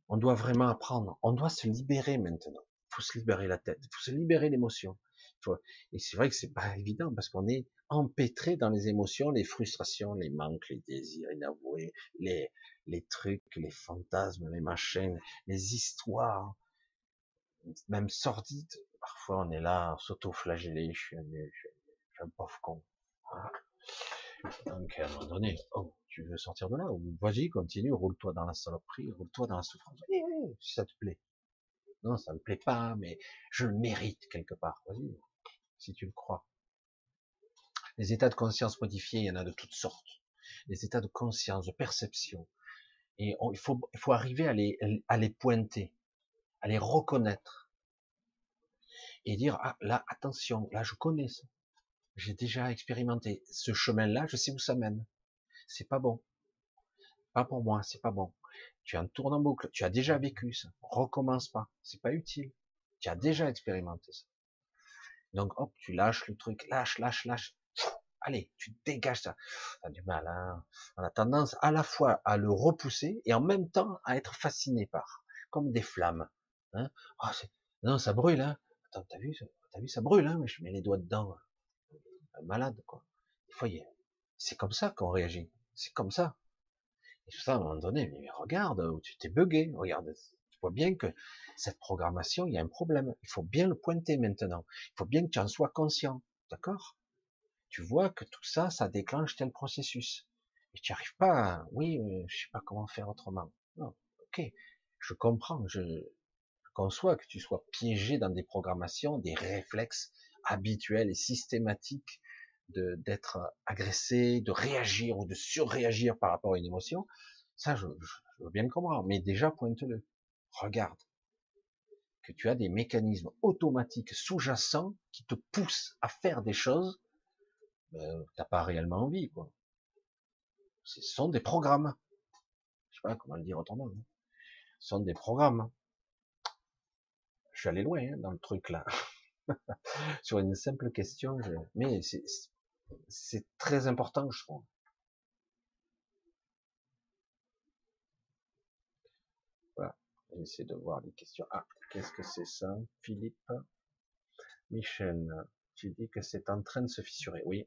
On doit vraiment apprendre, on doit se libérer maintenant. Il faut se libérer la tête, il faut se libérer l'émotion. Et c'est vrai que c'est pas évident parce qu'on est empêtré dans les émotions, les frustrations, les manques, les désirs inavoués, les, les trucs, les fantasmes, les machines, les histoires, même sordides parfois on est là, s'auto-flageller, je suis, un, pauvre con. Donc à un moment donné, oh, tu veux sortir de là, vas-y, continue, roule-toi dans la saloperie, roule-toi dans la souffrance, si ça te plaît. Non, ça me plaît pas, mais je le mérite quelque part. Vas-y, si tu le crois. Les états de conscience modifiés, il y en a de toutes sortes. Les états de conscience, de perception. Et il, faut, arriver à les pointer, à les reconnaître et dire ah là attention là je connais ça. J'ai déjà expérimenté ce chemin là je sais où ça mène. C'est pas bon. Pas pour moi c'est pas bon. Tu en tournes en boucle tu as déjà vécu ça. Recommence pas c'est pas utile. Tu as déjà expérimenté ça donc hop tu lâches le truc lâche lâche lâche. Allez tu dégages ça. As du mal hein. On a tendance à la fois à le repousser et en même temps à être fasciné par comme des flammes hein. Oh, non ça brûle hein t'as vu, t'as vu, ça brûle, hein, mais je mets les doigts dedans. Malade, quoi. Des fois, c'est comme ça qu'on réagit. C'est comme ça. Et tout ça, à un moment donné, mais regarde, tu t'es bugué, regarde, Tu vois bien que cette programmation, il y a un problème. Il faut bien le pointer maintenant. Il faut bien que tu en sois conscient. D'accord? Tu vois que tout ça, ça déclenche tel processus. Et tu n'y arrives pas à, oui, je sais pas comment faire autrement. Non, ok, je comprends, je conçois que tu sois piégé dans des programmations, des réflexes habituels et systématiques d'être agressé, de réagir ou de surréagir par rapport à une émotion. Ça, je, veux bien le comprendre, mais déjà pointe-le. Regarde que tu as des mécanismes automatiques sous-jacents qui te poussent à faire des choses que t'as pas réellement envie, quoi. Ce sont des programmes. Je sais pas comment le dire autrement. Hein. Ce sont des programmes. Je suis allé loin hein, dans le truc là. Sur une simple question, mais c'est très important, je trouve. J'essaie de voir les questions. Ah, qu'est-ce que c'est ça Philippe? Michel, tu dis que c'est en train de se fissurer. Oui.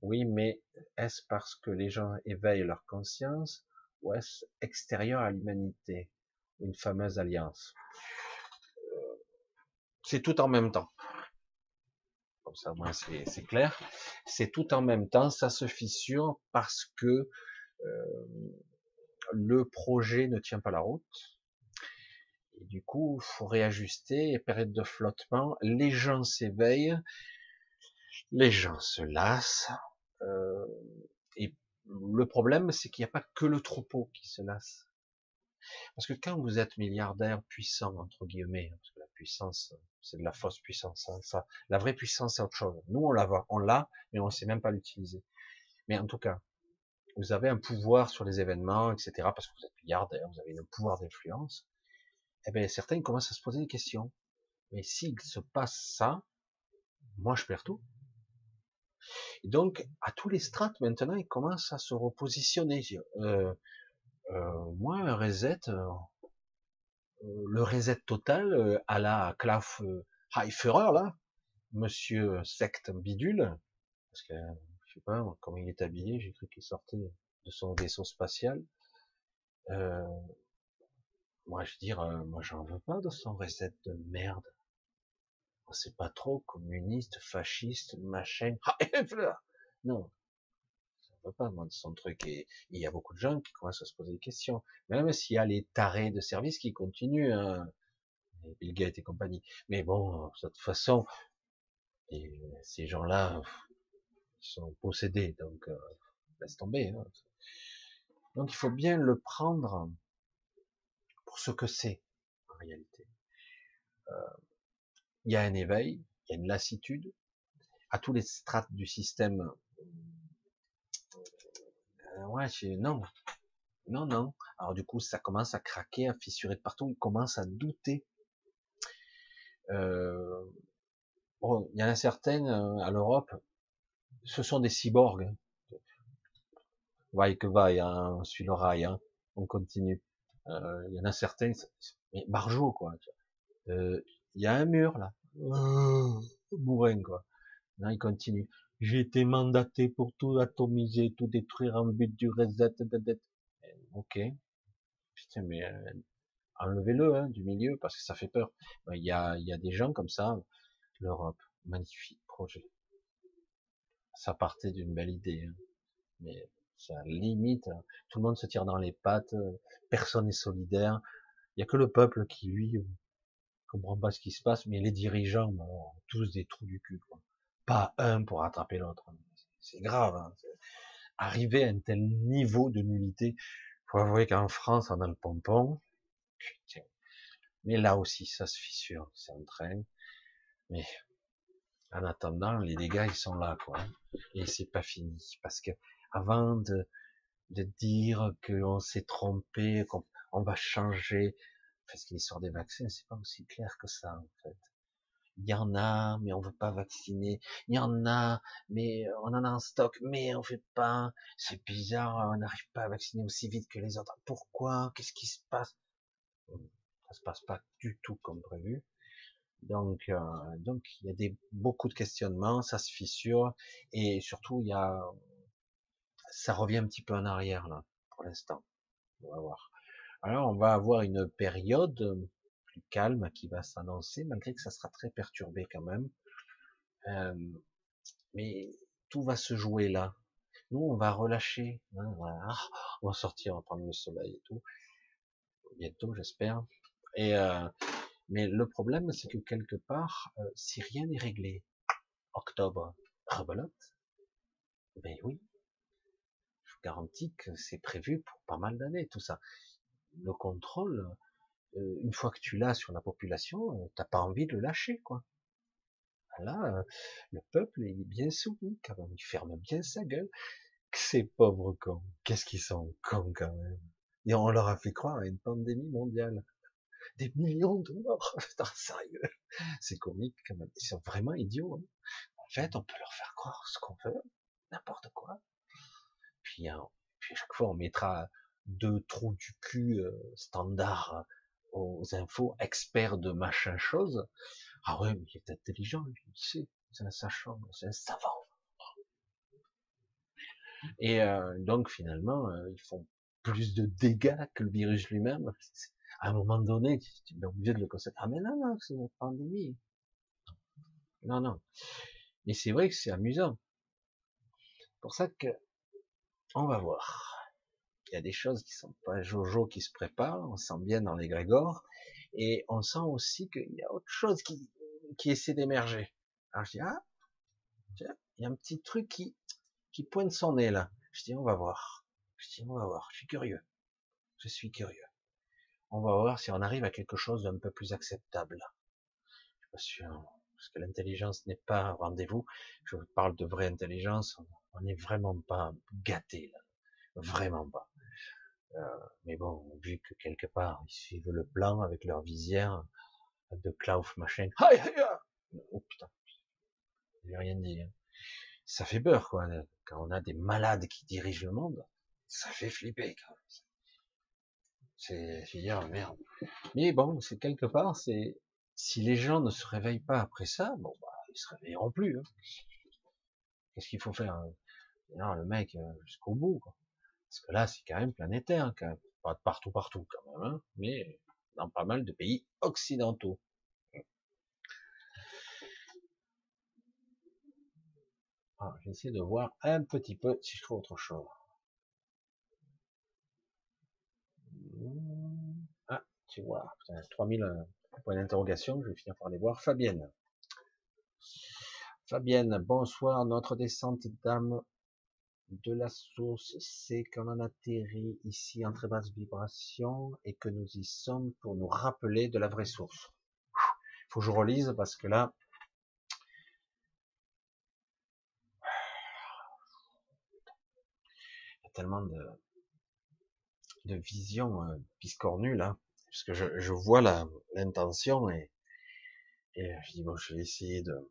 Oui, mais est-ce parce que les gens éveillent leur conscience ou est-ce extérieur à l'humanité? Une fameuse alliance. C'est tout en même temps. Comme ça, moi, c'est clair. C'est tout en même temps. Ça se fissure parce que euh, le projet ne tient pas la route et du coup, faut réajuster, période de flottement, les gens s'éveillent, les gens se lassent, euh, et le problème, c'est qu'il n'y a pas que le troupeau qui se lasse. Parce que quand vous êtes milliardaire puissant, entre guillemets, parce que la puissance, c'est de la fausse puissance, hein, ça, la vraie puissance, c'est autre chose. Nous, on l'a, on l'a, mais on ne sait même pas l'utiliser. Mais en tout cas, vous avez un pouvoir sur les événements, etc., parce que vous êtes milliardaire, vous avez un pouvoir d'influence eh bien, certains commencent à se poser des questions. Mais s'il se passe ça, moi je perds tout. Et donc, à tous les strates, maintenant, ils commencent à se repositionner. Euh, euh, moi, un reset, euh, le reset total à la Klaff Heiferer, là, monsieur secte bidule, parce que, je sais pas, comment il est habillé, j'ai cru qu'il sortait de son vaisseau spatial. Euh, moi, je veux dire, euh, moi, j'en veux pas de son recette de merde. C'est pas trop communiste, fasciste, machin. non, veux pas de son truc. Et il y a beaucoup de gens qui commencent à se poser des questions. Même s'il y a les tarés de service qui continuent, hein, Bill Gates et compagnie. Mais bon, de toute façon, ces gens-là sont possédés, donc euh, laisse tomber. Hein. Donc il faut bien le prendre ce que c'est en réalité. Euh, il y a un éveil, il y a une lassitude à tous les strates du système. Euh, ouais, non, non, non. Alors du coup, ça commence à craquer, à fissurer de partout. Il commence à douter. Euh, bon, il y en a certaines à l'Europe, ce sont des cyborgs. Vaille que vaille, hein, on suit le rail, hein, on continue. Euh, il y en a certains, mais barjot quoi. Euh, il y a un mur là, oh, bourrin quoi. Non, il continue. J'ai été mandaté pour tout atomiser, tout détruire en but du reset. Ok. Putain, mais euh, enlevez-le hein, du milieu parce que ça fait peur. Il y a, il y a des gens comme ça. L'Europe, magnifique projet. Ça partait d'une belle idée, hein. mais ça limite. Tout le monde se tire dans les pattes, personne n'est solidaire. Il y a que le peuple qui, lui, euh, comprend pas ce qui se passe, mais les dirigeants, ont tous des trous du cul. Quoi. Pas un pour attraper l'autre. C'est grave. Hein. Arriver à un tel niveau de nullité, faut avouer qu'en France, on a le pompon. Mais là aussi, ça se fissure, ça entraîne. Mais en attendant, les dégâts, ils sont là, quoi. Et c'est pas fini, parce que avant de, de dire qu'on s'est trompé, qu'on va changer, parce que l'histoire des vaccins, c'est pas aussi clair que ça, en fait. Il y en a, mais on veut pas vacciner. Il y en a, mais on en a en stock, mais on fait pas. C'est bizarre, on n'arrive pas à vacciner aussi vite que les autres. Pourquoi? Qu'est-ce qui se passe? Ça se passe pas du tout comme prévu. Donc, euh, donc il y a beaucoup de questionnements, ça se fissure, et surtout il y a ça revient un petit peu en arrière là, pour l'instant. On va voir. Alors on va avoir une période plus calme qui va s'annoncer, malgré que ça sera très perturbé quand même. Euh, mais tout va se jouer là. Nous, on va relâcher. Hein, on va sortir, on va prendre le soleil et tout. Bientôt, j'espère. Et euh, mais le problème, c'est que quelque part, euh, si rien n'est réglé, octobre, rebelote, ben oui, je vous garantis que c'est prévu pour pas mal d'années, tout ça. Le contrôle, une fois que tu l'as sur la population, euh, t'as pas envie de le lâcher, quoi. Là, le peuple est bien soumis, quand même. Il ferme bien sa gueule. Ces pauvres cons, qu'est-ce qu'ils sont cons, quand même. Et on leur a fait croire à une pandémie mondiale des millions de morts. Putain, sérieux. C'est comique quand même. Ils sont vraiment idiots. Hein. En fait, on peut leur faire croire ce qu'on veut, n'importe quoi. Puis, hein, puis à chaque fois, on mettra deux trous du cul euh, standard aux infos, experts de machin chose. Ah ouais, mais il est intelligent, il sait, c'est un sachant, c'est un savant. Et euh, donc finalement, euh, ils font plus de dégâts que le virus lui-même à un moment donné, tu es obligé de le constater. Ah mais non, non, c'est une pandémie. Non, non. Mais c'est vrai que c'est amusant. Pour ça que on va voir. Il y a des choses qui sont pas jojo qui se préparent, on sent bien dans les grégores, et on sent aussi qu'il y a autre chose qui, essaie d'émerger. Alors je dis, ah, il y a un petit truc qui, qui pointe son nez là. Je dis, on va voir. Je dis, on va voir. Je suis curieux. Je suis curieux on va voir si on arrive à quelque chose d'un peu plus acceptable. Je suis pas sûr, parce que l'intelligence n'est pas un rendez-vous. Je vous parle de vraie intelligence, on n'est vraiment pas gâté là, vraiment pas. Euh, mais bon, vu que quelque part ils suivent le plan avec leur visière de Klaus machin. Oh putain, j'ai rien dit. Hein. Ça fait peur quoi, quand on a des malades qui dirigent le monde, ça fait flipper quand même. C'est, dire, merde. Mais bon, c'est quelque part, c'est, si les gens ne se réveillent pas après ça, bon, bah, ils se réveilleront plus. Hein. Qu'est-ce qu'il faut faire non, Le mec, euh, jusqu'au bout, quoi. Parce que là, c'est quand même planétaire, quand même. Pas partout, partout, quand même, hein, mais dans pas mal de pays occidentaux. Ah, J'essaie de voir un petit peu si je trouve autre chose. Ah, tu vois, 3000 euh, points d'interrogation, je vais finir par les voir. Fabienne. Fabienne, bonsoir. Notre descente d'âme de la source, c'est qu'on en atterrit ici en très basse vibration et que nous y sommes pour nous rappeler de la vraie source. Faut que je relise parce que là, il y a tellement de, de vision euh, piscornue là, parce je, vois l'intention et, et je dis bon, je vais essayer de,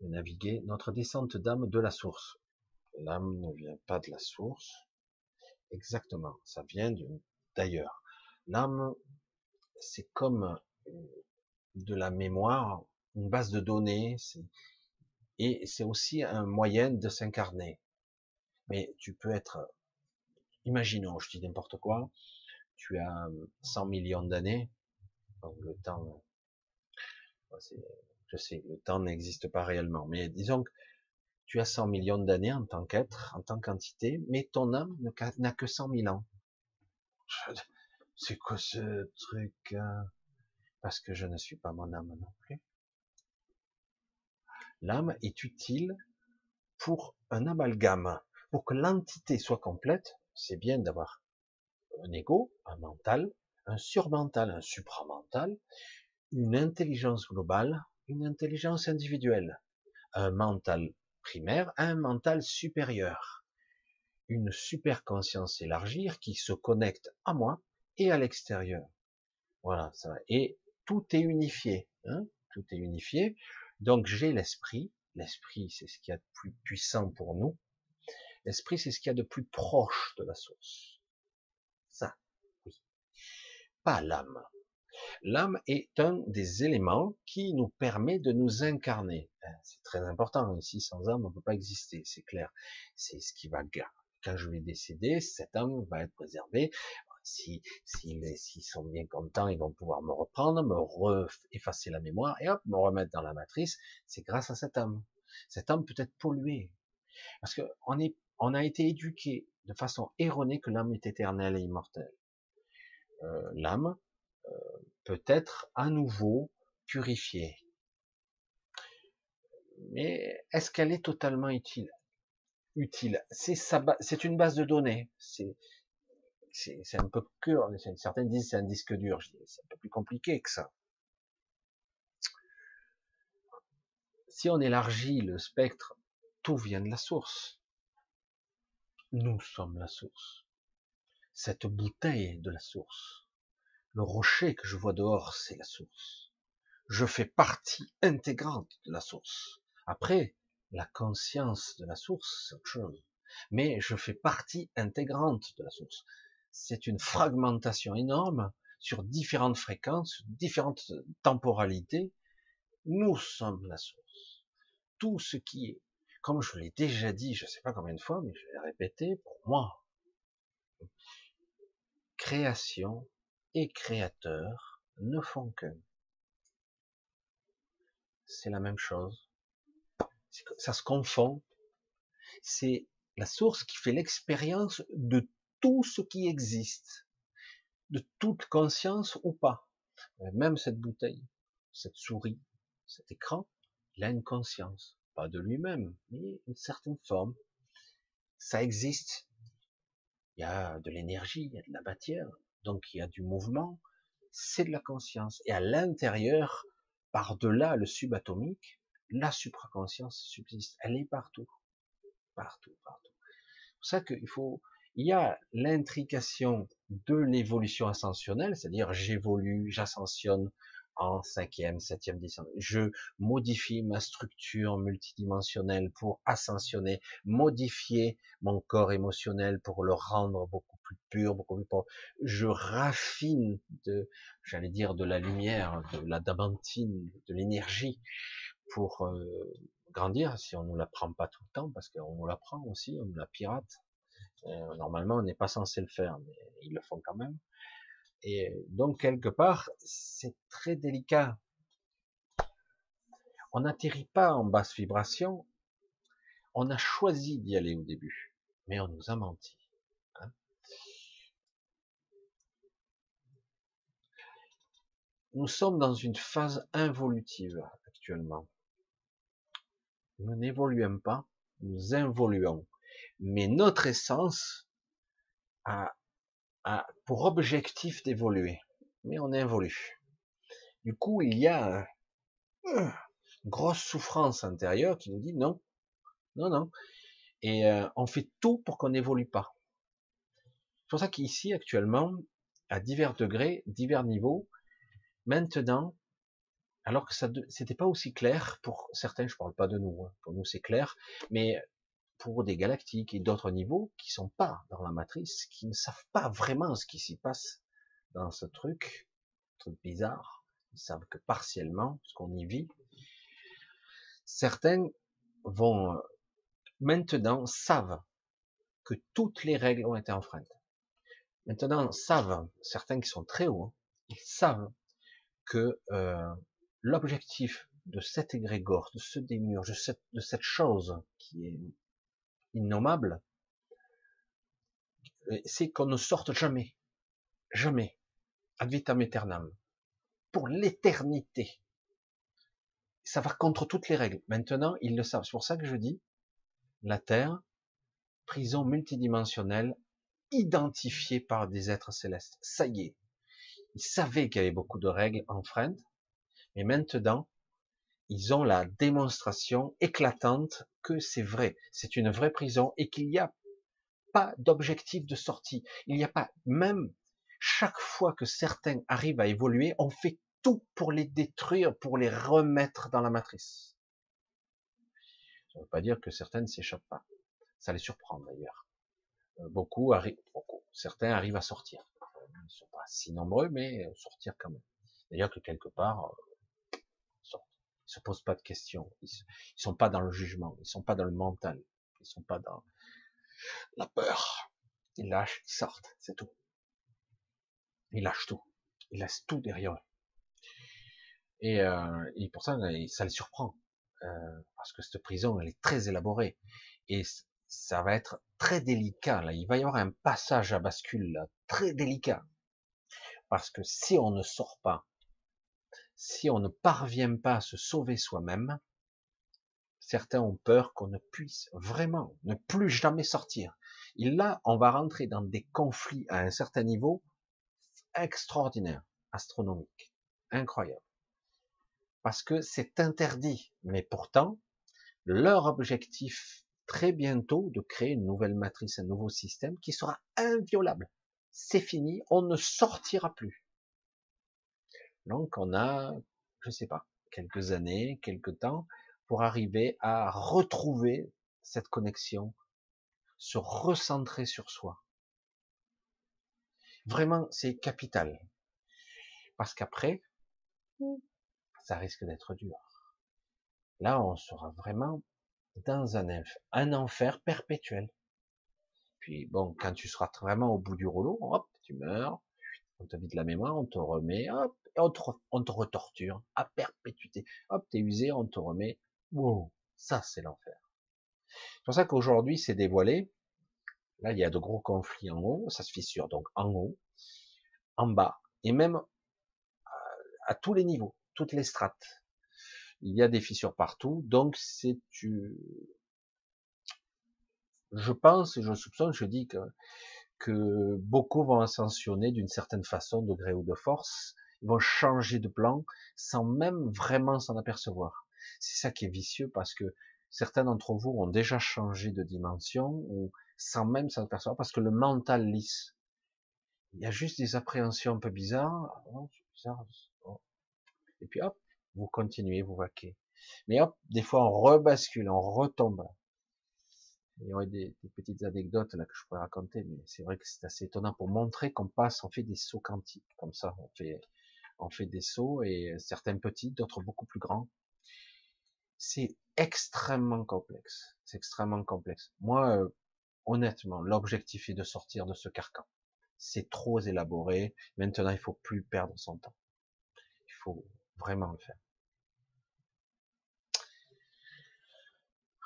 de naviguer. Notre descente d'âme de la source. L'âme ne vient pas de la source. Exactement, ça vient d'ailleurs. L'âme, c'est comme euh, de la mémoire, une base de données, et c'est aussi un moyen de s'incarner. Mais tu peux être imaginons, je dis n'importe quoi, tu as 100 millions d'années, donc le temps, je sais, le temps n'existe pas réellement, mais disons que tu as 100 millions d'années en tant qu'être, en tant qu'entité, mais ton âme n'a que 100 000 ans. C'est quoi ce truc hein? Parce que je ne suis pas mon âme non plus. L'âme est utile pour un amalgame, pour que l'entité soit complète, c'est bien d'avoir un ego, un mental, un surmental, un supramental, une intelligence globale, une intelligence individuelle, un mental primaire, un mental supérieur, une super conscience élargie qui se connecte à moi et à l'extérieur. Voilà, ça Et tout est unifié, hein tout est unifié. Donc j'ai l'esprit. L'esprit, c'est ce qui est a de plus puissant pour nous. L'esprit, c'est ce qu'il y a de plus proche de la source. Ça, oui. Pas l'âme. L'âme est un des éléments qui nous permet de nous incarner. Hein, c'est très important. Ici, sans âme, on ne peut pas exister, c'est clair. C'est ce qui va, quand je vais décéder, cette âme va être préservée. Si, s'ils sont bien contents, ils vont pouvoir me reprendre, me effacer la mémoire et hop, me remettre dans la matrice. C'est grâce à cet homme. Cet homme peut être pollué. Parce que on est, on a été éduqué de façon erronée que l'âme est éternelle et immortelle. Euh, l'âme euh, peut être à nouveau purifiée. Mais est-ce qu'elle est totalement utile? Utile. C'est une base de données. C'est un peu que certains disent c'est un disque dur. C'est un peu plus compliqué que ça. Si on élargit le spectre, tout vient de la source. Nous sommes la source. Cette bouteille de la source. Le rocher que je vois dehors, c'est la source. Je fais partie intégrante de la source. Après, la conscience de la source, c'est autre chose. Mais je fais partie intégrante de la source. C'est une fragmentation énorme sur différentes fréquences, différentes temporalités. Nous sommes la source. Tout ce qui est comme je l'ai déjà dit, je ne sais pas combien de fois, mais je vais répéter pour moi. Création et créateur ne font qu'un. C'est la même chose. Ça se confond. C'est la source qui fait l'expérience de tout ce qui existe, de toute conscience ou pas. Même cette bouteille, cette souris, cet écran, il a une conscience pas de lui-même, mais une certaine forme. Ça existe. Il y a de l'énergie, il y a de la matière, donc il y a du mouvement. C'est de la conscience. Et à l'intérieur, par-delà le subatomique, la supraconscience subsiste. Elle est partout. Partout, partout. C'est pour ça qu'il faut, il y a l'intrication de l'évolution ascensionnelle, c'est-à-dire j'évolue, j'ascensionne, en cinquième, septième, dixième. Je modifie ma structure multidimensionnelle pour ascensionner, modifier mon corps émotionnel pour le rendre beaucoup plus pur, beaucoup plus propre. Je raffine de, j'allais dire, de la lumière, de la damantine, de l'énergie pour euh, grandir si on ne la prend pas tout le temps, parce qu'on nous la prend aussi, on la pirate. Euh, normalement, on n'est pas censé le faire, mais ils le font quand même. Et donc, quelque part, c'est très délicat. On n'atterrit pas en basse vibration. On a choisi d'y aller au début, mais on nous a menti. Hein. nous sommes dans une phase involutive actuellement. Nous n'évoluons pas, nous involuons. Mais notre essence a a pour objectif d'évoluer. Mais on évolue. Du coup, il y a une grosse souffrance intérieure qui nous dit non, non, non. Et euh, on fait tout pour qu'on n'évolue pas. C'est pour ça qu'ici, actuellement, à divers degrés, divers niveaux, maintenant, alors que ça c'était pas aussi clair pour certains, je parle pas de nous, hein, pour nous c'est clair, mais pour des galactiques et d'autres niveaux qui sont pas dans la matrice, qui ne savent pas vraiment ce qui s'y passe dans ce truc, truc bizarre. Ils savent que partiellement ce qu'on y vit. Certains vont maintenant savent que toutes les règles ont été enfreintes. Maintenant savent certains qui sont très hauts, ils savent que euh, l'objectif de cet égrégore, de ce démiurge, de cette chose qui est innommable, c'est qu'on ne sorte jamais, jamais, ad vitam aeternam, pour l'éternité. Ça va contre toutes les règles. Maintenant, ils le savent. C'est pour ça que je dis, la Terre, prison multidimensionnelle, identifiée par des êtres célestes. Ça y est. Ils savaient qu'il y avait beaucoup de règles enfreintes, mais maintenant, ils ont la démonstration éclatante que c'est vrai, c'est une vraie prison et qu'il n'y a pas d'objectif de sortie. Il n'y a pas, même chaque fois que certains arrivent à évoluer, on fait tout pour les détruire, pour les remettre dans la matrice. Ça ne veut pas dire que certains ne s'échappent pas. Ça les surprend d'ailleurs. Euh, beaucoup arrivent, beaucoup, certains arrivent à sortir. Ils ne sont pas si nombreux, mais sortir quand même. D'ailleurs que quelque part, euh, se posent pas de questions. Ils, sont pas dans le jugement. Ils sont pas dans le mental. Ils sont pas dans la peur. Ils lâchent, ils sortent. C'est tout. Il lâche tout. Il laisse tout derrière. Et, euh, et pour ça, ça le surprend. Euh, parce que cette prison, elle est très élaborée. Et ça va être très délicat. Là. Il va y avoir un passage à bascule très délicat. Parce que si on ne sort pas, si on ne parvient pas à se sauver soi-même, certains ont peur qu'on ne puisse vraiment ne plus jamais sortir. Et là, on va rentrer dans des conflits à un certain niveau extraordinaires, astronomiques, incroyables. Parce que c'est interdit. Mais pourtant, leur objectif très bientôt de créer une nouvelle matrice, un nouveau système qui sera inviolable. C'est fini, on ne sortira plus. Donc on a, je sais pas, quelques années, quelques temps pour arriver à retrouver cette connexion, se recentrer sur soi. Vraiment, c'est capital. Parce qu'après, ça risque d'être dur. Là, on sera vraiment dans un, un enfer perpétuel. Puis bon, quand tu seras vraiment au bout du rouleau, hop, tu meurs, on te vide la mémoire, on te remet, hop, et on te, on te retorture à perpétuité. Hop, t'es usé, on te remet. Wow, ça c'est l'enfer. C'est pour ça qu'aujourd'hui c'est dévoilé. Là, il y a de gros conflits en haut, ça se fissure donc en haut, en bas, et même à tous les niveaux, toutes les strates il y a des fissures partout, donc c'est tu, je pense je soupçonne, je dis que que beaucoup vont ascensionner d'une certaine façon, de gré ou de force, vont changer de plan sans même vraiment s'en apercevoir. C'est ça qui est vicieux parce que certains d'entre vous ont déjà changé de dimension ou sans même s'en apercevoir parce que le mental lisse. Il y a juste des appréhensions un peu bizarres. Oh. Oh. Et puis hop, vous continuez, vous vaquez. Mais hop, des fois on rebascule, on retombe. Il y aurait des, petites anecdotes là que je pourrais raconter, mais c'est vrai que c'est assez étonnant pour montrer qu'on passe, on fait des sauts quantiques, comme ça, on fait, on fait des sauts et certains petits, d'autres beaucoup plus grands. C'est extrêmement complexe. C'est extrêmement complexe. Moi, euh, honnêtement, l'objectif est de sortir de ce carcan. C'est trop élaboré. Maintenant, il faut plus perdre son temps. Il faut vraiment le faire.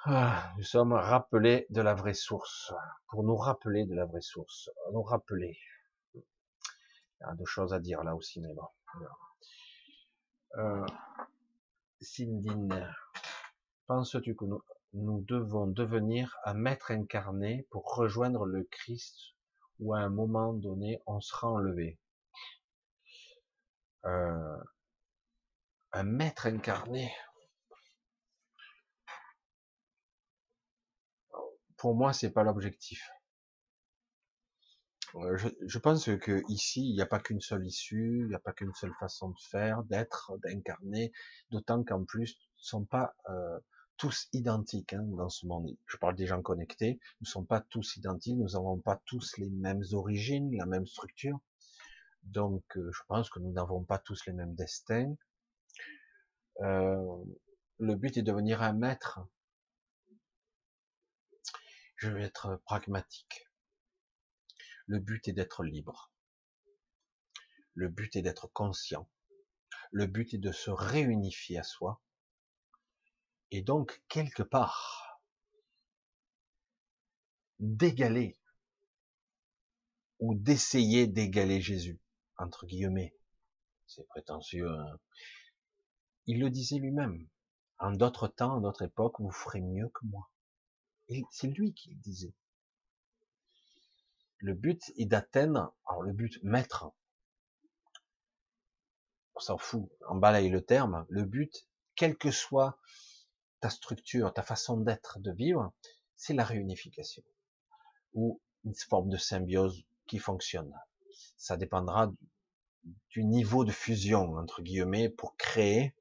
Ah, nous sommes rappelés de la vraie source. Pour nous rappeler de la vraie source. Nous rappeler. Il y a deux choses à dire là aussi, mais bon. Euh, penses-tu que nous, nous devons devenir un maître incarné pour rejoindre le Christ ou à un moment donné on sera enlevé? Euh, Un maître incarné pour moi, c'est pas l'objectif. Je, pense que ici, il n'y a pas qu'une seule issue, il n'y a pas qu'une seule façon de faire, d'être, d'incarner, d'autant qu'en plus, ne sont pas euh, tous identiques hein, dans ce monde. Je parle des gens connectés, nous ne sommes pas tous identiques, nous n'avons pas tous les mêmes origines, la même structure. Donc, euh, je pense que nous n'avons pas tous les mêmes destins. Euh, le but est de devenir un maître je vais être pragmatique. Le but est d'être libre. Le but est d'être conscient. Le but est de se réunifier à soi. Et donc, quelque part, d'égaler ou d'essayer d'égaler Jésus, entre guillemets. C'est prétentieux. Hein. Il le disait lui-même. En d'autres temps, en d'autres époques, vous ferez mieux que moi. C'est lui qui le disait. Le but est d'atteindre, alors le but maître, on s'en fout, on balaye le terme, le but, quelle que soit ta structure, ta façon d'être, de vivre, c'est la réunification. Ou une forme de symbiose qui fonctionne. Ça dépendra du, niveau de fusion, entre guillemets, pour créer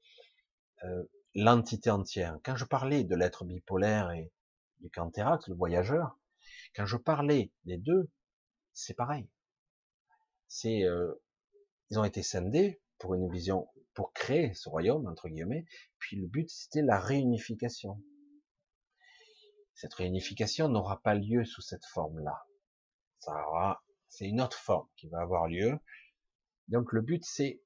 euh, l'entité entière. Quand je parlais de l'être bipolaire et du Canterac, le voyageur, quand je parlais des deux, c'est pareil. C'est, euh, ils ont été scindés pour une vision, pour créer ce royaume entre guillemets. Puis le but c'était la réunification. Cette réunification n'aura pas lieu sous cette forme-là. C'est une autre forme qui va avoir lieu. Donc le but c'est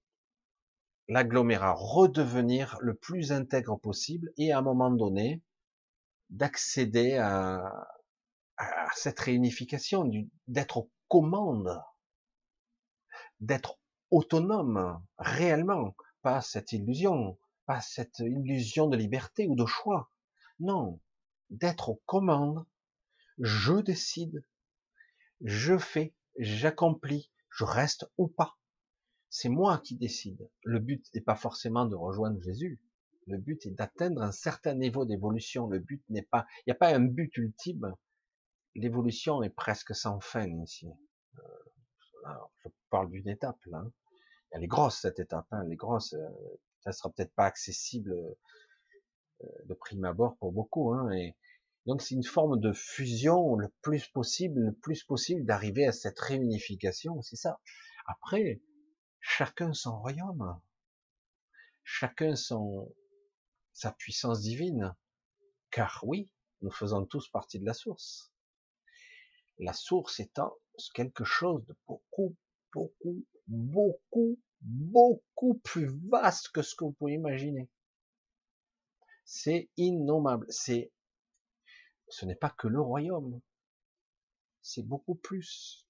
l'agglomérat, redevenir le plus intègre possible et à un moment donné d'accéder à, à, cette réunification, d'être aux commandes, d'être autonome réellement, pas cette illusion, pas cette illusion de liberté ou de choix. Non, d'être aux commandes, je décide, je fais, j'accomplis, je reste ou pas. C'est moi qui décide. Le but n'est pas forcément de rejoindre Jésus. Le but est d'atteindre un certain niveau d'évolution. Le but n'est pas, il n'y a pas un but ultime. L'évolution est presque sans fin ici. Euh, je parle d'une étape là. Elle est grosse cette étape. Hein. Elle est grosse. Euh, ça sera peut-être pas accessible euh, de prime abord pour beaucoup. Hein. Et donc c'est une forme de fusion le plus possible, le plus possible d'arriver à cette réunification. C'est ça. Après, chacun son royaume, chacun son sa puissance divine, car oui, nous faisons tous partie de la source. La source étant quelque chose de beaucoup, beaucoup, beaucoup, beaucoup plus vaste que ce que vous pouvez imaginer. C'est innommable. C'est, ce n'est pas que le royaume. C'est beaucoup plus.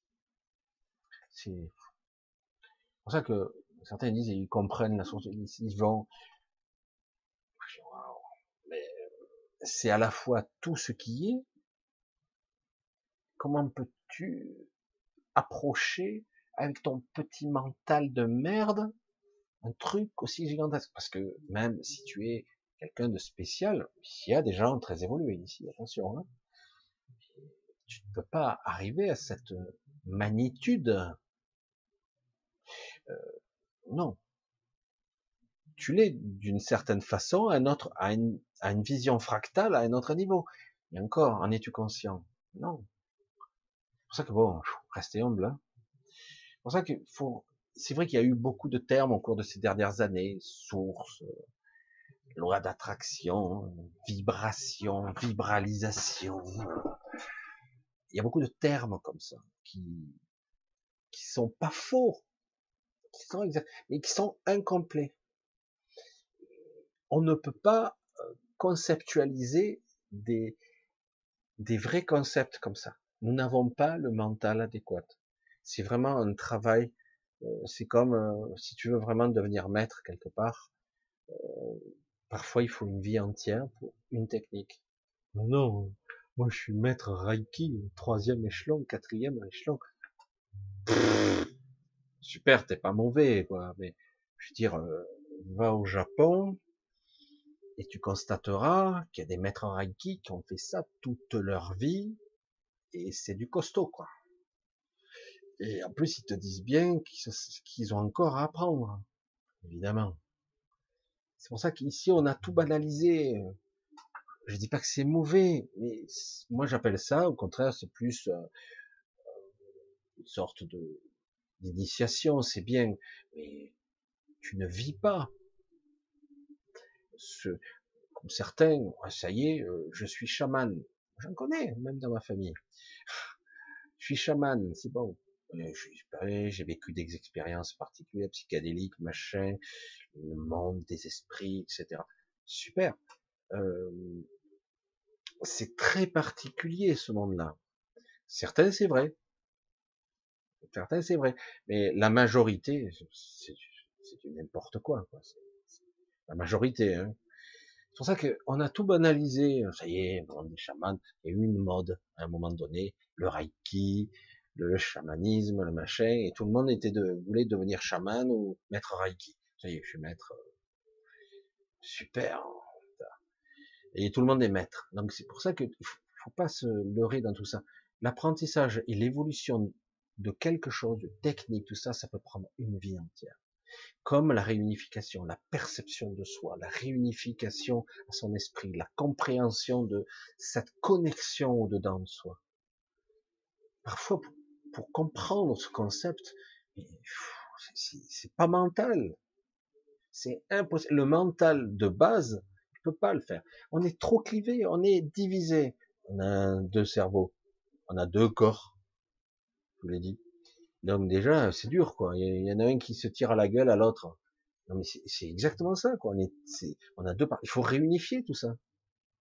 C'est pour ça que certains disent, ils comprennent la source, ils vont, mais c'est à la fois tout ce qui est, comment peux-tu approcher avec ton petit mental de merde un truc aussi gigantesque? Parce que même si tu es quelqu'un de spécial, il y a des gens très évolués ici, attention, hein, tu ne peux pas arriver à cette magnitude euh, non. Tu l'es d'une certaine façon à, un à, une, à une vision fractale à un autre niveau. Et encore, en es-tu conscient? Non. Pour ça que bon, restez humble. Hein. C'est pour ça qu'il faut. C'est vrai qu'il y a eu beaucoup de termes au cours de ces dernières années source, euh, loi d'attraction, vibration, vibralisation. Il y a beaucoup de termes comme ça qui qui sont pas faux, qui sont exacts, mais qui sont incomplets. On ne peut pas euh, conceptualiser des, des vrais concepts comme ça. Nous n'avons pas le mental adéquat. C'est vraiment un travail. Euh, c'est comme euh, si tu veux vraiment devenir maître quelque part. parfois, il faut une vie entière pour une technique. Non, moi je suis maître Reiki, troisième échelon, quatrième échelon super, t'es pas mauvais, quoi. Mais je veux dire, euh, va au Japon et tu constateras qu'il y a des maîtres Reiki qui ont fait ça toute leur vie et c'est du costaud, quoi. Et en plus, ils te disent bien qu'ils ont encore à apprendre, évidemment. C'est pour ça qu'ici, on a tout banalisé. Je dis pas que c'est mauvais, mais moi j'appelle ça, au contraire, c'est plus euh, une sorte de, L'initiation, c'est bien, mais tu ne vis pas. Ce, comme certains, ça y est, euh, je suis chaman. J'en connais, même dans ma famille. Je suis chaman, c'est bon. Euh, j'ai vécu des expériences particulières, psychédéliques, machin, le monde des esprits, etc. Super. Euh, c'est très particulier ce monde-là. Certains, c'est vrai certains, c'est vrai. Mais la majorité, c'est du n'importe quoi, quoi. La majorité, hein. C'est pour ça qu'on a tout banalisé. Ça y est, on des chamans. Il y a eu une mode, à un moment donné. Le reiki, le chamanisme, le machin. Et tout le monde était de, voulait devenir chaman ou maître reiki. Ça y est, je suis maître. Super. Et tout le monde est maître. Donc c'est pour ça qu'il faut, faut pas se leurrer dans tout ça. L'apprentissage et l'évolution de quelque chose, de technique, tout ça, ça peut prendre une vie entière. Comme la réunification, la perception de soi, la réunification à son esprit, la compréhension de cette connexion au-dedans de soi. Parfois, pour, comprendre ce concept, c'est pas mental. C'est impossible. Le mental de base, ne peut pas le faire. On est trop clivé, on est divisé. On a deux cerveaux, on a deux corps, je vous l'ai dit. Donc déjà, c'est dur, quoi. Il y en a un qui se tire à la gueule à l'autre. Non mais c'est exactement ça, quoi. On, est, on a deux parties. Il faut réunifier tout ça.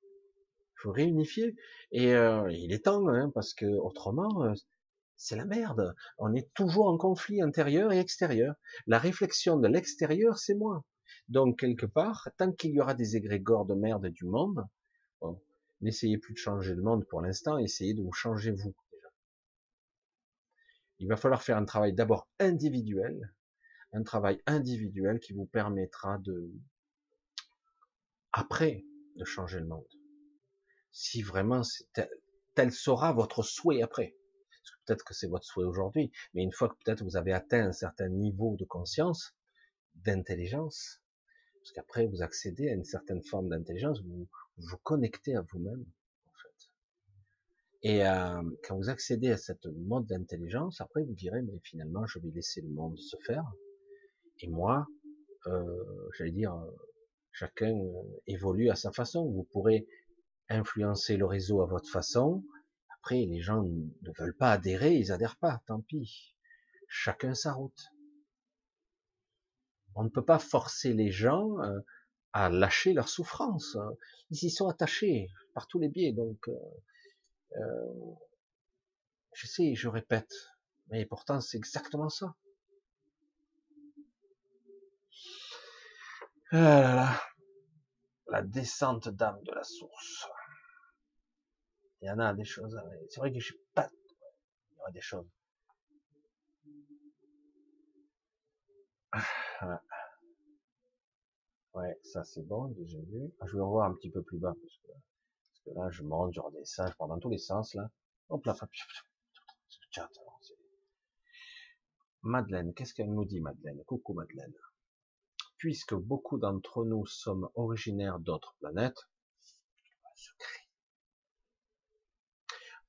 Il faut réunifier. Et euh, il est temps, hein, parce que autrement, euh, c'est la merde. On est toujours en conflit intérieur et extérieur. La réflexion de l'extérieur, c'est moi. Donc quelque part, tant qu'il y aura des égrégores de merde du monde, bon, n'essayez plus de changer le monde pour l'instant, essayez de vous changer vous. Il va falloir faire un travail d'abord individuel, un travail individuel qui vous permettra de, après, de changer le monde. Si vraiment tel, tel sera votre souhait après. Peut-être que c'est votre souhait aujourd'hui, mais une fois que peut-être vous avez atteint un certain niveau de conscience, d'intelligence, parce qu'après vous accédez à une certaine forme d'intelligence, vous vous connectez à vous-même, et euh, quand vous accédez à cette mode d'intelligence, après vous direz, mais finalement, je vais laisser le monde se faire. Et moi, euh, j'allais dire, chacun évolue à sa façon. Vous pourrez influencer le réseau à votre façon. Après, les gens ne veulent pas adhérer, ils adhèrent pas, tant pis. Chacun sa route. On ne peut pas forcer les gens euh, à lâcher leur souffrance. Ils y sont attachés par tous les biais, donc euh, je sais, je répète, mais pourtant c'est exactement ça. Ah la descente d'âme de la source. Il y en a des choses. C'est vrai que je suis pas. Il y aura des choses. Ah, ouais, ça c'est bon, déjà vu. Ah, je vais revoir un petit peu plus bas parce que que là, je monte, je redescends, je pars dans tous les sens, là. Hop là, Madeleine, qu'est-ce qu'elle nous dit, Madeleine Coucou, Madeleine. Puisque beaucoup d'entre nous sommes originaires d'autres planètes, un secret.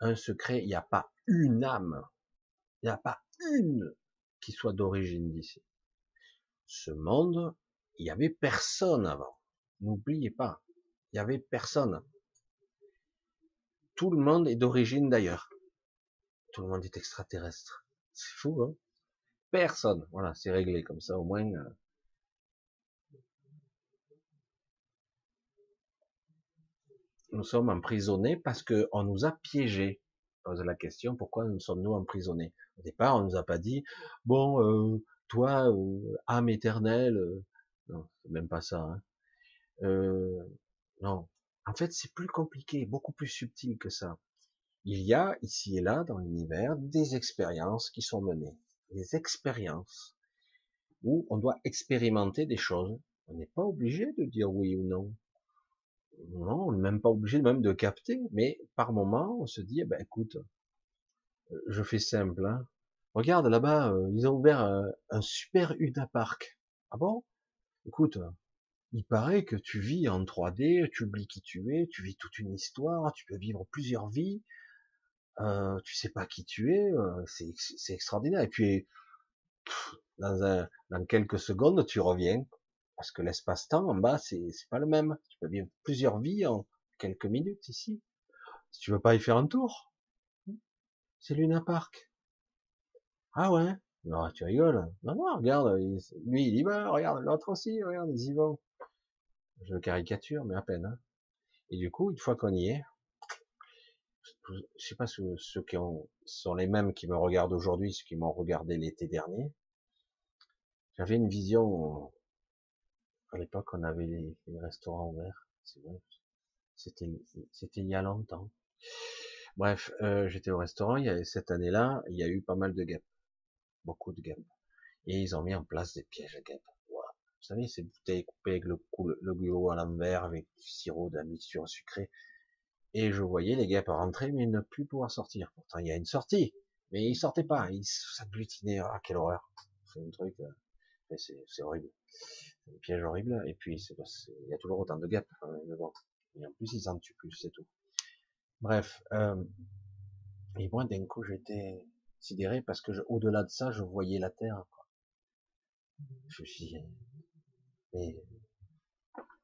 Un secret, il n'y a pas une âme, il n'y a pas une qui soit d'origine d'ici. Ce monde, il n'y avait personne avant. N'oubliez pas, il n'y avait personne tout le monde est d'origine d'ailleurs. Tout le monde est extraterrestre. C'est fou, hein Personne. Voilà, c'est réglé comme ça, au moins. Euh. Nous sommes emprisonnés parce que on nous a piégés. pose la question pourquoi nous sommes-nous emprisonnés? Au départ, on nous a pas dit bon, euh, toi, euh, âme éternelle. non, c'est même pas ça. Hein. non, en fait, c'est plus compliqué, beaucoup plus subtil que ça. Il y a ici et là dans l'univers des expériences qui sont menées, des expériences où on doit expérimenter des choses. On n'est pas obligé de dire oui ou non. Non, on n'est même pas obligé même de capter, mais par moment, on se dit, eh ben écoute, euh, je fais simple. Hein. Regarde là-bas, euh, ils ont ouvert un, un super Una Park. Ah bon? Écoute, il paraît que tu vis en 3D, tu oublies qui tu es, tu vis toute une histoire, tu peux vivre plusieurs vies, euh, tu sais pas qui tu es, euh, c'est extraordinaire. Et puis, dans, un, dans quelques secondes, tu reviens, parce que l'espace-temps en bas, c'est pas le même. Tu peux vivre plusieurs vies en quelques minutes ici. Si tu veux pas y faire un tour, c'est Luna Park. Ah ouais? Non, tu rigoles. Non, non, regarde, lui il y va, regarde, l'autre aussi, regarde, ils y vont je caricature, mais à peine. Hein. Et du coup, une fois qu'on y est, je sais pas ceux, qui ont, sont les mêmes qui me regardent aujourd'hui, ceux qui m'ont regardé l'été dernier. J'avais une vision. À l'époque, on avait les, restaurants ouverts. C'est vrai. C'était, c'était il y a longtemps. Bref, euh, j'étais au restaurant. Il y a, cette année-là, il y a eu pas mal de guêpes, beaucoup de guêpes, et ils ont mis en place des pièges à guêpes. Vous savez, ces bouteilles coupées avec le, le à l'envers, avec du sirop, de la mixture sucrée. Et je voyais les guêpes rentrer, mais ne plus pouvoir sortir. Pourtant, il y a une sortie. Mais ils sortaient pas. Ils s'agglutinaient. Ah, quelle horreur. C'est un truc, euh, c'est horrible. C'est un piège horrible. Et puis, c'est il y a toujours autant de guêpes. Et en plus, ils en tuent plus, c'est tout. Bref. Euh, et moi, d'un coup, j'étais sidéré parce que au-delà de ça, je voyais la Terre. Quoi. Je me suis dit, mais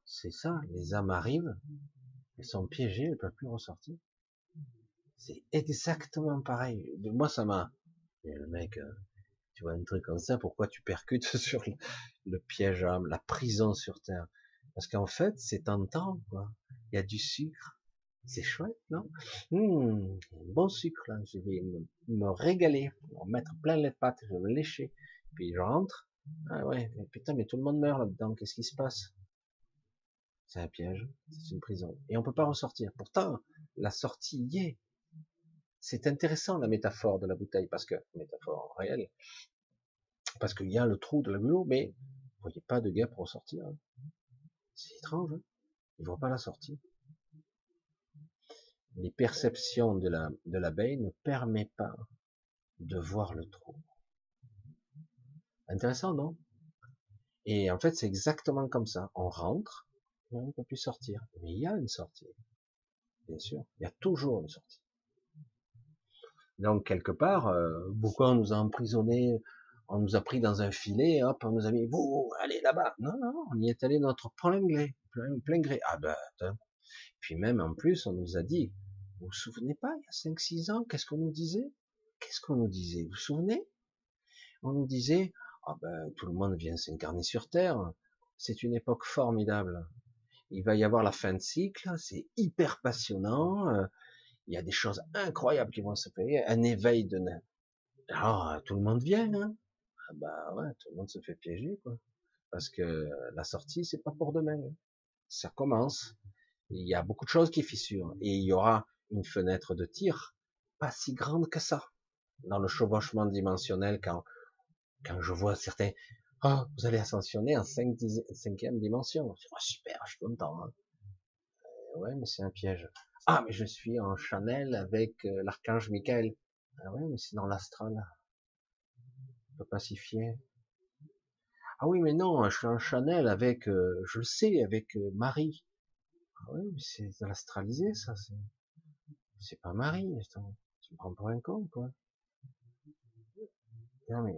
c'est ça, les âmes arrivent, elles sont piégées, elles peuvent plus ressortir. C'est exactement pareil. Moi, ça m'a. Le mec, euh, Tu vois un truc comme ça, pourquoi tu percutes sur le, piège à la prison sur terre? Parce qu'en fait, c'est tentant, quoi. Il y a du sucre, c'est chouette, non? Mmh, Bon sucre, là, je vais me, régaler, me mettre plein les pattes, je vais me lécher, puis je rentre. Ah ouais, mais putain, mais tout le monde meurt là-dedans, qu'est-ce qui se passe? C'est un piège, c'est une prison. Et on peut pas ressortir. Pourtant, la sortie y est. C'est intéressant la métaphore de la bouteille, parce que, métaphore réelle, parce qu'il y a le trou de la boulot, mais vous voyez pas de gars pour ressortir. Hein. C'est étrange, hein ne voit pas la sortie. Les perceptions de la de l'abeille ne permettent pas de voir le trou. Intéressant, non? Et en fait, c'est exactement comme ça. On rentre, on ne peut plus sortir. Mais il y a une sortie. Bien sûr, il y a toujours une sortie. Donc quelque part, euh, pourquoi on nous a emprisonnés, on nous a pris dans un filet, hop, on nous a mis, vous, allez là-bas. Non, non, on y est allé notre plein gré, plein, gré. Ah ben, puis même en plus, on nous a dit, vous vous souvenez pas, il y a 5-6 ans, qu'est-ce qu'on nous disait? Qu'est-ce qu'on nous disait? Vous vous souvenez? On nous disait, ah ben, tout le monde vient s'incarner sur Terre, c'est une époque formidable. Il va y avoir la fin de cycle, c'est hyper passionnant, euh, il y a des choses incroyables qui vont se faire, un éveil de ah, tout le monde vient, hein ah bah ouais, tout le monde se fait piéger, quoi. Parce que la sortie, c'est pas pour demain. Hein. Ça commence. Il y a beaucoup de choses qui fissurent. Et il y aura une fenêtre de tir pas si grande que ça. Dans le chevauchement dimensionnel, quand, quand je vois certains, oh, vous allez ascensionner en 5, cinquième dimension. Oh, super, je suis content. Hein. Euh, ouais, mais c'est un piège. Ah, mais je suis en Chanel avec euh, l'archange Michael. Ah ouais, mais c'est dans l'astral. Peut pacifier. Ah oui, mais non, je suis en Chanel avec, euh, je le sais, avec Marie. Ah oui, mais c'est dans l'astralisé, ça. C'est pas Marie. Tu me prends pour un con, quoi. Non, mais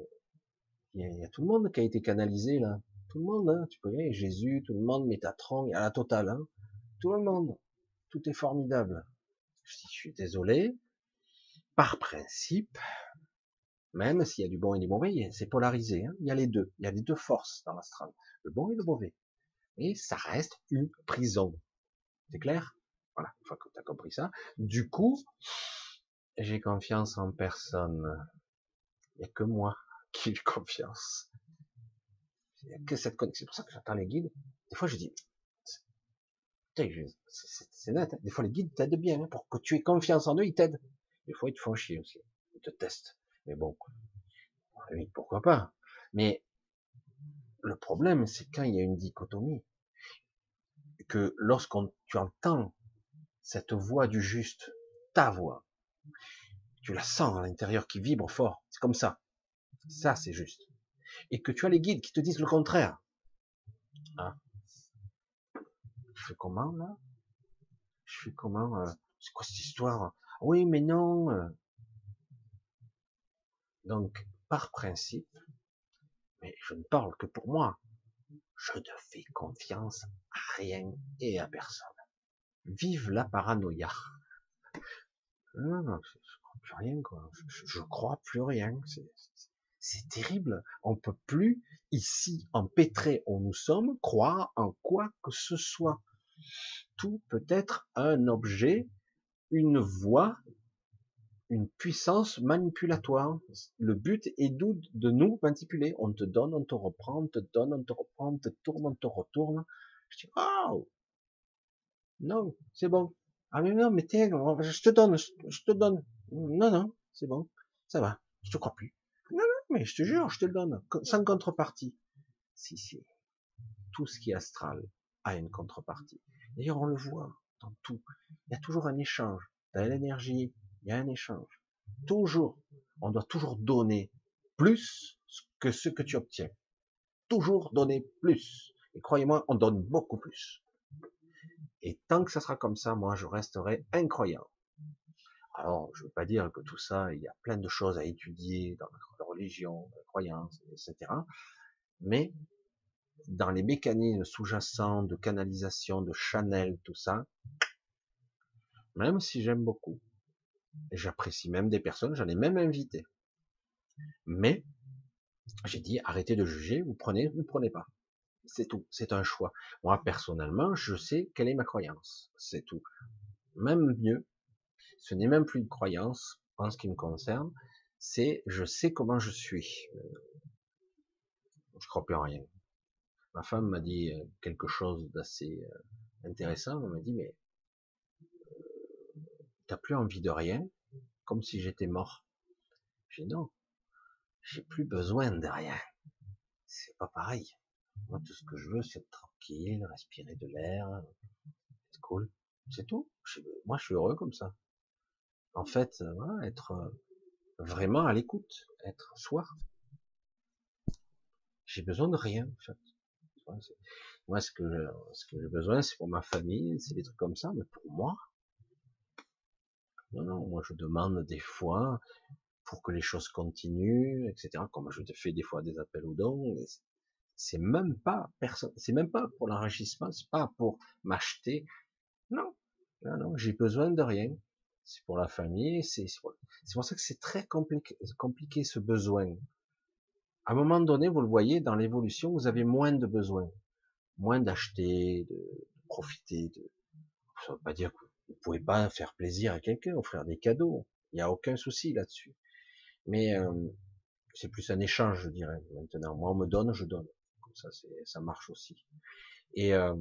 il y, a, tout le monde qui a été canalisé là. Tout le monde, hein. tu peux y Jésus, tout le monde, Métatron, a la totale, hein. Tout le monde tout est formidable. Je, suis désolé, par principe, même s'il y a du bon et du mauvais, c'est polarisé. Hein. il y a les deux. Il y a les deux forces dans l'astral, le bon et le mauvais. Et ça reste une prison. C'est clair? Voilà, une fois que tu as compris ça. Du coup, j'ai confiance en personne. Il n'y a que moi qui ai confiance. C'est pour ça que j'attends les guides. Des fois, je dis, c'est net. Hein. Des fois, les guides t'aident bien. Hein. Pour que tu aies confiance en eux, ils t'aident. Des fois, ils te font chier aussi. Ils te testent. Mais bon, oui, pourquoi pas? Mais le problème, c'est quand il y a une dichotomie. Que lorsqu'on tu entends cette voix du juste, ta voix, tu la sens à l'intérieur qui vibre fort. C'est comme ça. Ça, c'est juste. Et que tu as les guides qui te disent le contraire. Ah, je fais comment là? Je fais comment euh, C'est quoi cette histoire? Oui, mais non. Euh. Donc, par principe, mais je ne parle que pour moi, je ne fais confiance à rien et à personne. Vive la paranoïa. Je, crois plus rien, quoi. Je, je crois plus rien. C'est terrible. On peut plus, ici, empêtré où nous sommes, croire en quoi que ce soit tout peut être un objet, une voie, une puissance manipulatoire. Le but est de nous manipuler. On te donne, on te reprend, on te donne, on te reprend, on te tourne, on te retourne. Je dis, oh, non, c'est bon. Ah mais non, mais tiens, je te donne, je te donne. Non, non, c'est bon, ça va, je te crois plus. Non, non, mais je te jure, je te le donne, sans contrepartie. Si, si, tout ce qui est astral, a une contrepartie. D'ailleurs, on le voit dans tout. Il y a toujours un échange. Dans l'énergie, il y a un échange. Toujours. On doit toujours donner plus que ce que tu obtiens. Toujours donner plus. Et croyez-moi, on donne beaucoup plus. Et tant que ça sera comme ça, moi, je resterai incroyable. Alors, je ne veux pas dire que tout ça, il y a plein de choses à étudier dans la religion, la croyance, etc. Mais dans les mécanismes sous-jacents de canalisation, de Chanel, tout ça, même si j'aime beaucoup, j'apprécie même des personnes, j'en ai même invité. Mais J'ai dit, arrêtez de juger, vous prenez, vous prenez pas. C'est tout, c'est un choix. Moi, personnellement, je sais quelle est ma croyance. C'est tout. Même mieux, ce n'est même plus une croyance en ce qui me concerne, c'est je sais comment je suis. Je crois plus en rien. Ma femme m'a dit euh, quelque chose d'assez euh, intéressant. Elle m'a dit, mais euh, t'as plus envie de rien, comme si j'étais mort. J'ai dit non, j'ai plus besoin de rien. C'est pas pareil. Moi, tout ce que je veux, c'est être tranquille, respirer de l'air. C'est cool. C'est tout. Moi, je suis heureux comme ça. En fait, voilà, être vraiment à l'écoute, être soi. J'ai besoin de rien, en fait. Moi, ce que ce que j'ai besoin, c'est pour ma famille, c'est des trucs comme ça, mais pour moi, non, non, moi je demande des fois pour que les choses continuent, etc. Comme je te fais des fois des appels aux dons, c'est même pas personne, c'est même pas pour l'enrichissement, c'est pas pour m'acheter. Non, non, j'ai besoin de rien. C'est pour la famille, c'est pour ça que c'est très compliqué, compliqué ce besoin. À un moment donné, vous le voyez, dans l'évolution, vous avez moins de besoins, moins d'acheter, de profiter. De... Ça veut pas dire que vous pouvez pas faire plaisir à quelqu'un, offrir des cadeaux. Il n'y a aucun souci là-dessus. Mais euh, c'est plus un échange, je dirais. Maintenant, moi, on me donne, je donne. Ça, ça marche aussi. Et euh,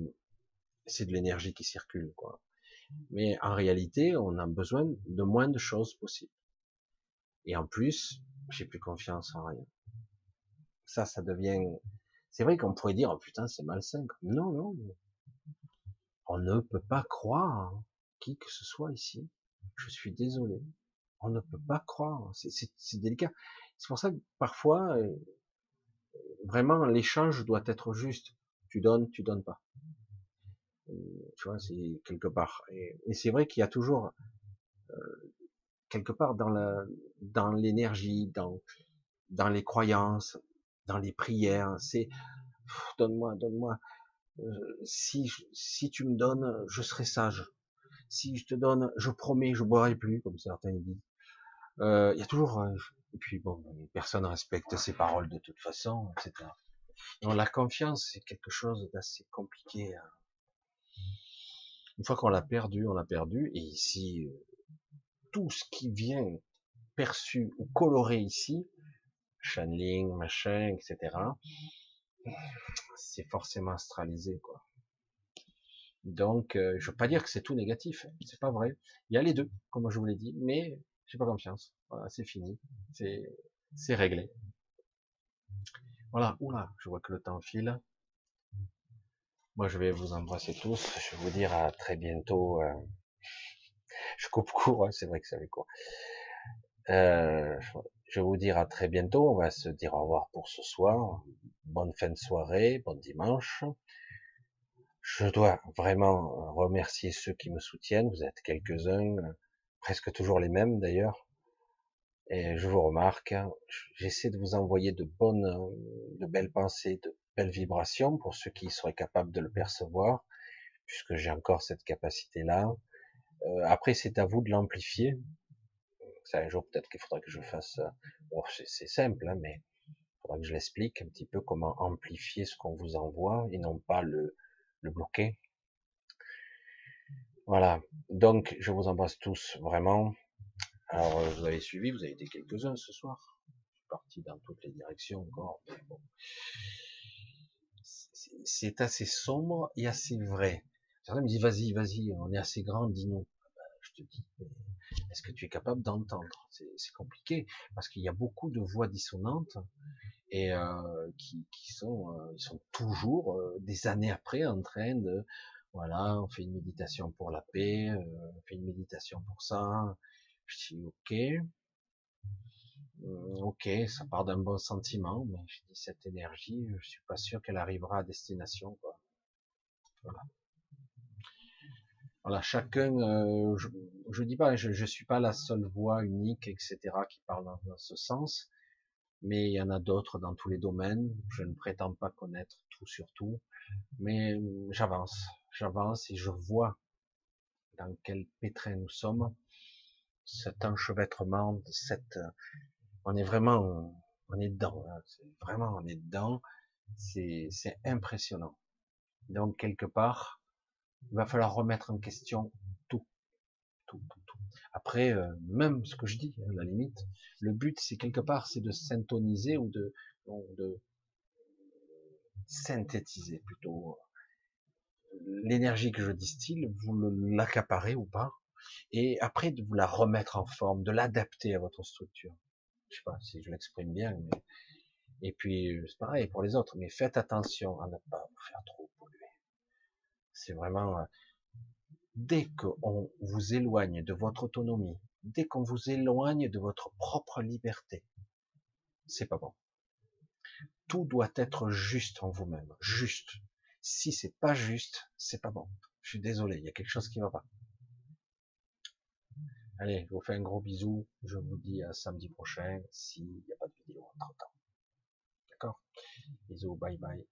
c'est de l'énergie qui circule, quoi. Mais en réalité, on a besoin de moins de choses possibles. Et en plus, j'ai plus confiance en rien ça, ça devient. C'est vrai qu'on pourrait dire, oh putain, c'est malsain. Non, non. On ne peut pas croire qui que ce soit ici. Je suis désolé. On ne peut pas croire. C'est délicat. C'est pour ça que parfois, euh, vraiment, l'échange doit être juste. Tu donnes, tu donnes pas. Euh, tu vois, c'est quelque part. Et, c'est vrai qu'il y a toujours euh, quelque part dans la, dans l'énergie, dans, dans les croyances, dans les prières, c'est donne-moi, donne-moi. Euh, si si tu me donnes, je serai sage. Si je te donne, je promets, je boirai plus, comme certains disent. Euh, il y a toujours, et puis bon, personne respecte ses paroles de toute façon, etc. Donc la confiance, c'est quelque chose d'assez compliqué. Une fois qu'on l'a perdu, on l'a perdu. Et ici, tout ce qui vient perçu ou coloré ici, channeling, machin, etc. C'est forcément astralisé, quoi. Donc, euh, je veux pas dire que c'est tout négatif, hein. c'est pas vrai. Il y a les deux, comme je vous l'ai dit, mais j'ai pas confiance. Voilà, c'est fini, c'est réglé. Voilà, oula, je vois que le temps file. Moi, je vais vous embrasser tous. Je vais vous dire à très bientôt. Euh, je coupe court, hein, c'est vrai que ça fait court. Euh, je vais vous dire à très bientôt. On va se dire au revoir pour ce soir. Bonne fin de soirée, bon dimanche. Je dois vraiment remercier ceux qui me soutiennent. Vous êtes quelques-uns, presque toujours les mêmes d'ailleurs. Et je vous remarque, j'essaie de vous envoyer de bonnes, de belles pensées, de belles vibrations pour ceux qui seraient capables de le percevoir, puisque j'ai encore cette capacité-là. Euh, après, c'est à vous de l'amplifier un jour peut-être qu'il faudra que je fasse. Bon, c'est simple, hein, mais il faudra que je l'explique un petit peu comment amplifier ce qu'on vous envoie et non pas le, le bloquer. Voilà. Donc, je vous embrasse tous vraiment. Alors, euh, vous avez suivi, vous avez été quelques-uns ce soir. Je suis parti dans toutes les directions encore. Bon. C'est assez sombre et assez vrai. Certains me disent, vas-y, vas-y, on est assez grand, dis-nous. Ah ben, je te dis, est-ce que tu es capable d'entendre? C'est compliqué parce qu'il y a beaucoup de voix dissonantes et euh, qui, sont, euh, ils sont toujours euh, des années après en train de, voilà, on fait une méditation pour la paix, on fait une méditation pour ça. Je dis ok, ok, ça part d'un bon sentiment, mais je dis cette énergie, je suis pas sûr qu'elle arrivera à destination. Voilà. Voilà, chacun, euh, je, je dis pas, je, je suis pas la seule voix unique, etc., qui parle dans, ce sens, mais il y en a d'autres dans tous les domaines. Je ne prétends pas connaître tout sur tout, mais j'avance, j'avance et je vois dans quel pétrin nous sommes, cet enchevêtrement, cette, on est vraiment On est dedans, hein. vraiment on est dedans. C'est impressionnant. Donc quelque part, il va falloir remettre en question tout, tout, tout, tout. Après, euh, même ce que je dis, à la limite, le but c'est quelque part, c'est de syntoniser ou de, de synthétiser plutôt l'énergie que je distille, vous l'accaparez ou pas, et après de vous la remettre en forme, de l'adapter à votre structure. Je sais pas si je l'exprime bien, mais et puis c'est pareil pour les autres, mais faites attention à ne pas vous faire trop polluer. C'est vraiment euh, dès qu'on vous éloigne de votre autonomie, dès qu'on vous éloigne de votre propre liberté, c'est pas bon. Tout doit être juste en vous-même, juste. Si c'est pas juste, c'est pas bon. Je suis désolé, il y a quelque chose qui va pas. Allez, je vous fais un gros bisou. Je vous dis à samedi prochain s'il n'y a pas de vidéo entre temps. D'accord? Bisous, bye bye.